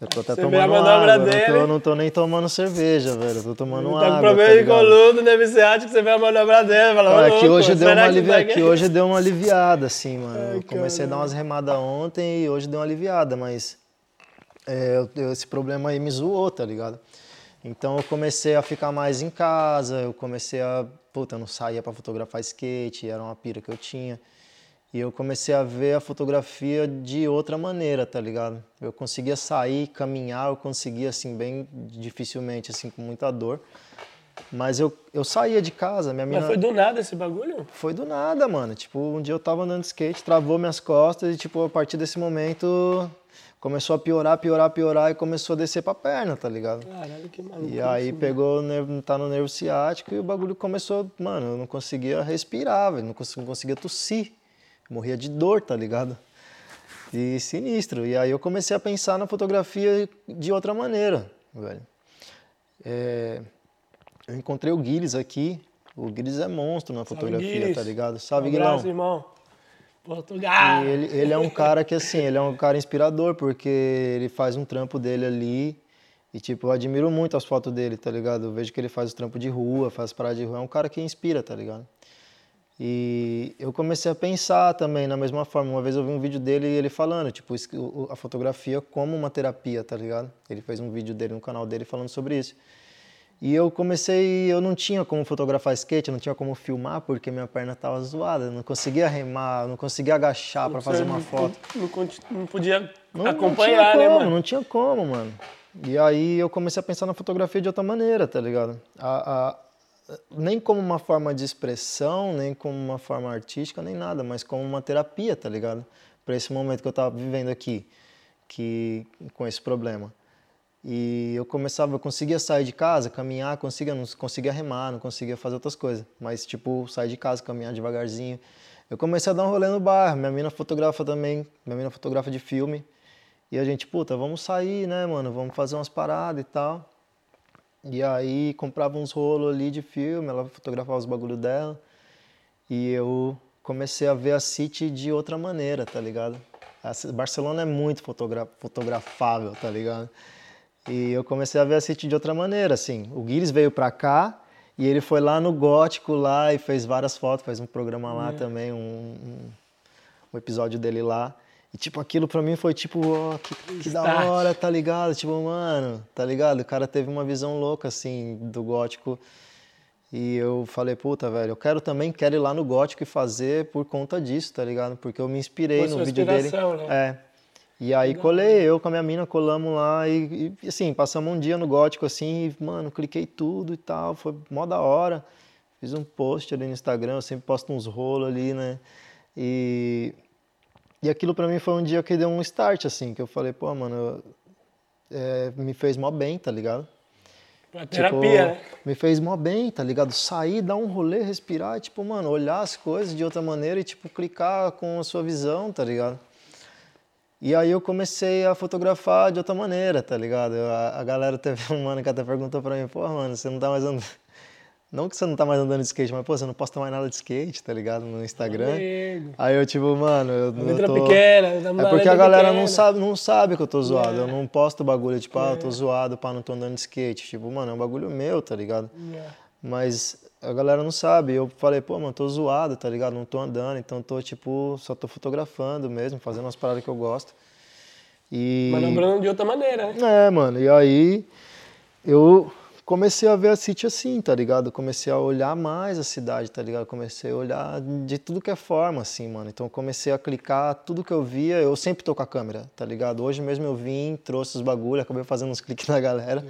Eu tô até Você tomando água, eu não dele. tô, eu não tô nem tomando cerveja, velho, eu tô tomando tá água, com problema tá de coluna, deve ser que você vê a manobra dele. Fala, Cara, "Ô, que louco, hoje, deu uma que que- hoje deu uma aliviada, assim, mano. Ai, eu comecei a dar umas remadas ontem e hoje deu uma aliviada, mas é, eu- eu- esse problema aí me zoou, tá ligado? Então eu comecei a ficar mais em casa, eu comecei a. Puta, eu não saía pra fotografar skate, era uma pira que eu tinha. E eu comecei a ver a fotografia de outra maneira, tá ligado? Eu conseguia sair, caminhar, eu conseguia, assim, bem dificilmente, assim, com muita dor. Mas eu, eu saía de casa, minha mina... Mas foi do nada esse bagulho? Foi do nada, mano. Tipo, um dia eu tava andando de skate, travou minhas costas e, tipo, a partir desse momento começou a piorar, piorar, piorar e começou a descer pra perna, tá ligado? Caralho, que maluco. E aí pegou, o nervo, tá no nervo ciático e o bagulho começou, mano, eu não conseguia respirar, velho, não conseguia tossir. Morria de dor, tá ligado? E sinistro. E aí eu comecei a pensar na fotografia de outra maneira, velho. É, eu encontrei o Guilherme aqui. O Guilherme é monstro na fotografia, Guilherme. tá ligado? Salve, um Guilherme. abraço, irmão. Portugal. E ele, ele é um cara que, assim, ele é um cara inspirador, porque ele faz um trampo dele ali. E, tipo, eu admiro muito as fotos dele, tá ligado? Eu vejo que ele faz o trampo de rua, faz paradas de rua. É um cara que inspira, tá ligado? E eu comecei a pensar também na mesma forma. Uma vez eu vi um vídeo dele e ele falando, tipo, a fotografia como uma terapia, tá ligado? Ele fez um vídeo dele no canal dele falando sobre isso. E eu comecei, eu não tinha como fotografar skate, eu não tinha como filmar porque minha perna tava zoada, não conseguia remar, não conseguia agachar para fazer uma Não- foto. Não, não podia Não, acompanhar, não tinha né, como, mano? Não tinha como, mano. E aí eu comecei a pensar na fotografia de outra maneira, tá ligado? A- a- nem como uma forma de expressão, nem como uma forma artística, nem nada, mas como uma terapia, tá ligado? Para esse momento que eu tava vivendo aqui, que com esse problema. E eu começava, eu conseguia sair de casa, caminhar, conseguia, não conseguia remar, não conseguia fazer outras coisas. Mas, tipo, sair de casa, caminhar devagarzinho. Eu comecei a dar um rolê no bairro. Minha mina fotografa também, minha mina fotografa de filme. E a gente, puta, vamos sair, né, mano? Vamos fazer umas paradas e tal. E aí comprava uns rolos ali de filme, ela fotografava os bagulho dela. E eu comecei a ver a City de outra maneira, tá ligado? A Barcelona é muito fotogra fotografável, tá ligado? E eu comecei a ver a City de outra maneira, assim. O Guires veio pra cá E ele foi lá no Gótico lá e fez várias fotos, fez um programa lá também, um, um, um episódio dele lá. E, tipo, aquilo pra mim foi tipo, ó, que, que da hora, tá ligado? Tipo, mano, tá ligado? O cara teve uma visão louca, assim, do gótico. E eu falei, puta, velho, eu quero também, quero ir lá no gótico e fazer por conta disso, tá ligado? Porque eu me inspirei no vídeo dele. né? É. E aí colei, eu com a minha mina colamos lá e, e, assim, passamos um dia no gótico assim, e, mano, cliquei tudo e tal, foi mó da hora. Fiz um post ali no Instagram, eu sempre posto uns rolos ali, né? E, e aquilo pra mim foi um dia que deu um start, assim, que eu falei, pô, mano, eu- é, me fez mó bem, tá ligado? Pra terapia, né? Tipo, Me fez mó bem, tá ligado? Sair, dar um rolê, respirar, tipo, mano, olhar as coisas de outra maneira e, tipo, clicar com a sua visão, tá ligado? E aí eu comecei a fotografar de outra maneira, tá ligado? A, a galera teve um mano que até perguntou pra mim, pô, mano, você não tá mais andando. Não que você não tá mais andando de skate, mas, pô, você não posta mais nada de skate, tá ligado? No Instagram. Amigo. Aí eu, tipo, mano, eu não Letra tô... pequena, É porque a galera não sabe, não sabe que eu tô zoado. É. Eu não posto bagulho, tipo, ah, eu tô zoado, pá, não tô andando de skate. Tipo, mano, é um bagulho meu, tá ligado? É. Mas a galera não sabe. Eu falei, pô, mano, tô zoado, tá ligado? Não tô andando, então tô, tipo, só tô fotografando mesmo, fazendo umas paradas que eu gosto. E... Manobrando de outra maneira, né? É, mano, e aí eu comecei a ver a City assim, tá ligado? Comecei a olhar mais a cidade, tá ligado? Comecei a olhar de tudo que é forma, assim, mano. Então comecei a clicar tudo que eu via, eu sempre tô com a câmera, tá ligado? Hoje mesmo eu vim, trouxe os bagulho, acabei fazendo uns cliques na galera.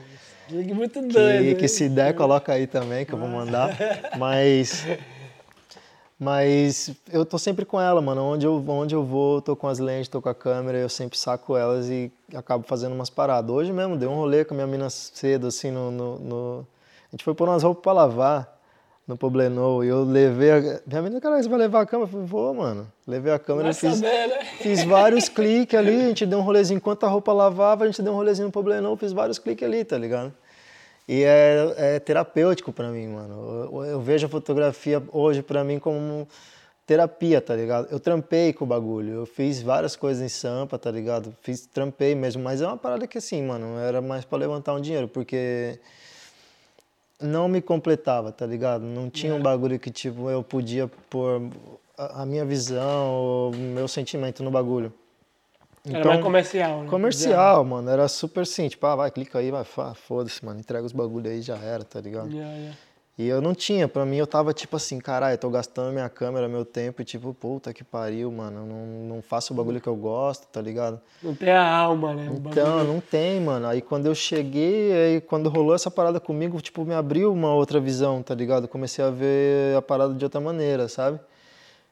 Muito doido. Que, que se der, coloca aí também, que eu vou mandar. Mas. Mas eu tô sempre com ela, mano. Onde eu, onde eu vou, tô com as lentes, tô com a câmera, eu sempre saco elas e acabo fazendo umas paradas. Hoje mesmo, dei um rolê com a minha mina cedo, assim, no. no- no- A gente foi pôr umas roupas pra lavar no Poblenou e eu levei a. Minha menina, caralho, você vai levar a câmera? Eu falei, vou, mano. Levei a câmera e fiz. né? Fiz vários cliques ali, a gente deu um rolezinho enquanto a roupa lavava, a gente deu um rolezinho no Poblenou, fiz vários cliques ali, tá ligado? E é, é terapêutico pra mim, mano. Eu, eu vejo a fotografia hoje pra mim como terapia, tá ligado? Eu trampei com o bagulho, eu fiz várias coisas em Sampa, tá ligado? Fiz, trampei mesmo, mas é uma parada que assim, mano, era mais pra levantar um dinheiro, porque não me completava, tá ligado? Não tinha um bagulho que, tipo, eu podia pôr a, a minha visão, o meu sentimento no bagulho. Era mais comercial, né? Comercial, mano. Era super assim, tipo, ah, vai, clica aí, vai, foda-se, mano. Entrega os bagulho aí, já era, tá ligado? Já, já. E eu não tinha, pra mim eu tava tipo assim, caralho, tô gastando minha câmera, meu tempo, e tipo, puta que pariu, mano. eu Não, não faço o bagulho que eu gosto, tá ligado? Não tem a alma, né? Então, bagulho. não tem, mano. Aí quando eu cheguei, aí quando rolou essa parada comigo, tipo, me abriu uma outra visão, tá ligado? Comecei a ver a parada de outra maneira, sabe?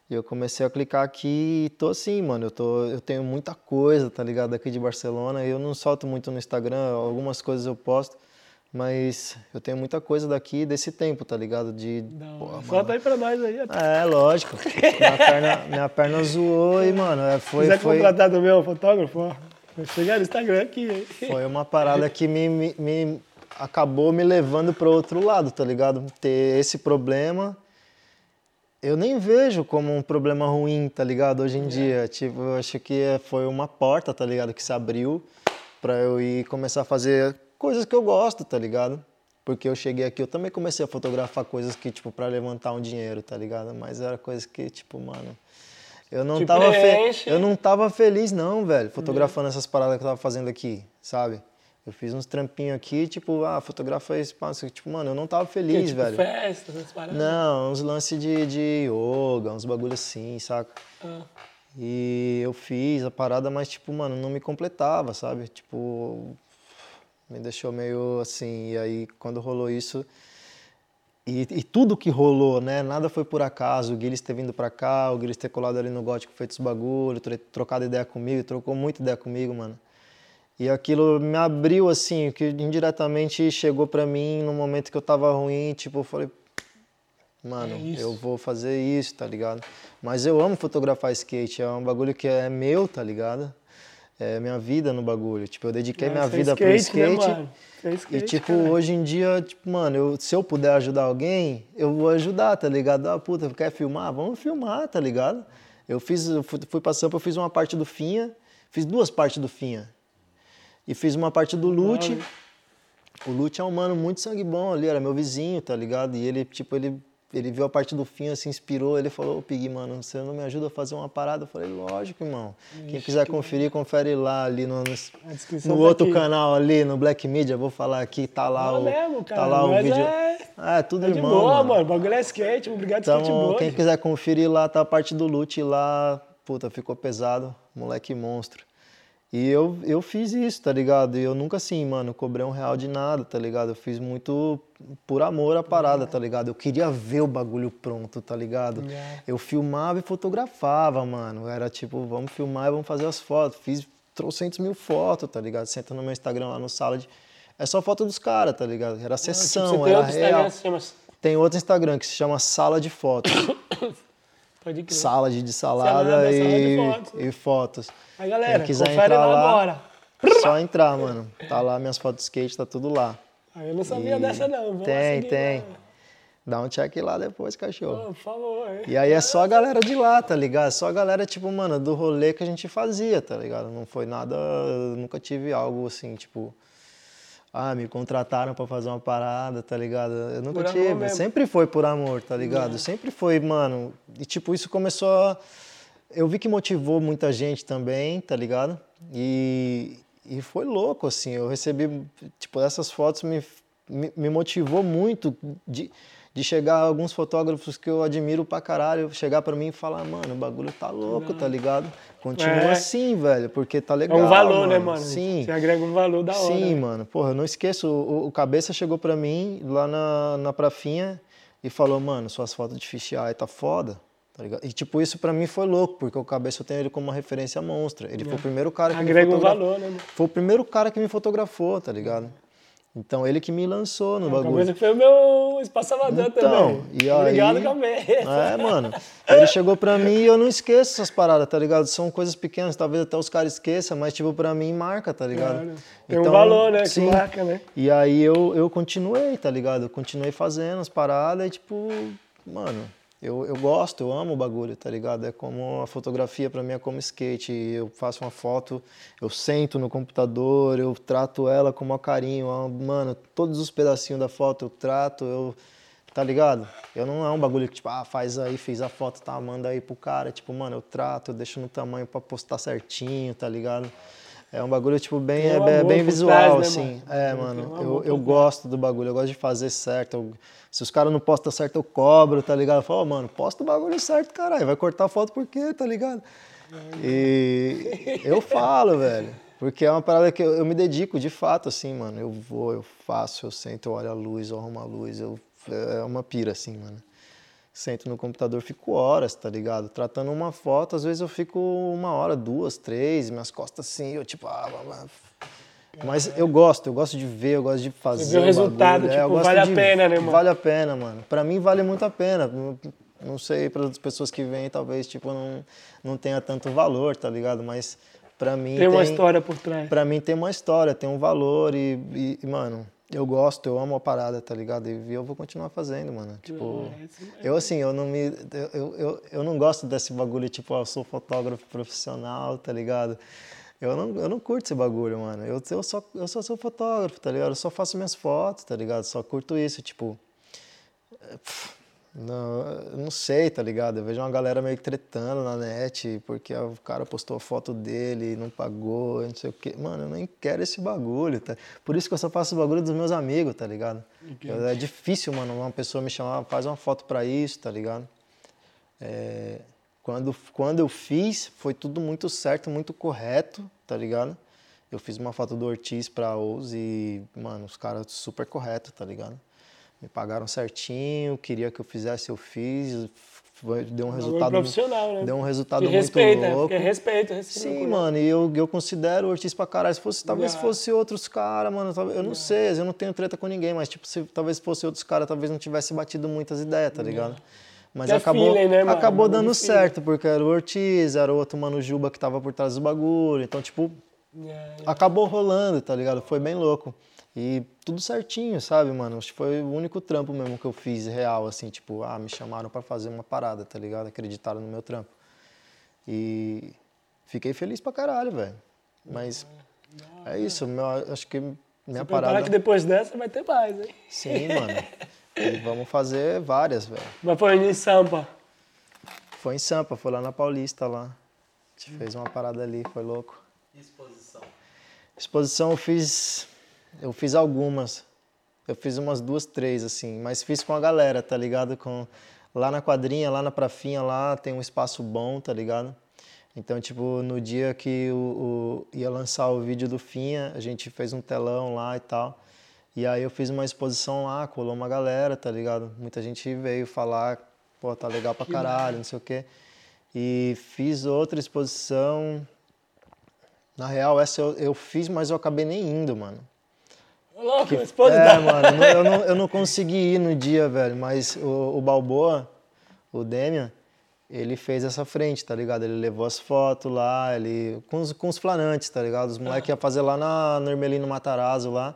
E eu comecei a clicar aqui e tô assim, mano. Eu, tô, eu tenho muita coisa, tá ligado? Aqui de Barcelona. Eu não solto muito no Instagram, algumas coisas eu posto, mas eu tenho muita coisa daqui desse tempo, tá ligado? De. Pô. Solta aí pra nós aí. É, lógico. Minha perna, minha perna zoou e, mano, é, foi. quiser foi... contratar também um fotógrafo, ó. Chegar no Instagram aqui, hein? Foi uma parada que me, me, me acabou me levando para outro lado, tá ligado? Ter esse problema, eu nem vejo como um problema ruim, tá ligado? Hoje em dia, tipo, eu acho que é- foi uma porta, tá ligado? Que se abriu para eu ir começar a fazer coisas que eu gosto, tá ligado? Porque eu cheguei aqui, eu também comecei a fotografar coisas que, tipo, para levantar um dinheiro, tá ligado? Mas era coisa que, tipo, mano, eu não Te tava fe- eu não tava feliz não, velho, fotografando essas paradas que eu tava fazendo aqui, sabe? Eu fiz uns trampinhos aqui, tipo, ah, fotografa esse espaço, tipo, mano, eu não tava Que, feliz, tipo, velho. festa, essas paradas. Não, uns lances de, de yoga, uns bagulho assim, saca? Ah, E eu fiz a parada, mas, tipo, mano, não me completava, sabe? Tipo, me deixou meio assim. E aí, quando rolou isso. E, e tudo que rolou, né? Nada foi por acaso. O Guilherme ter vindo pra cá, o Guilherme ter colado ali no Gótico, feito os bagulho, tro- trocado ideia comigo, trocou muita ideia comigo, mano. E aquilo me abriu, assim, que indiretamente chegou pra mim no momento que eu tava ruim, tipo, eu falei, mano, É eu vou fazer isso, tá ligado? Mas eu amo fotografar skate, é um bagulho que é meu, tá ligado? É minha vida no bagulho. Tipo, eu dediquei minha vida pro skate, né, skate. E skate, tipo, cara. hoje em dia, tipo, mano, eu- se eu puder ajudar alguém, eu vou ajudar, tá ligado? Ah, puta, quer filmar? Vamos filmar, tá ligado? Eu fiz, eu fui, fui pra Sampa, eu fiz uma parte do Finha, fiz duas partes do Finha. E fiz uma parte do Lute. o Lute é um mano muito sangue bom ali, era meu vizinho, tá ligado? E ele, tipo, ele, ele viu a parte do fim, assim, inspirou. Ele falou, ô Pig, mano, você não me ajuda a fazer uma parada? Eu falei, lógico, irmão. Quem quiser conferir, confere lá ali no, no, no tá outro canal ali, no Black Media, vou falar aqui, tá lá Não o. mesmo, cara, Tá lá o vídeo. é- É, tudo É de irmão. boa, mano. mano. O bagulho é skate, obrigado Então, skateboard. quem quiser conferir lá, tá a parte do loot lá. Puta, ficou pesado. Moleque monstro. E eu, eu fiz isso, tá ligado? E eu nunca assim, mano, cobrei um real de nada, tá ligado? Eu fiz muito por amor à parada, tá ligado? Eu queria ver o bagulho pronto, tá ligado? É. Eu filmava e fotografava, mano. Era tipo, vamos filmar e vamos fazer as fotos. Fiz trocentos mil fotos, tá ligado? Senta no meu Instagram lá no sala de. É só foto dos caras, tá ligado? Era Ah, tipo, sessão, você tem era real. chama... Tem outro Instagram que se chama Sala de Fotos. Sala de, de Salada, salada sala de e, fotos. e fotos. Aí, galera, Quem quiser confere entrar lá lá, agora. Só entrar, mano. Tá lá minhas fotos de skate, tá tudo lá. Aí eu não sabia E dessa, não. Vou tem, tem. lá. Dá um check lá depois, cachorro. Por favor. hein? E aí é só a galera de lá, tá ligado? Só a galera, tipo, mano, do rolê que a gente fazia, tá ligado? Não foi nada. Nunca tive algo assim, tipo. Ah, me contrataram pra fazer uma parada, tá ligado? Eu nunca Por tive. Sempre foi por amor, tá ligado? Sempre foi, mano. E, tipo, isso começou a. Eu vi que motivou muita gente também, tá ligado? E, e foi louco, assim. Eu recebi, tipo, essas fotos me, me, me motivou muito de, de chegar alguns fotógrafos que eu admiro pra caralho, chegar pra mim e falar, mano, o bagulho tá louco, tá ligado? Continua É. assim, velho, porque tá É legal. um valor, né, mano? Sim. Você agrega um valor da hora. Sim, mano. Porra, eu não esqueço. O, o Cabeça chegou pra mim lá na, na Prafinha e falou, mano, suas fotos de fish eye tá foda. Tá ligado? E tipo, isso pra mim foi louco, porque o Cabeça eu tenho ele como uma referência monstra. Ele foi o primeiro cara que Agrega me um fotografou. valor, né, mano? Foi o primeiro cara que me fotografou, tá ligado? Então ele que me lançou no A bagulho. cabeça que foi o meu espaçavador Então, também. e aí- Obrigado, cabeça. É, mano. Ele chegou pra mim e eu não esqueço essas paradas, tá ligado? São coisas pequenas, talvez até os caras esqueçam, mas tipo, pra mim marca, tá ligado? Claro. Tem um valor, né, que marca, né? E aí eu, eu continuei, tá ligado? Eu continuei fazendo as paradas e tipo, mano, eu, eu gosto, eu amo o bagulho, tá ligado? É como a fotografia pra mim é como skate. Eu faço uma foto, eu sento no computador, eu trato ela com maior carinho. Mano, todos os pedacinhos da foto eu trato, eu. Tá ligado? Eu não é um bagulho que, tipo, ah, faz aí, fiz a foto, tá, manda aí pro cara. Tipo, mano, eu trato, eu deixo no tamanho pra postar certinho, tá ligado? É um bagulho, tipo, bem, é, um bem- é visual, trás, né, assim. mano? É, mano, um eu, eu gosto do bagulho, eu gosto de fazer certo. eu- se os caras não postam certo, eu cobro, tá ligado? Eu falo, "Ô, mano, posta o bagulho certo, caralho. Vai cortar a foto por quê, tá ligado? E eu falo, velho. Porque é uma parada que eu, eu me dedico de fato, assim, mano. Eu vou, eu faço, eu sento, eu olho a luz, eu arrumo a luz. Eu, é uma pira, assim, mano. Sento no computador, fico horas, tá ligado? Tratando uma foto, às vezes eu fico uma hora, duas, três, minhas costas assim, eu tipo, ah, mas- mas eu gosto, eu gosto de ver, eu gosto de fazer. vê o resultado, bagulho. É, tipo, eu gosto vale a de- pena, né, mano? Vale a pena, mano. Pra mim vale muito a pena. Não- sei, para as pessoas que vêm, talvez, tipo, não, não tenha tanto valor, tá ligado? Mas pra mim. Tem uma história por trás. Pra mim tem uma história, tem um valor e- e, mano, eu gosto, eu amo a parada, tá ligado? E eu vou continuar fazendo, mano. Tipo, eu assim, eu não me. Eu, eu, eu, não gosto desse bagulho, tipo, ah, eu sou fotógrafo profissional, tá ligado? Eu não, eu não curto esse bagulho, mano. Eu, eu, só, eu só sou fotógrafo, tá ligado? Eu só faço minhas fotos, tá ligado? Só curto isso, tipo. Não, não sei, tá ligado? Eu vejo uma galera meio que tretando na net porque o cara postou a foto dele não pagou, não sei o quê. Mano, eu nem quero esse bagulho, tá? Por isso que eu só faço o bagulho dos meus amigos, tá ligado? Eu- é difícil, mano, uma pessoa me chamar, faz uma foto pra isso, tá ligado? É, quando, quando eu fiz, foi tudo muito certo, muito correto, tá ligado? Eu fiz uma foto do Ortiz pra Ous e, mano, os caras super correto, tá ligado? Me pagaram certinho, queria que eu fizesse, eu fiz. Deu um resultado. profissional, né? Deu um resultado Que muito respeita, louco. é respeito, respeito. Sim, mano, e eu, eu considero o Ortiz pra caralho. Se fosse, talvez Ah. fosse outros caras, mano. talvez- Eu não sei, eu não tenho treta com ninguém, mas tipo, se talvez fosse outros caras, talvez não tivesse batido muitas ideias, tá ligado? Mas É acabou, feeling, né, acabou dando certo, porque era o Ortiz, era o outro mano Juba que tava por trás do bagulho. Então, tipo, É, acabou rolando, tá ligado? Foi bem louco. E tudo certinho, sabe, mano? Acho que foi o único trampo mesmo que eu fiz real, assim, tipo, ah, me chamaram pra fazer uma parada, tá ligado? Acreditaram no meu trampo. E fiquei feliz pra caralho, velho. Mas é isso, meu, acho que minha Se prepara parada. que depois dessa vai ter mais, hein? Sim, mano. E vamos fazer várias, velho. Mas foi em Sampa. Foi em Sampa, foi lá na Paulista lá. A gente fez uma parada ali, foi louco. Exposição. Exposição eu fiz. Eu fiz algumas. Eu fiz umas duas, três, assim, mas fiz com a galera, tá ligado? Com, lá na quadrinha, lá na prafinha, lá tem um espaço bom, tá ligado? Então, tipo, no dia que o, o- ia lançar o vídeo do Finha, a gente fez um telão lá e tal. E aí eu fiz uma exposição lá, colou uma galera, tá ligado? Muita gente veio falar, pô, tá legal pra caralho, não sei o quê. E fiz outra exposição. Na real, essa eu, eu fiz, mas eu acabei nem indo, mano. Louco, esposa É, da... mano, eu não, eu não consegui ir no dia, velho, mas o, o Balboa, o Demian, ele fez essa frente, tá ligado? Ele levou as fotos lá, ele. Com os, com os flanantes, tá ligado? Os moleques iam fazer lá na no Hermelino Matarazzo, lá,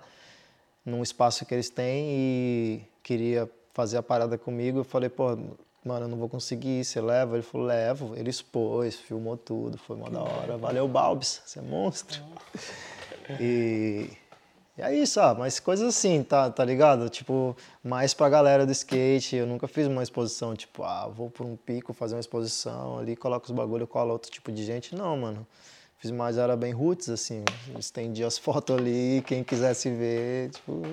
num espaço que eles têm, e queria fazer a parada comigo. Eu falei, pô, mano, eu não vou conseguir ir, você leva? Ele falou, levo. Ele expôs, filmou tudo, foi mó da hora. Valeu, Balbis, você é monstro. E. E é isso, ó, mas coisas assim, tá, tá ligado? Tipo, mais pra galera do skate. Eu nunca fiz uma exposição, tipo, ah, vou por um pico fazer uma exposição ali, coloco os bagulho, cola outro tipo de gente. Não, mano. Fiz mais, era bem roots, assim. Estendi as fotos ali, quem quisesse ver, tipo,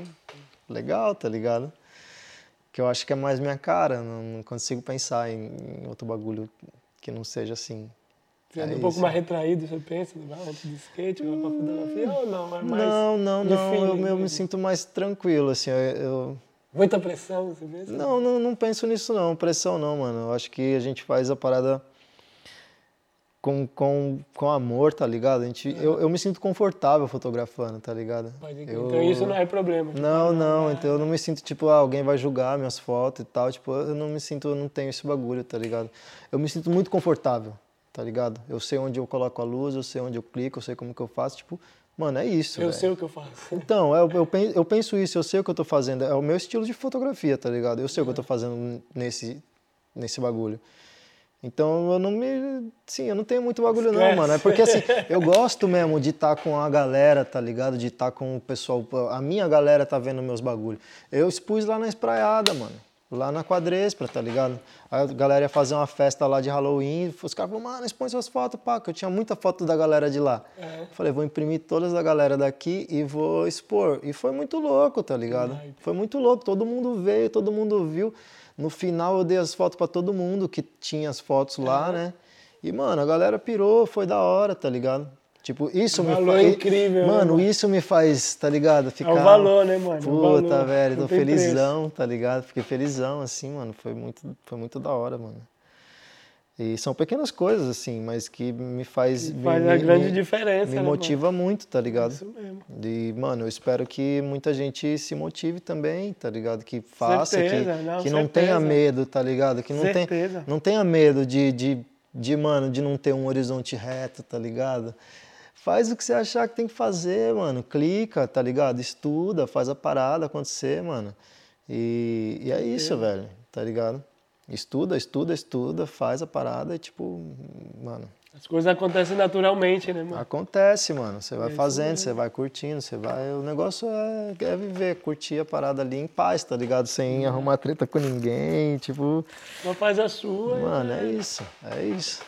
legal, tá ligado? Que eu acho que é mais minha cara, não, não consigo pensar em, em outro bagulho que não seja assim. É um pouco mais retraído, você pensa, vai de skate, vai pra fotografia ou não? É mais Não, não, não, eu, eu me mesmo? sinto mais tranquilo, assim, eu- Muita pressão, você pensa? Não, não, não penso nisso não, pressão não, mano. Eu acho que a gente faz a parada com, com, com amor, tá ligado? A gente, eu, eu me sinto confortável fotografando, tá ligado? Eu- Então isso não é problema. Não, não, então eu não me sinto tipo, ah, alguém vai julgar minhas fotos e tal, tipo, eu não me sinto, eu não tenho esse bagulho, tá ligado? Eu me sinto muito confortável, tá ligado? Eu sei onde eu coloco a luz, eu sei onde eu clico, eu sei como que eu faço, tipo, mano, é isso, Eu velho. sei o que eu faço. Então, eu, eu, pen- eu penso isso, eu sei o que eu tô fazendo. É o meu estilo de fotografia, tá ligado? Eu sei o que eu tô fazendo nesse, nesse bagulho. Então eu não me. Sim, eu não tenho muito bagulho, não, Esquece. mano. É porque assim, eu gosto mesmo de estar com a galera, tá ligado? De estar com o pessoal. A minha galera tá vendo meus bagulhos. Eu expus lá na espraiada, mano. Lá na quadrespra, tá ligado? Aí a galera ia fazer uma festa lá de Halloween. Os caras falaram, mano, expõe suas fotos, pá, que eu tinha muita foto da galera de lá. É. Falei, vou imprimir todas da galera daqui e vou expor. E foi muito louco, tá ligado? Foi muito louco. Todo mundo veio, todo mundo viu. No final eu dei as fotos pra todo mundo que tinha as fotos lá, né? E, mano, a galera pirou, foi da hora, tá ligado? Tipo, isso me Valor faz. incrível, né, Mano, mano? isso me faz, tá ligado? Ficar. É o valor, né, mano? É o Puta, valor. velho, tô felizão, tá ligado? Fiquei felizão, assim, mano. Foi muito, foi muito da hora, mano. E são pequenas coisas, assim, mas que me faz. preço. me- Faz a me- grande me- diferença, Me né, motiva muito, tá mano? ligado? Isso mesmo. E, mano, eu espero que muita gente se motive também, tá ligado? Que faça, Certeza, que, não, que não tenha medo, tá ligado? Que não, tem, Certeza. não tenha medo de, de, de, mano, de não ter um horizonte reto, tá ligado? Faz o que você achar que tem que fazer, mano. Clica, tá ligado? Estuda, faz a parada acontecer, mano. E, e é isso, velho, tá ligado? Estuda, estuda, estuda, faz a parada e, tipo, mano, As coisas acontecem naturalmente, né, mano? Acontece, mano. Você vai É fazendo, você vai curtindo, você vai. O negócio é, é viver, curtir a parada ali em paz, tá ligado? Sem arrumar treta com ninguém. Tipo, Só faz a sua. mano, e... é isso. É isso.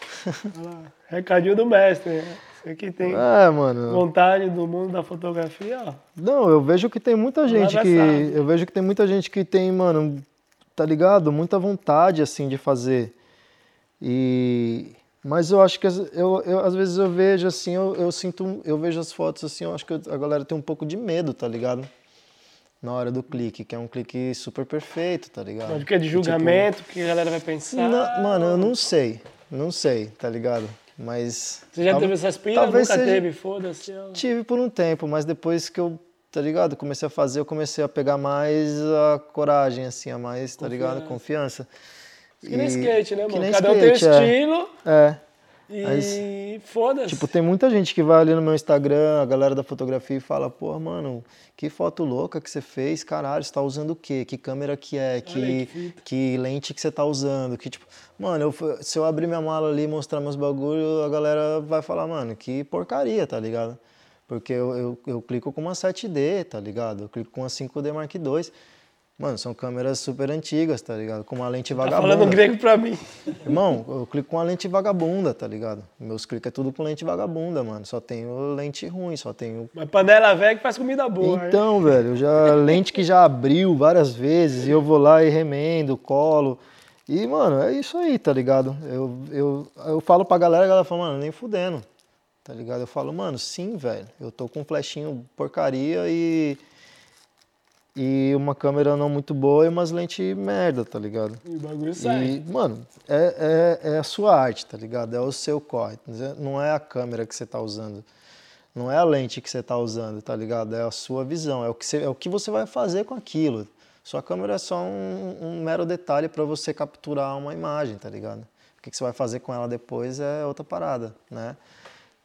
Recadinho do mestre, né? Você que tem É, mano. vontade do mundo da fotografia, ó. Não, eu vejo que tem muita gente que. Eu vejo que tem muita gente que tem, mano, tá ligado? Muita vontade, assim, de fazer. E. Mas eu acho que eu, eu, às vezes eu vejo assim, eu, eu sinto, eu vejo as fotos assim, eu acho que a galera tem um pouco de medo, tá ligado? Na hora do clique, que é um clique super perfeito, tá ligado? Mas o que é de julgamento, o que a galera vai tipo, pensar. não- mano, eu não sei, não sei, tá ligado? Mas. Você já tal- teve essas piras? talvez Nunca seja- teve, foda-se. Tive por um tempo, mas depois que eu, tá ligado, comecei a fazer, eu comecei a pegar mais a coragem, assim, a mais, tá ligado, confiança. Que nem E- skate, né, mano? nem Cada um tem um skate, é. estilo É. e foda-se. Tipo, tem muita gente que vai ali no meu Instagram, a galera da fotografia, e fala, pô, mano, que foto louca que você fez, caralho, você tá usando o quê? Que câmera que é? Que, que que lente que você tá usando? Que, tipo, mano, eu- se eu abrir minha mala ali e mostrar meus bagulho, a galera vai falar, mano, que porcaria, tá ligado? Porque eu, eu, eu clico com uma 7D, tá ligado? Eu clico com uma 5D Mark II. Mano, são câmeras super antigas, tá ligado? Com uma lente Tá vagabunda. falando grego pra mim. Irmão, eu clico com uma lente vagabunda, tá ligado? Meus cliques é tudo com lente vagabunda, mano. Só tenho lente ruim, só tenho. Mas panela velha que faz comida boa. hein? Então, velho, eu já lente que já abriu várias vezes e eu vou lá e remendo, colo. E, mano, é isso aí, tá ligado? Eu, eu, eu falo pra galera, a galera fala, mano, nem fudendo, tá ligado? Eu falo, mano, sim, velho, eu tô com um flechinho porcaria e. E uma câmera não muito boa e umas lentes merda, tá ligado? E o bagulho sai. E, mano, é, é, é a sua arte, tá ligado? É o seu corre. Não é a câmera que você tá usando. Não é a lente que você tá usando, tá ligado? É a sua visão. É o que você, é o que você vai fazer com aquilo. Sua câmera é só um, um mero detalhe para você capturar uma imagem, tá ligado? O que, você vai fazer com ela depois é outra parada, né?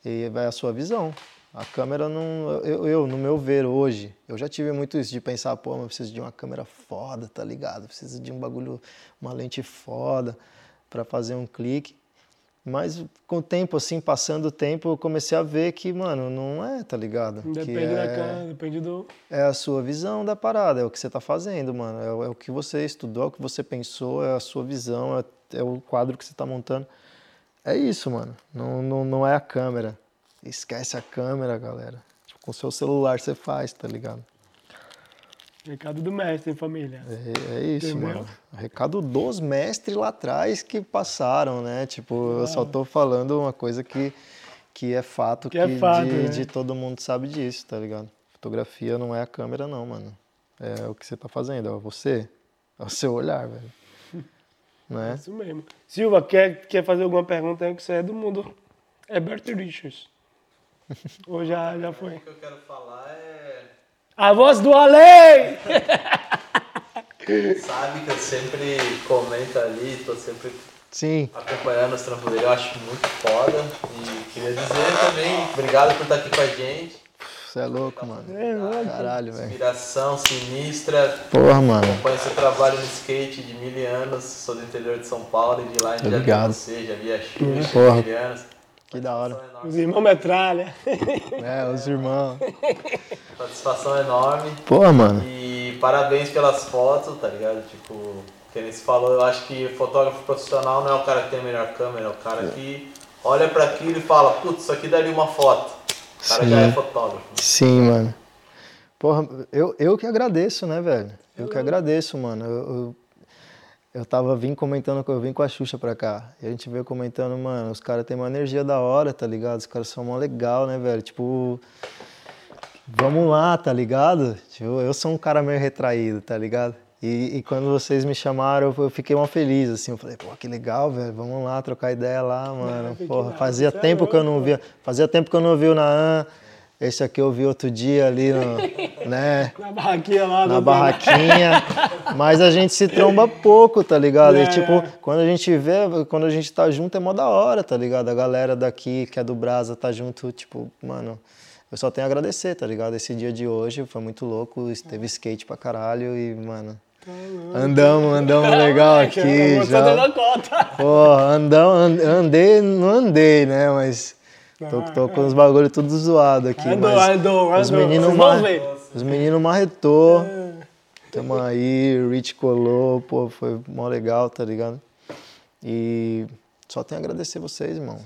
E vai a sua visão. A câmera não. Eu, eu, no meu ver hoje, eu já tive muito isso de pensar, pô, mas eu preciso de uma câmera foda, tá ligado? Preciso de um bagulho, uma lente foda para fazer um clique. Mas com o tempo, assim, passando o tempo, eu comecei a ver que, mano, não é, tá ligado? Depende que da é, câmera, depende do. é a sua visão da parada, é o que você tá fazendo, mano. É, o- é o que você estudou, é o que você pensou, é a sua visão, é, é o quadro que você tá montando. É isso, mano. Não, não, não é a câmera. Esquece a câmera, galera. Tipo, com o seu celular você faz, tá ligado? Recado do mestre, hein, família? É, é isso, Entendeu? mano. Recado dos mestres lá atrás que passaram, né? Tipo, eu só tô falando uma coisa que, que é fato, Que é fato, de, né? de todo mundo sabe disso, tá ligado? Fotografia não é a câmera, não, mano. É o que você tá fazendo, é você. É o seu olhar, velho. É Né? isso mesmo. Silva, quer, quer fazer alguma pergunta aí que você é do mundo? É Bert Richards. Ou já, já foi? O que eu quero falar é. A voz do além! Sabe que eu sempre comento ali, tô sempre Sim. acompanhando os trampos dele, eu acho muito foda. E queria dizer também, obrigado por estar aqui com a gente. Você é louco, mano. É. Caralho, velho. Inspiração sinistra. Porra, mano. Acompanho seu trabalho no skate de mil anos, sou do interior de São Paulo e de lá a gente já viu você, já Xuxa, Porra. mil anos. Que da hora. Satisfação Os enorme. irmãos metralha. É, os irmãos. Satisfação enorme. Porra, mano. E parabéns pelas fotos, tá ligado? Tipo, que se falou, eu acho que fotógrafo profissional não é o cara que tem a melhor câmera, é o cara que olha pra aquilo e fala, putz, isso aqui daria uma foto. O cara já Sim. é fotógrafo. Sim, mano. Porra, eu, eu que agradeço, né, velho? Eu que agradeço, mano. Eu, eu, eu tava vim comentando, eu vim com a Xuxa pra cá. E a gente veio comentando, mano, os caras têm uma energia da hora, tá ligado? Os caras são mó legal, né, velho? Tipo, vamos lá, tá ligado? Tipo, eu sou um cara meio retraído, tá ligado? E, e quando vocês me chamaram, eu, eu fiquei mó feliz, assim. Eu falei, pô, que legal, velho. Vamos lá, trocar ideia lá, mano. Porra, fazia é tempo que eu não via. Fazia tempo que eu não vi o Naan. Esse aqui eu vi outro dia ali, no, né? Na barraquinha lá. Na barraquinha. Mas a gente se tromba pouco, tá ligado? É. E tipo, quando a gente vê, quando a gente tá junto é mó da hora, tá ligado? A galera daqui, que é do Brasa, tá junto, tipo, mano. Eu só tenho a agradecer, tá ligado? Esse dia de hoje foi muito louco, teve skate pra caralho e, mano. Andamos, andamos legal É, aqui. já. dando a conta. Pô, andão, and- andei, não andei, né? Mas tô, tô com os bagulho tudo zoado aqui. Andou, mas andou, Os andou. meninos Vocês vão mar... ver. Os meninos marretou. Tamo aí, o Rich colou, pô, foi mó legal, tá ligado? E só tenho a agradecer vocês, irmãos.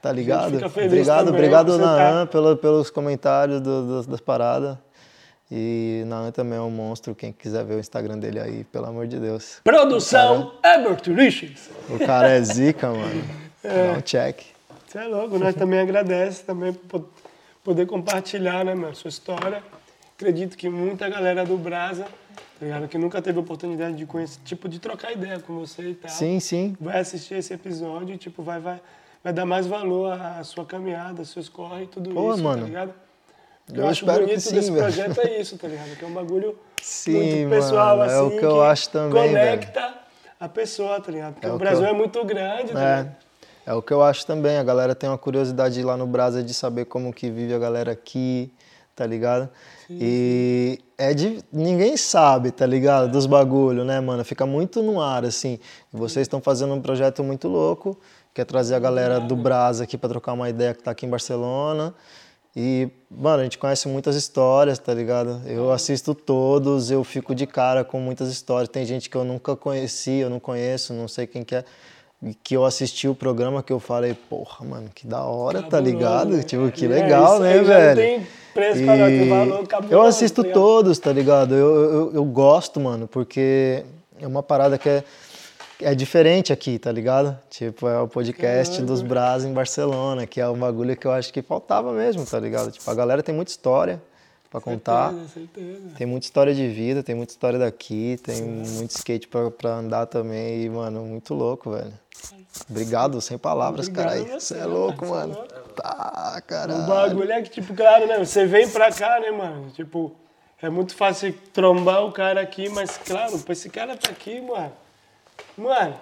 Tá ligado? Obrigado, também obrigado, Naan, tá- pelo, pelos comentários do- do- das paradas. E Naan também é um monstro, quem quiser ver o Instagram dele aí, pelo amor de Deus. Produção Herbert Richards. O cara é zica, mano. Dá um check. Você é louco, nós também agradecemos também por poder compartilhar, né, mano, sua história. Acredito que muita galera do Brasa, tá ligado, que nunca teve oportunidade de conhecer, tipo, de trocar ideia com você e tal. Sim, sim. Vai assistir esse episódio e, tipo, vai, vai, vai dar mais valor à sua caminhada, aos seus e tudo Pô, isso, mano. tá ligado? Eu eu acho espero que bonito sim, desse velho. projeto é isso, tá ligado? Que é um bagulho Sim, muito pessoal, mano, é assim, o que eu acho também, conecta a pessoa, tá ligado? Porque É o o Brasil eu- é muito grande, tá É, ligado? é o que eu acho também. A galera tem uma curiosidade lá no Brasa de saber como que vive a galera aqui, tá ligado? E é de. Ninguém sabe, tá ligado? Dos bagulho, né, mano? Fica muito no ar, assim. Vocês estão fazendo um projeto muito louco, que é trazer a galera do Brasa aqui pra trocar uma ideia que tá aqui em Barcelona. E, mano, a gente conhece muitas histórias, tá ligado? Eu assisto todos, eu fico de cara com muitas histórias. Tem gente que eu nunca conheci, eu não conheço, não sei quem que é. E que eu assisti o programa que eu falei, porra, mano, que da hora, tá Cabuloso, ligado? né? Tipo, que É, legal, isso né, não velho? tem preço pra nós, tem valor cabuloso, eu assisto tá todos, tá ligado? Eu, eu, eu gosto, mano, porque é uma parada que é, é diferente aqui, tá ligado? Tipo, é o podcast dos Bras em Barcelona, que é um bagulho que eu acho que faltava mesmo, tá ligado? Tipo, a galera tem muita história pra contar. Certeza, certeza. Tem muita história de vida, tem muita história daqui, tem muito skate pra, pra andar também. E, mano, muito louco, velho. Obrigado, sem palavras, Obrigado cara. a você, é né, louco, mano? mano. É Tá, O caralho. bagulho é que, tipo, claro, né? Você vem pra cá, né, mano? Tipo, é muito fácil trombar o cara aqui, mas, claro, pra esse cara tá aqui, mano. Mano,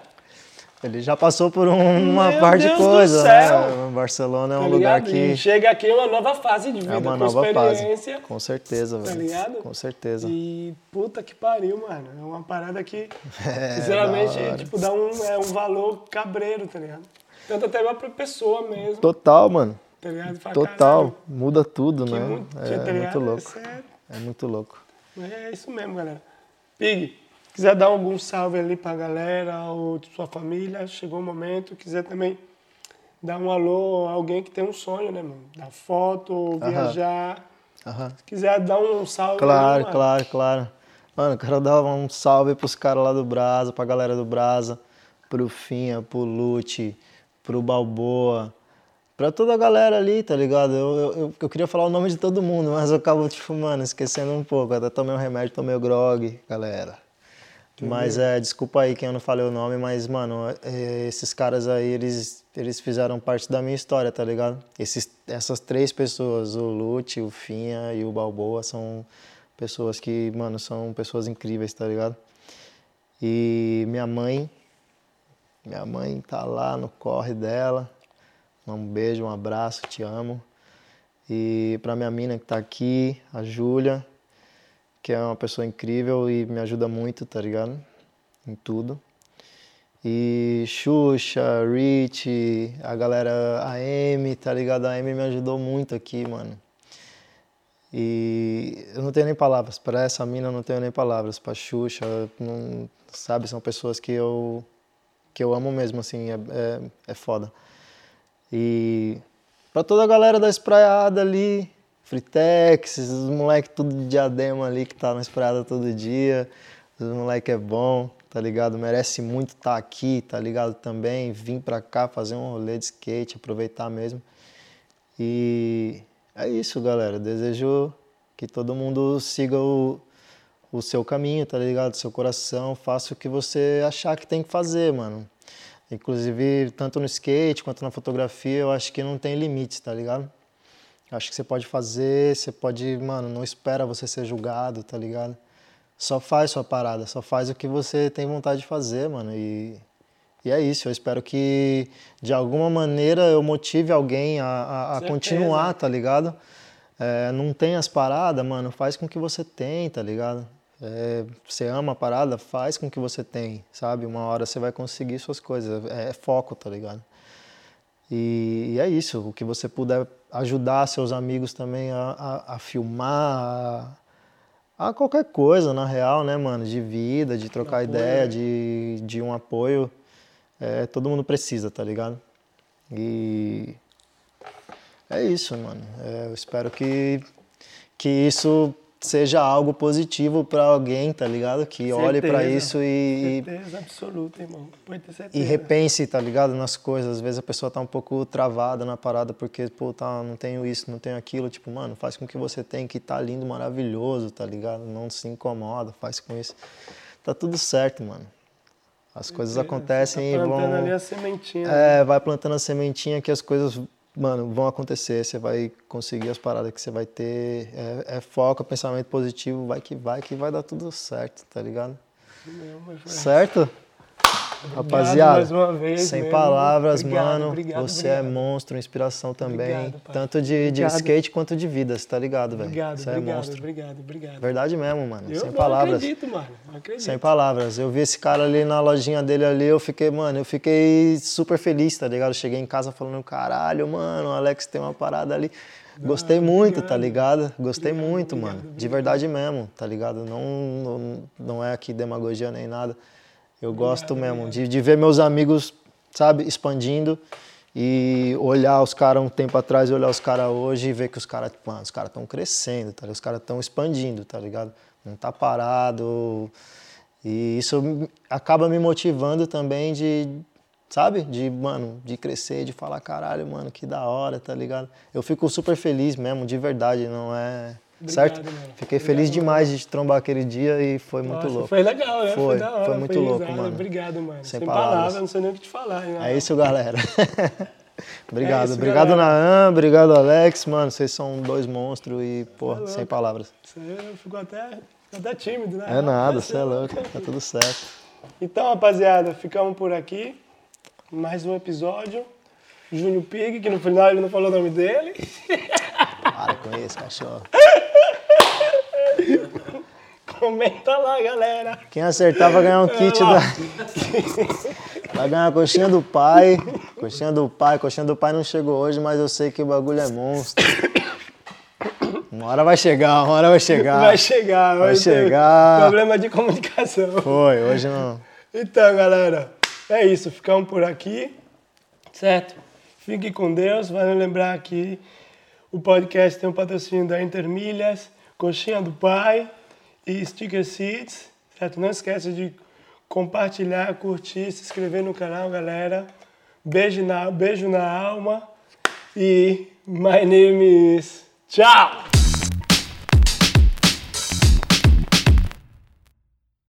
Ele já passou por um- uma Meu de Deus do coisa, céu. né? Barcelona é um tá lugar que E chega aqui é uma nova fase de vida, é uma com nova fase. experiência. Com certeza, Tá velho. ligado? Com certeza. E puta que pariu, mano. É uma parada que, É, sinceramente, hora. tipo, dá um, é um valor cabreiro, tá ligado? Tanto até pra pessoa mesmo, Total, mano. tá ligado? Fala, Total. "Caralho, Muda tudo, que né? muito, tá É muito louco. É- É muito louco. Mas é isso mesmo, galera. Pig, quiser dar algum salve ali pra galera ou de sua família, chegou o momento. Quiser também dar um alô a alguém que tem um sonho, né, mano? Dar foto, Aham. viajar. Aham. Se quiser dar um salve Claro, ali, mano. claro, claro. Mano, quero dar um salve pros caras lá do Brasa, pra galera do Brasa, pro Finha, pro Lute, pro Balboa, pra toda a galera ali, tá ligado? Eu, eu, eu, eu queria falar o nome de todo mundo, mas eu acabo, tipo, mano, esquecendo um pouco. Até tomei um remédio, tomei o grog, galera. Mas é, desculpa aí quem eu não falei o nome, mas, mano, é, esses caras aí, eles, eles fizeram parte da minha história, tá ligado? Esses, essas três pessoas, o Lute, o Finha e o Balboa, são pessoas que, mano, são pessoas incríveis, tá ligado? E minha mãe, minha mãe tá lá no corre dela. Um beijo, um abraço, te amo. E pra minha mina que tá aqui, a Júlia, que é uma pessoa incrível e me ajuda muito, tá ligado? Em tudo. E Xuxa, Rich, a galera, a Amy, tá ligado? A Amy me ajudou muito aqui, mano. E eu não tenho nem palavras. Para essa mina eu não tenho nem palavras. Pra Xuxa, não, sabe? São pessoas que eu, que eu amo mesmo, assim. É, é, é foda. E pra toda a galera da espraiada ali, Fritex, os moleques tudo de diadema ali que tá na espraiada todo dia. Os moleque é bom, tá ligado? Merece muito estar aqui, tá ligado? Também vim pra cá fazer um rolê de skate, aproveitar mesmo. E é isso, galera. Desejo que todo mundo siga o, o seu caminho, tá ligado? Seu coração, faça o que você achar que tem que fazer, mano. Inclusive, tanto no skate quanto na fotografia, eu acho que não tem limites, tá ligado? Acho que você pode fazer, você pode, mano, não espera você ser julgado, tá ligado? Só faz sua parada, só faz o que você tem vontade de fazer, mano. E, e é isso, eu espero que de alguma maneira eu motive alguém a, a, a continuar, tá ligado? É, não tem as paradas, mano, faz com o que você tem, tá ligado? É, você ama a parada, faz com o que você tem, sabe? Uma hora você vai conseguir suas coisas, é, é foco, tá ligado? E, e é isso, o que você puder ajudar seus amigos também a, a, a filmar, a, a qualquer coisa, na real, né, mano? De vida, de trocar apoio, ideia, né? de, de um apoio. É, todo mundo precisa, tá ligado? E é isso, mano. É, eu espero que, que isso seja algo positivo pra alguém, tá ligado? Que olhe pra Certeza. isso e, e Certeza absoluta, irmão. Pode ter e certeza. repense, tá ligado? Nas coisas. Às vezes a pessoa tá um pouco travada na parada porque, pô, tá, não tenho isso, não tenho aquilo. Tipo, mano, faz com que você tem, que tá lindo, maravilhoso, tá ligado? Não se incomoda, faz com isso. Tá tudo certo, mano. As coisas acontecem tá e plantando vão. ali a sementinha. né? É, vai plantando a sementinha que as coisas, mano, vão acontecer. Você vai conseguir as paradas que você vai ter. É, é foco, é pensamento positivo, vai que vai, que vai dar tudo certo, tá ligado? Meu. Certo? Rapaziada, vez sem mesmo. palavras, Obrigado, mano. obrigado, você é obrigado. monstro, inspiração também. Tanto de, de skate quanto de vida, você tá ligado, velho? Obrigado, Você é monstro. obrigado, obrigado. Verdade mesmo, mano. Eu sem não palavras. acredito, mano. Acredito. Sem palavras. Eu vi esse cara ali na lojinha dele ali, eu fiquei, mano, eu fiquei super feliz, tá ligado? Eu cheguei em casa falando, caralho, mano, o Alex tem uma parada ali. Gostei muito, tá ligado? Gostei muito, mano. De verdade mesmo, tá ligado? Não, não, não é aqui demagogia nem nada. Eu gosto mesmo de, de ver meus amigos, sabe, expandindo e olhar os caras um tempo atrás e olhar os caras hoje e ver que os caras, os caras estão crescendo, tá? Os caras estão expandindo, tá ligado? Não tá parado. E isso acaba me motivando também de, sabe? De, mano, de crescer, de falar, caralho, mano, que da hora, tá ligado? Eu fico super feliz mesmo, de verdade, não é. Obrigado, certo? mano. Fiquei Obrigado, feliz mano. demais de te trombar aquele dia e foi muito Nossa, louco. Foi legal, né? Foi, da hora, foi muito louco, risada. mano. Obrigado, mano. Sem Sem, palavras. palavras, não sei nem o que te falar. É isso, galera. obrigado, É isso, obrigado galera. Naan, obrigado Alex, mano, vocês são dois monstros e, pô, Tá sem louco. palavras. Isso aí eu fico até, até tímido, né? É nada, você é louco, tá tudo certo. Então, rapaziada, ficamos por aqui. Mais um episódio. Júnior Pig, que no final ele não falou o nome dele. Para com isso, cachorro. Comenta lá, galera. Quem acertar vai ganhar um kit lá. da. Vai ganhar a coxinha do pai. Coxinha do pai, coxinha do pai não chegou hoje, mas eu sei que o bagulho é monstro. Uma hora vai chegar, uma hora vai chegar. Vai chegar, Vai chegar. Problema de comunicação. Foi, hoje não. Então, galera, é isso. Ficamos por aqui. Certo? Fique com Deus. Vale lembrar que o podcast tem um patrocínio da Intermilhas, Coxinha do Pai e Sticker Seeds. Certo? Não esqueça de compartilhar, curtir, se inscrever no canal, galera. Beijo na, beijo na alma. E my name is... Tchau!